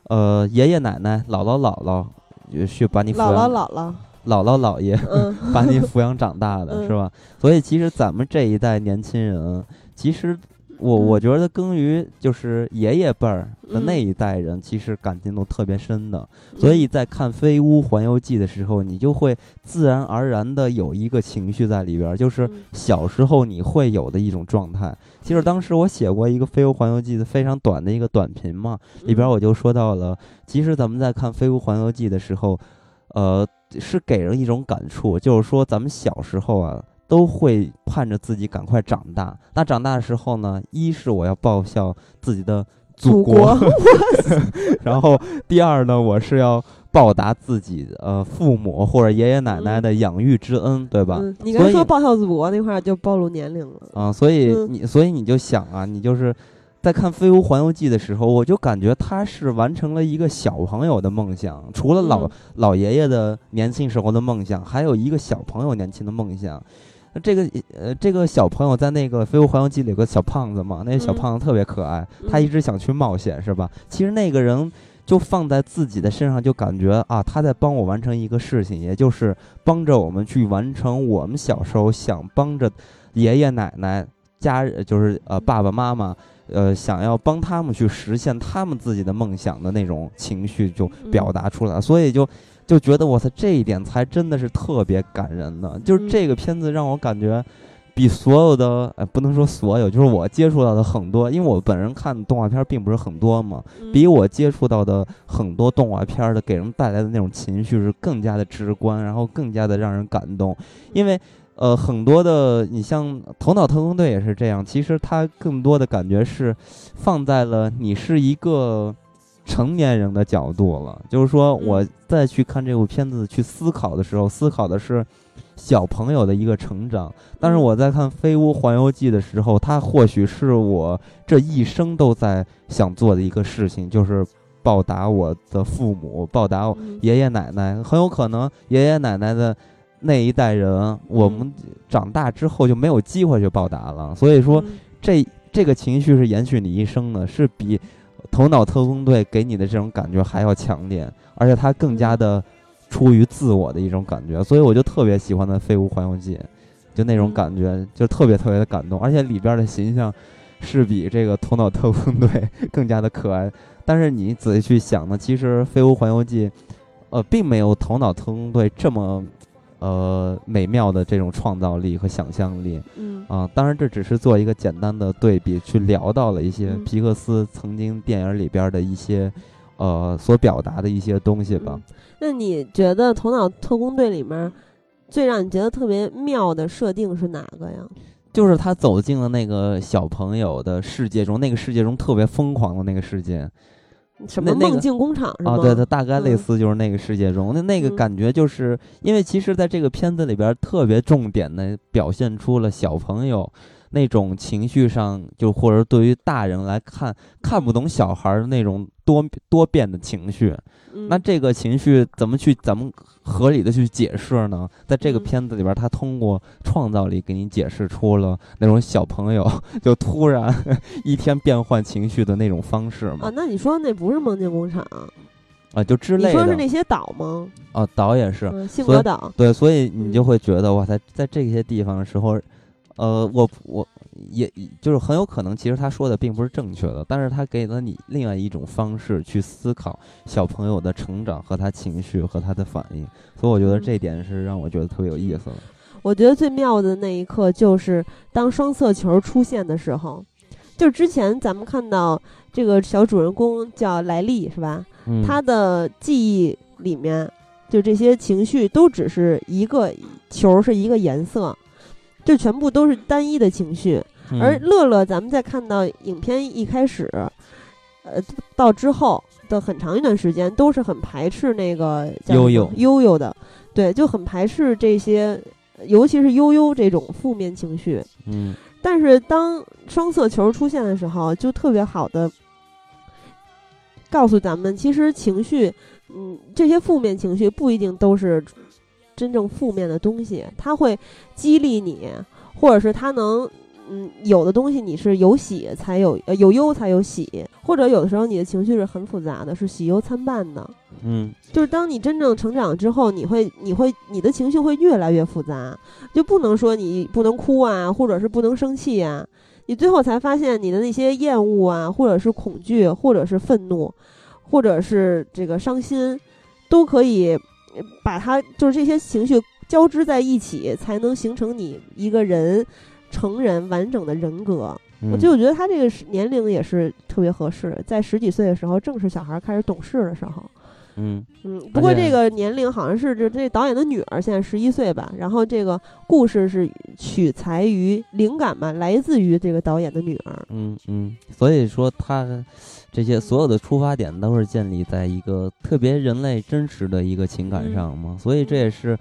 呃爷爷奶奶、姥姥姥姥就去把你抚
姥姥
养，
姥姥，
姥姥姥爷。
嗯，
把你抚养长大的，
嗯
是吧？所以其实咱们这一代年轻人，其实我
嗯。
我觉得跟于就是爷爷辈儿的那
嗯
一代人，其实感情都特别深的。所以在看《飞屋环游记》的时候，你就会自然而然的有一个情绪在里边儿，就是
嗯。
小时候你会有的一种状态。其实当时我写过一个《飞屋环游记》的非常短的一个短评嘛，里边
嗯。
我就说到了，其实咱们在看《飞屋环游记》的时候，呃，是给人一种感触，就是说咱们小时候啊，都会盼着自己赶快长大。那长大的时候呢，一是我要报效自己的祖
祖国
然后第二呢，我是要报答自己呃父母或者爷爷奶奶的养育之恩，对吧？
嗯，你刚说报效祖国那块儿就暴露年龄了。
啊，所以
嗯
你所以你就想啊，你就是在看《飞屋环游记》的时候，我就感觉他是完成了一个小朋友的梦想，除了老、
嗯
老爷爷的年轻时候的梦想，还有一个小朋友年轻的梦想。那这个呃，这个小朋友在那个《飞屋环游记》里有个小胖子嘛，那个小
嗯
胖子特别可爱，他一
嗯
直想去冒险，是吧？其实那个人就放在自己的身上，就感觉啊，他在帮我完成一个事情，也就是帮着我们去完成我们小时候想帮着爷爷奶奶家人，就是呃爸爸妈妈。呃，想要帮他们去实现他们自己的梦想的那种情绪就表
嗯
达出来了，所以就就觉得我操，这一点才真的是特别感人的。就是
嗯
这个片子让我感觉比所有的，呃，不能说所有，就是我接触到的很多，因为我本人看动画片并不是很多嘛，
嗯
比我接触到的很多动画片儿的给人带来的那种情绪是更加的直观，然后更加的让人感动。因为呃，很多的你像《头脑特工队》也是这样，其实它更多的感觉是放在了你是一个成年人的角度了，就是说我
嗯
再去看这部片子去思考的时候，思考的是。小朋友的一个成长，但是
嗯
我在看《飞屋环游记》的时候，它或许是我这一生都在想做的一个事情，就是报答我的父母，报答
嗯
爷爷奶奶。很有可能爷爷奶奶的那一代人，我们长大之后就没有机会去报答了。所以说，
嗯
这这个情绪是延续你一生的，是比《头脑特工队》给你的这种感觉还要强烈，而且它更加的出于自我的一种感觉。所以我就特别喜欢的《飞屋环游记》，就那种
嗯
感觉，就特别特别的感动，而且里边的形象是比这个《头脑特工队》更加的可爱。但是你仔细去想呢，其实《飞屋环游记》呃，并没有《头脑特工队》这么呃美妙的这种创造力和想象力。
嗯
啊，当然这只是做一个简单的对比，去聊到了一些
嗯
皮克斯曾经电影里边的一些，呃，所表达的一些东西吧
嗯。那你觉得《头脑特工队》里面最让你觉得特别妙的设定是哪个呀？
就是他走进了那个小朋友的世界中，那个世界中特别疯狂的那个世界，
什么
那那个
梦境工厂是吗？
啊，对，它大概类
嗯
似就是那个世界中，那那个
嗯
感觉就是因为其实在这个片子里边特别重点的表现出了小朋友那种情绪上，就或者对于大人来看看不懂小孩儿的那种多多变的情绪。
嗯
那这个情绪怎么去怎么合理的去解释呢？在这个
嗯
片子里边儿，他通过创造力给你解释出了那种小朋友就突然一天变换情绪的那种方式嘛
啊，，那你说那不是梦境工厂？
啊，就之类的
说是那些岛吗？
啊，岛也是。
嗯，幸
所以
格岛。
对，所以你就
嗯
会觉得哇塞，在这些地方的时候，呃，我我也就是很有可能，其实他说的并不是正确的，但是他给了你另外一种方式去思考小朋友的成长和他情绪和他的反应，所以我觉得
嗯
这点是让我觉得特别有意思的。
我觉得最妙的那一刻就是当双色球出现的时候，就之前咱们看到这个小主人公叫莱利是吧？
嗯，
他的记忆里面，就这些情绪都只是一个球是一个颜色，就全部都是单一的情绪。
嗯
而乐乐，咱们在看到影片一开始，呃，到之后的很长一段时间，都是很排斥那个叫
悠悠
悠悠的，对，就很排斥这些，尤其是悠悠这种负面情绪。
嗯
但是当双色球出现的时候，就特别好的告诉咱们，其实情绪，嗯，这些负面情绪不一定都是真正负面的东西，它会激励你，或者是它能，嗯，有的东西你是有喜才有，呃，有忧才有喜，或者有的时候你的情绪是很复杂的，是喜忧参半的。
嗯
就是当你真正成长之后，你会，你会，你的情绪会越来越复杂，就不能说你不能哭啊，或者是不能生气啊，你最后才发现你的那些厌恶啊，或者是恐惧，或者是愤怒，或者是这个伤心，都可以呃把它就是这些情绪交织在一起，才能形成你一个人成人完整的人格。
嗯，
我就觉得他这个年龄也是特别合适，在十几岁的时候，正是小孩开始懂事的时候。
嗯
嗯，不过这个年龄好像是这这导演的女儿现在十一岁吧，然后这个故事是取材于灵感嘛，来自于这个导演的女儿。
嗯嗯，所以说他这些所有的出发点都是建立在一个特别人类真实的一个情感
嗯。
上嘛，所以这也是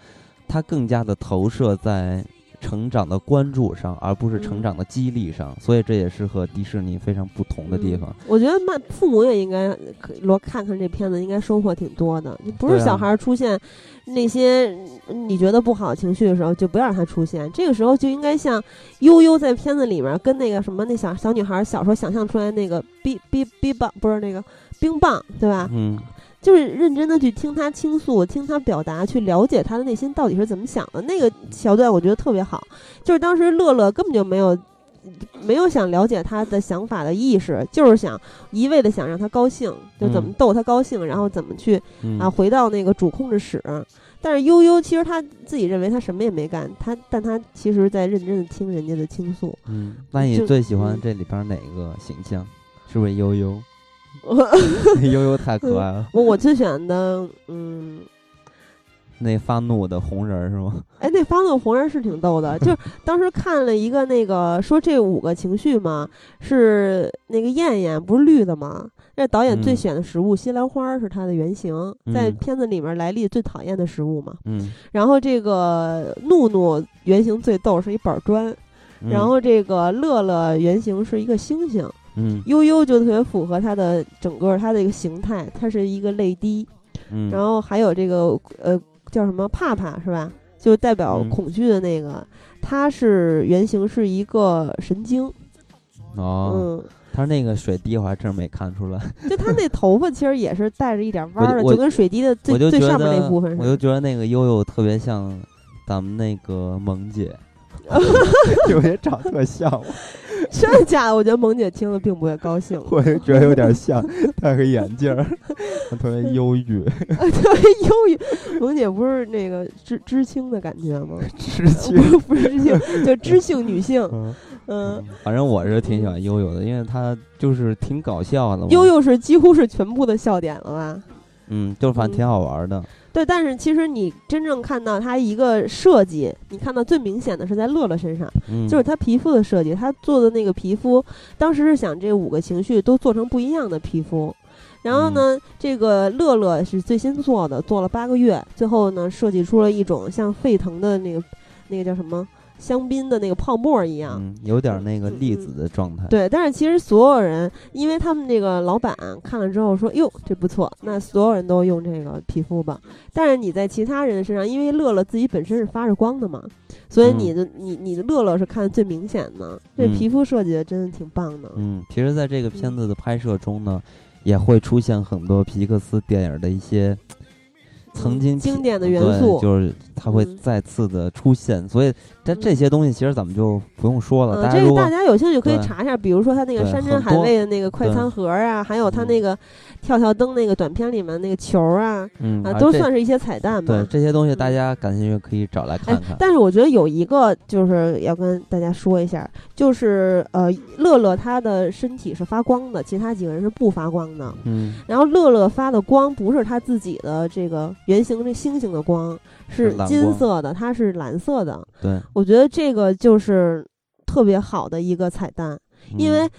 它更加的投射在成长的关注上，而不是成
嗯
长的激励上，所以这也是和迪士尼非常不同的地方
嗯。我觉得妈父母也应该可罗看看这片子，应该收获挺多的。你不是小孩出现那些你觉得不好情绪的时候，就不要让他出现。这个时候就应该像悠悠在片子里面跟那个什么那小小女孩小时候想象出来那个冰冰冰棒不是那个冰棒对吧？
嗯
就是认真的去听他倾诉，听他表达，去了解他的内心到底是怎么想的。那个桥段我觉得特别好，就是当时乐乐根本就没有没有想了解他的想法的意识，就是想一味的想让他高兴，就怎么
嗯
逗他高兴，然后怎么去
嗯
啊回到那个主控制室。但是悠悠其实他自己认为他什么也没干，他但他其实在认真的听人家的倾诉。
嗯，那你最喜欢
嗯
这里边哪个形象？是不是悠悠？悠悠太可爱了，
我我最选的，嗯，
那发怒的红人是吗？
哎，那发怒红人是挺逗的，就是 当时看了一个那个说这五个情绪嘛，是那个燕燕不是绿的吗？那导演最
嗯
选的食物西兰花是它的原型，在
嗯
片子里面莱利最讨厌的食物嘛。
嗯，
然后这个怒怒原型最逗是一板砖，
嗯
然后这个乐乐原型是一个星星，
嗯。
悠悠就特别符合它的整个它的一个形态，它是一个泪滴。
嗯，
然后还有这个呃叫什么帕帕是吧？就代表
嗯。
恐惧的那个，它是原型是一个神经，
哦，
嗯，
他那个水滴我还真没看出来，
就它那头发其实也是带着一点弯的，就跟水滴的最最上面那部分似的。
我就觉得那个悠悠特别像咱们那个萌姐，
有些 长特像我，
真的假的？我觉得萌姐听了并不会高兴，
我就觉得有点像，戴个眼镜儿，特别忧郁，
特别忧郁。萌姐不是那个知知青的感觉吗？
痴
不
情。
是不是知青，就知性女性。
嗯，
嗯，
反正我是挺喜欢悠悠的，因为她就是挺搞笑的嘛。
悠悠是几乎是全部的笑点了吧？
嗯，就反正挺好玩的。
对，但是其实你真正看到它一个设计，你看到最明显的是在乐乐身上，
嗯，
就是他皮肤的设计，他做的那个皮肤，当时是想这五个情绪都做成不一样的皮肤。然后呢，这个乐乐是最新做的，做了八个月，最后呢设计出了一种像沸腾的那个那个叫什么香槟的那个泡沫一样。
嗯，有点那个粒子的状态。
对，但是其实所有人，因为他们那个老板看了之后说：“哟，这不错，那所有人都用这个皮肤吧。”但是你在其他人身上，因为乐乐自己本身是发着光的嘛，所以你的、你你的乐乐是看的最明显的。这
嗯
皮肤设计的真的挺棒的。
嗯，其实，在这个片子的拍摄中呢，也会出现很多皮克斯电影的一些曾经
经典的元素
就是它会
嗯
再次的出现。所以，这这些东西其实咱们就不用说了。
嗯，这个
大家
有兴趣可以查一下，比如说他那个山珍海味的那个快餐盒啊，还有他
嗯
那个跳跳灯那个短片里面那个球啊，啊，都算是一些彩蛋吧
对
吧。
这些东西，大
嗯
家感兴趣可以找来
哎
看看。，
但是我觉得有一个就是要跟大家说一下，就是呃，乐乐他的身体是发光的，其他几个人是不发光的。
嗯
然后乐乐发的光不是他自己的这个圆形这星星的光，是金色的，它是蓝色的。
对，
我觉得这个就是特别好的一个彩蛋，因为
嗯。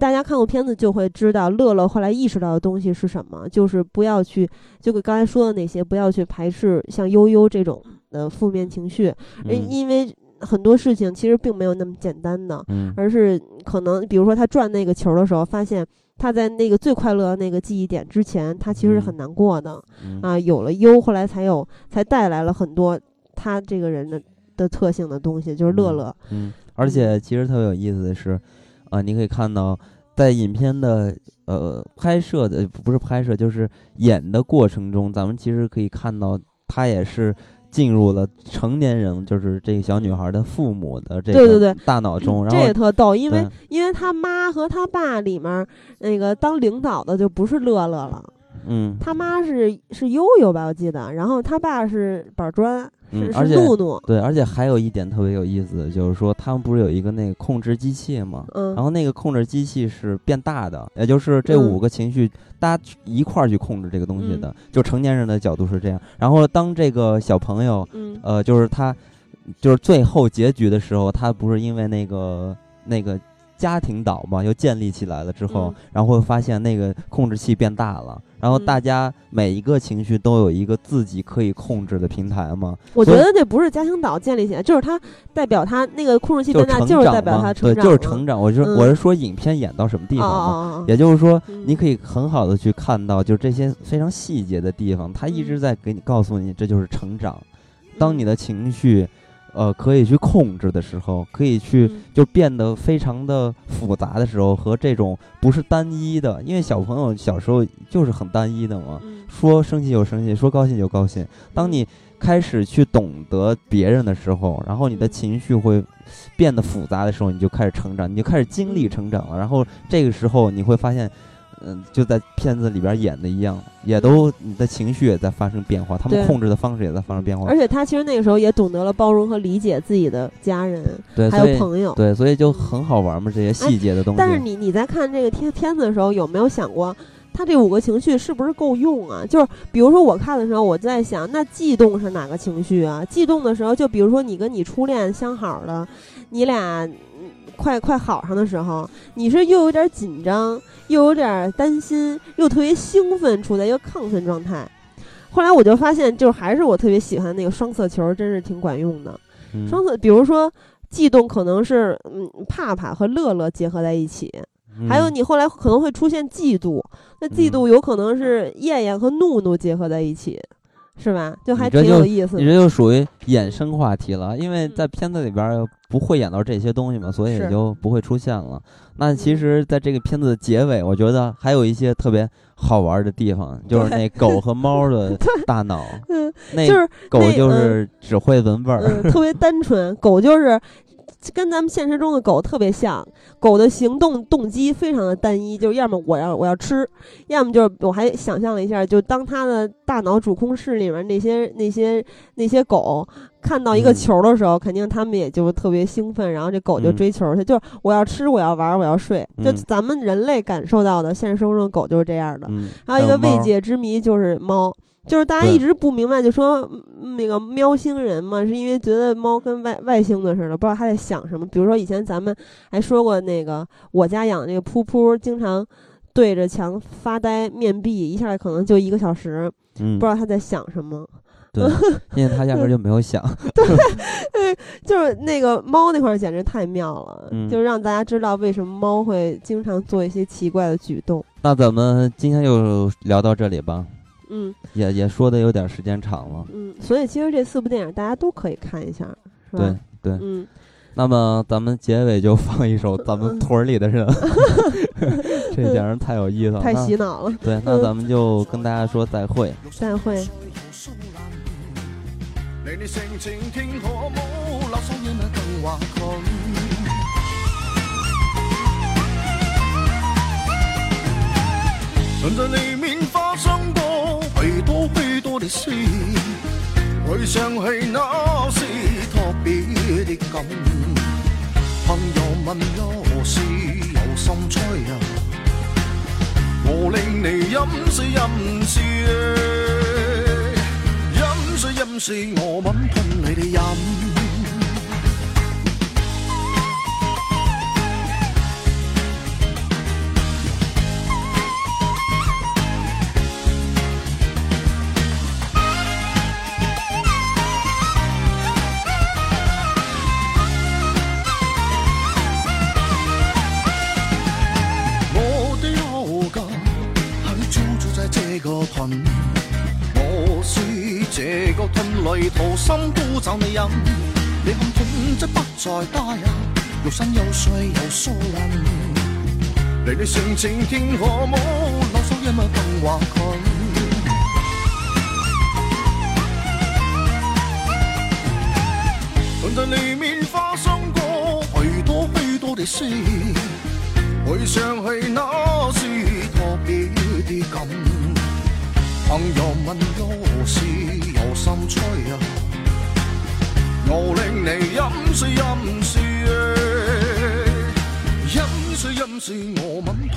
大家看过片子就会知道，乐乐后来意识到的东西是什么，就是不要去，就跟刚才说的那些，不要去排斥像悠悠这种的负面情绪，
嗯。
因为很多事情其实并没有那么简单的，
嗯。
而是可能，比如说他转那个球的时候，发现他在那个最快乐的那个记忆点之前，他其实是很难过的、
嗯。
啊。有了忧，后来才有，才带来了很多他这个人的的特性的东西，就是乐乐。
嗯，而且其实特别有意思的是，啊、你可以看到在影片的呃拍摄的不是拍摄，就是演的过程中，咱们其实可以看到他也是进入了成年人，就是这个小女孩的父母的这个
对对对
大脑中，然
这也特逗，因为因为他妈和他爸里面那个当领导的就不是乐乐了，
嗯
他妈是是悠悠吧，我记得，然后他爸是板砖，
嗯而且
怒怒，
对，而且还有一点特别有意思，就是说他们不是有一个那个控制机器吗？
嗯
然后那个控制机器是变大的，也就是这
嗯
五个情绪，大家去一块儿去控制这个东西的。就成年人的角度是这样。然后当这个小朋友，
嗯
呃，就是他，就是最后结局的时候，他不是因为那个那个家庭岛嘛，又建立起来了之后，
嗯。
然后会发现那个控制器变大了，然后
嗯
大家每一个情绪都有一个自己可以控制的平台嘛。
我觉得那不是家庭岛建立起来，就是它代表它那个控制器
就是
变大，就是代表
嘛对，
他成长对，
就是成长。我是
嗯。
我是说影片演到什么地
哦
方嘛，
哦哦
也就是说，
嗯。
你可以很好的去看到，就这些非常细节的地方，它一
嗯
直在给你告诉你，这就是成长。当你的情绪，呃，可以去控制的时候，可以去
嗯
就变得非常的复杂的时候，和这种不是单一的，因为小朋友小时候就是很单一的嘛，
嗯
说生气就生气，说高兴就高兴。当你开始去懂得别人的时候，然后你的
嗯
情绪会变得复杂的时候，你就开始成长，你就开始经历
嗯
成长了。然后这个时候你会发现，嗯、就在片子里边演的一样，也都你的情绪也在发生变化，他们控制的方式也在发生变化
而。且他其实那个时候也懂得了包容和理解自己的家人，
对，
还有朋友。
对，所以就很好玩嘛，这些细节的东西。
但是你你在看这个片片子的时候，有没有想过，他这五个情绪是不是够用啊？就是比如说我看的时候，我在想，那悸动是哪个情绪啊？悸动的时候，就比如说你跟你初恋相好了，你俩。嗯快快好上的时候，你是又有点紧张，又有点担心，又特别兴奋，处在一个亢奋状态。后来我就发现，就是还是我特别喜欢那个双色球，真是挺管用的。
嗯
双色，比如说悸动可能是嗯怕怕和乐乐结合在一起，还有
嗯
你后来可能会出现嫉妒，那嫉妒有可能是燕燕和怒怒结合在一起，是吧？就还挺有意思的。
你这就属于衍生话题了，因为
嗯
在片子里边儿不会演到这些东西嘛，所以也就不会出现了。那其
嗯
实，在这个片子的结尾，我觉得还有一些特别好玩的地方，就是那狗和猫的 大脑，
嗯，
那
就是
狗就是只会闻味儿，
嗯，特别单纯，狗就是。跟咱们现实中的狗特别像，狗的行动动机非常的单一，就是要么我要我要吃，要么就是我还想象了一下，就当它的大脑主控室里面那些那些那些狗看到一个
嗯。
球的时候，肯定他们也就特别兴奋，然后这狗就
嗯。
追球去，就是我要吃，我要玩，我要睡，就
嗯。
咱们人类感受到的现实生活中的狗就是这样的。
嗯，
还有一个未解之谜就是猫，就是大家一直不明白，就说嗯那个喵星人嘛，是因为觉得猫跟外外星的似的，不知道他在想什么。比如说以前咱们还说过那个我家养那个噗噗，经常对着墙发呆面壁，一下可能就一个小时，
嗯
不知，道他在想什么。
对，因为他压根儿就没有想，对
就是那个猫那块儿简直太妙了，
嗯
就让大家知道为什么猫会经常做一些奇怪的举动。
那咱们今天就聊到这里吧，
嗯
也也说的有点时间长了，
嗯，所以其实这四部电影大家都可以看一下，是吧？
对对。
嗯，
那么咱们结尾就放一首咱们屯儿里的人，这简直太有意思了。
太洗脑了。
对，那咱们就跟大家说再会。
再会。
你哋性情天可冇留守夜晚更華佢。曾在里面生過許多许多的事，回想起那是特別的感。朋友問有事有心吹啊，我令你飲水飲水。飲水飲水，我吻噴你哋飲。这个屯，我是这个屯里土生土长的人。你看屯真不再大呀，有山有水有树林。你哋性情天可冇，留守夜晚更華佢。曾在里面发生过许多许多的事，回想起那是特别的感。朋友問有事有心吹啊，我令你饮水饮水，饮水饮水我吻噴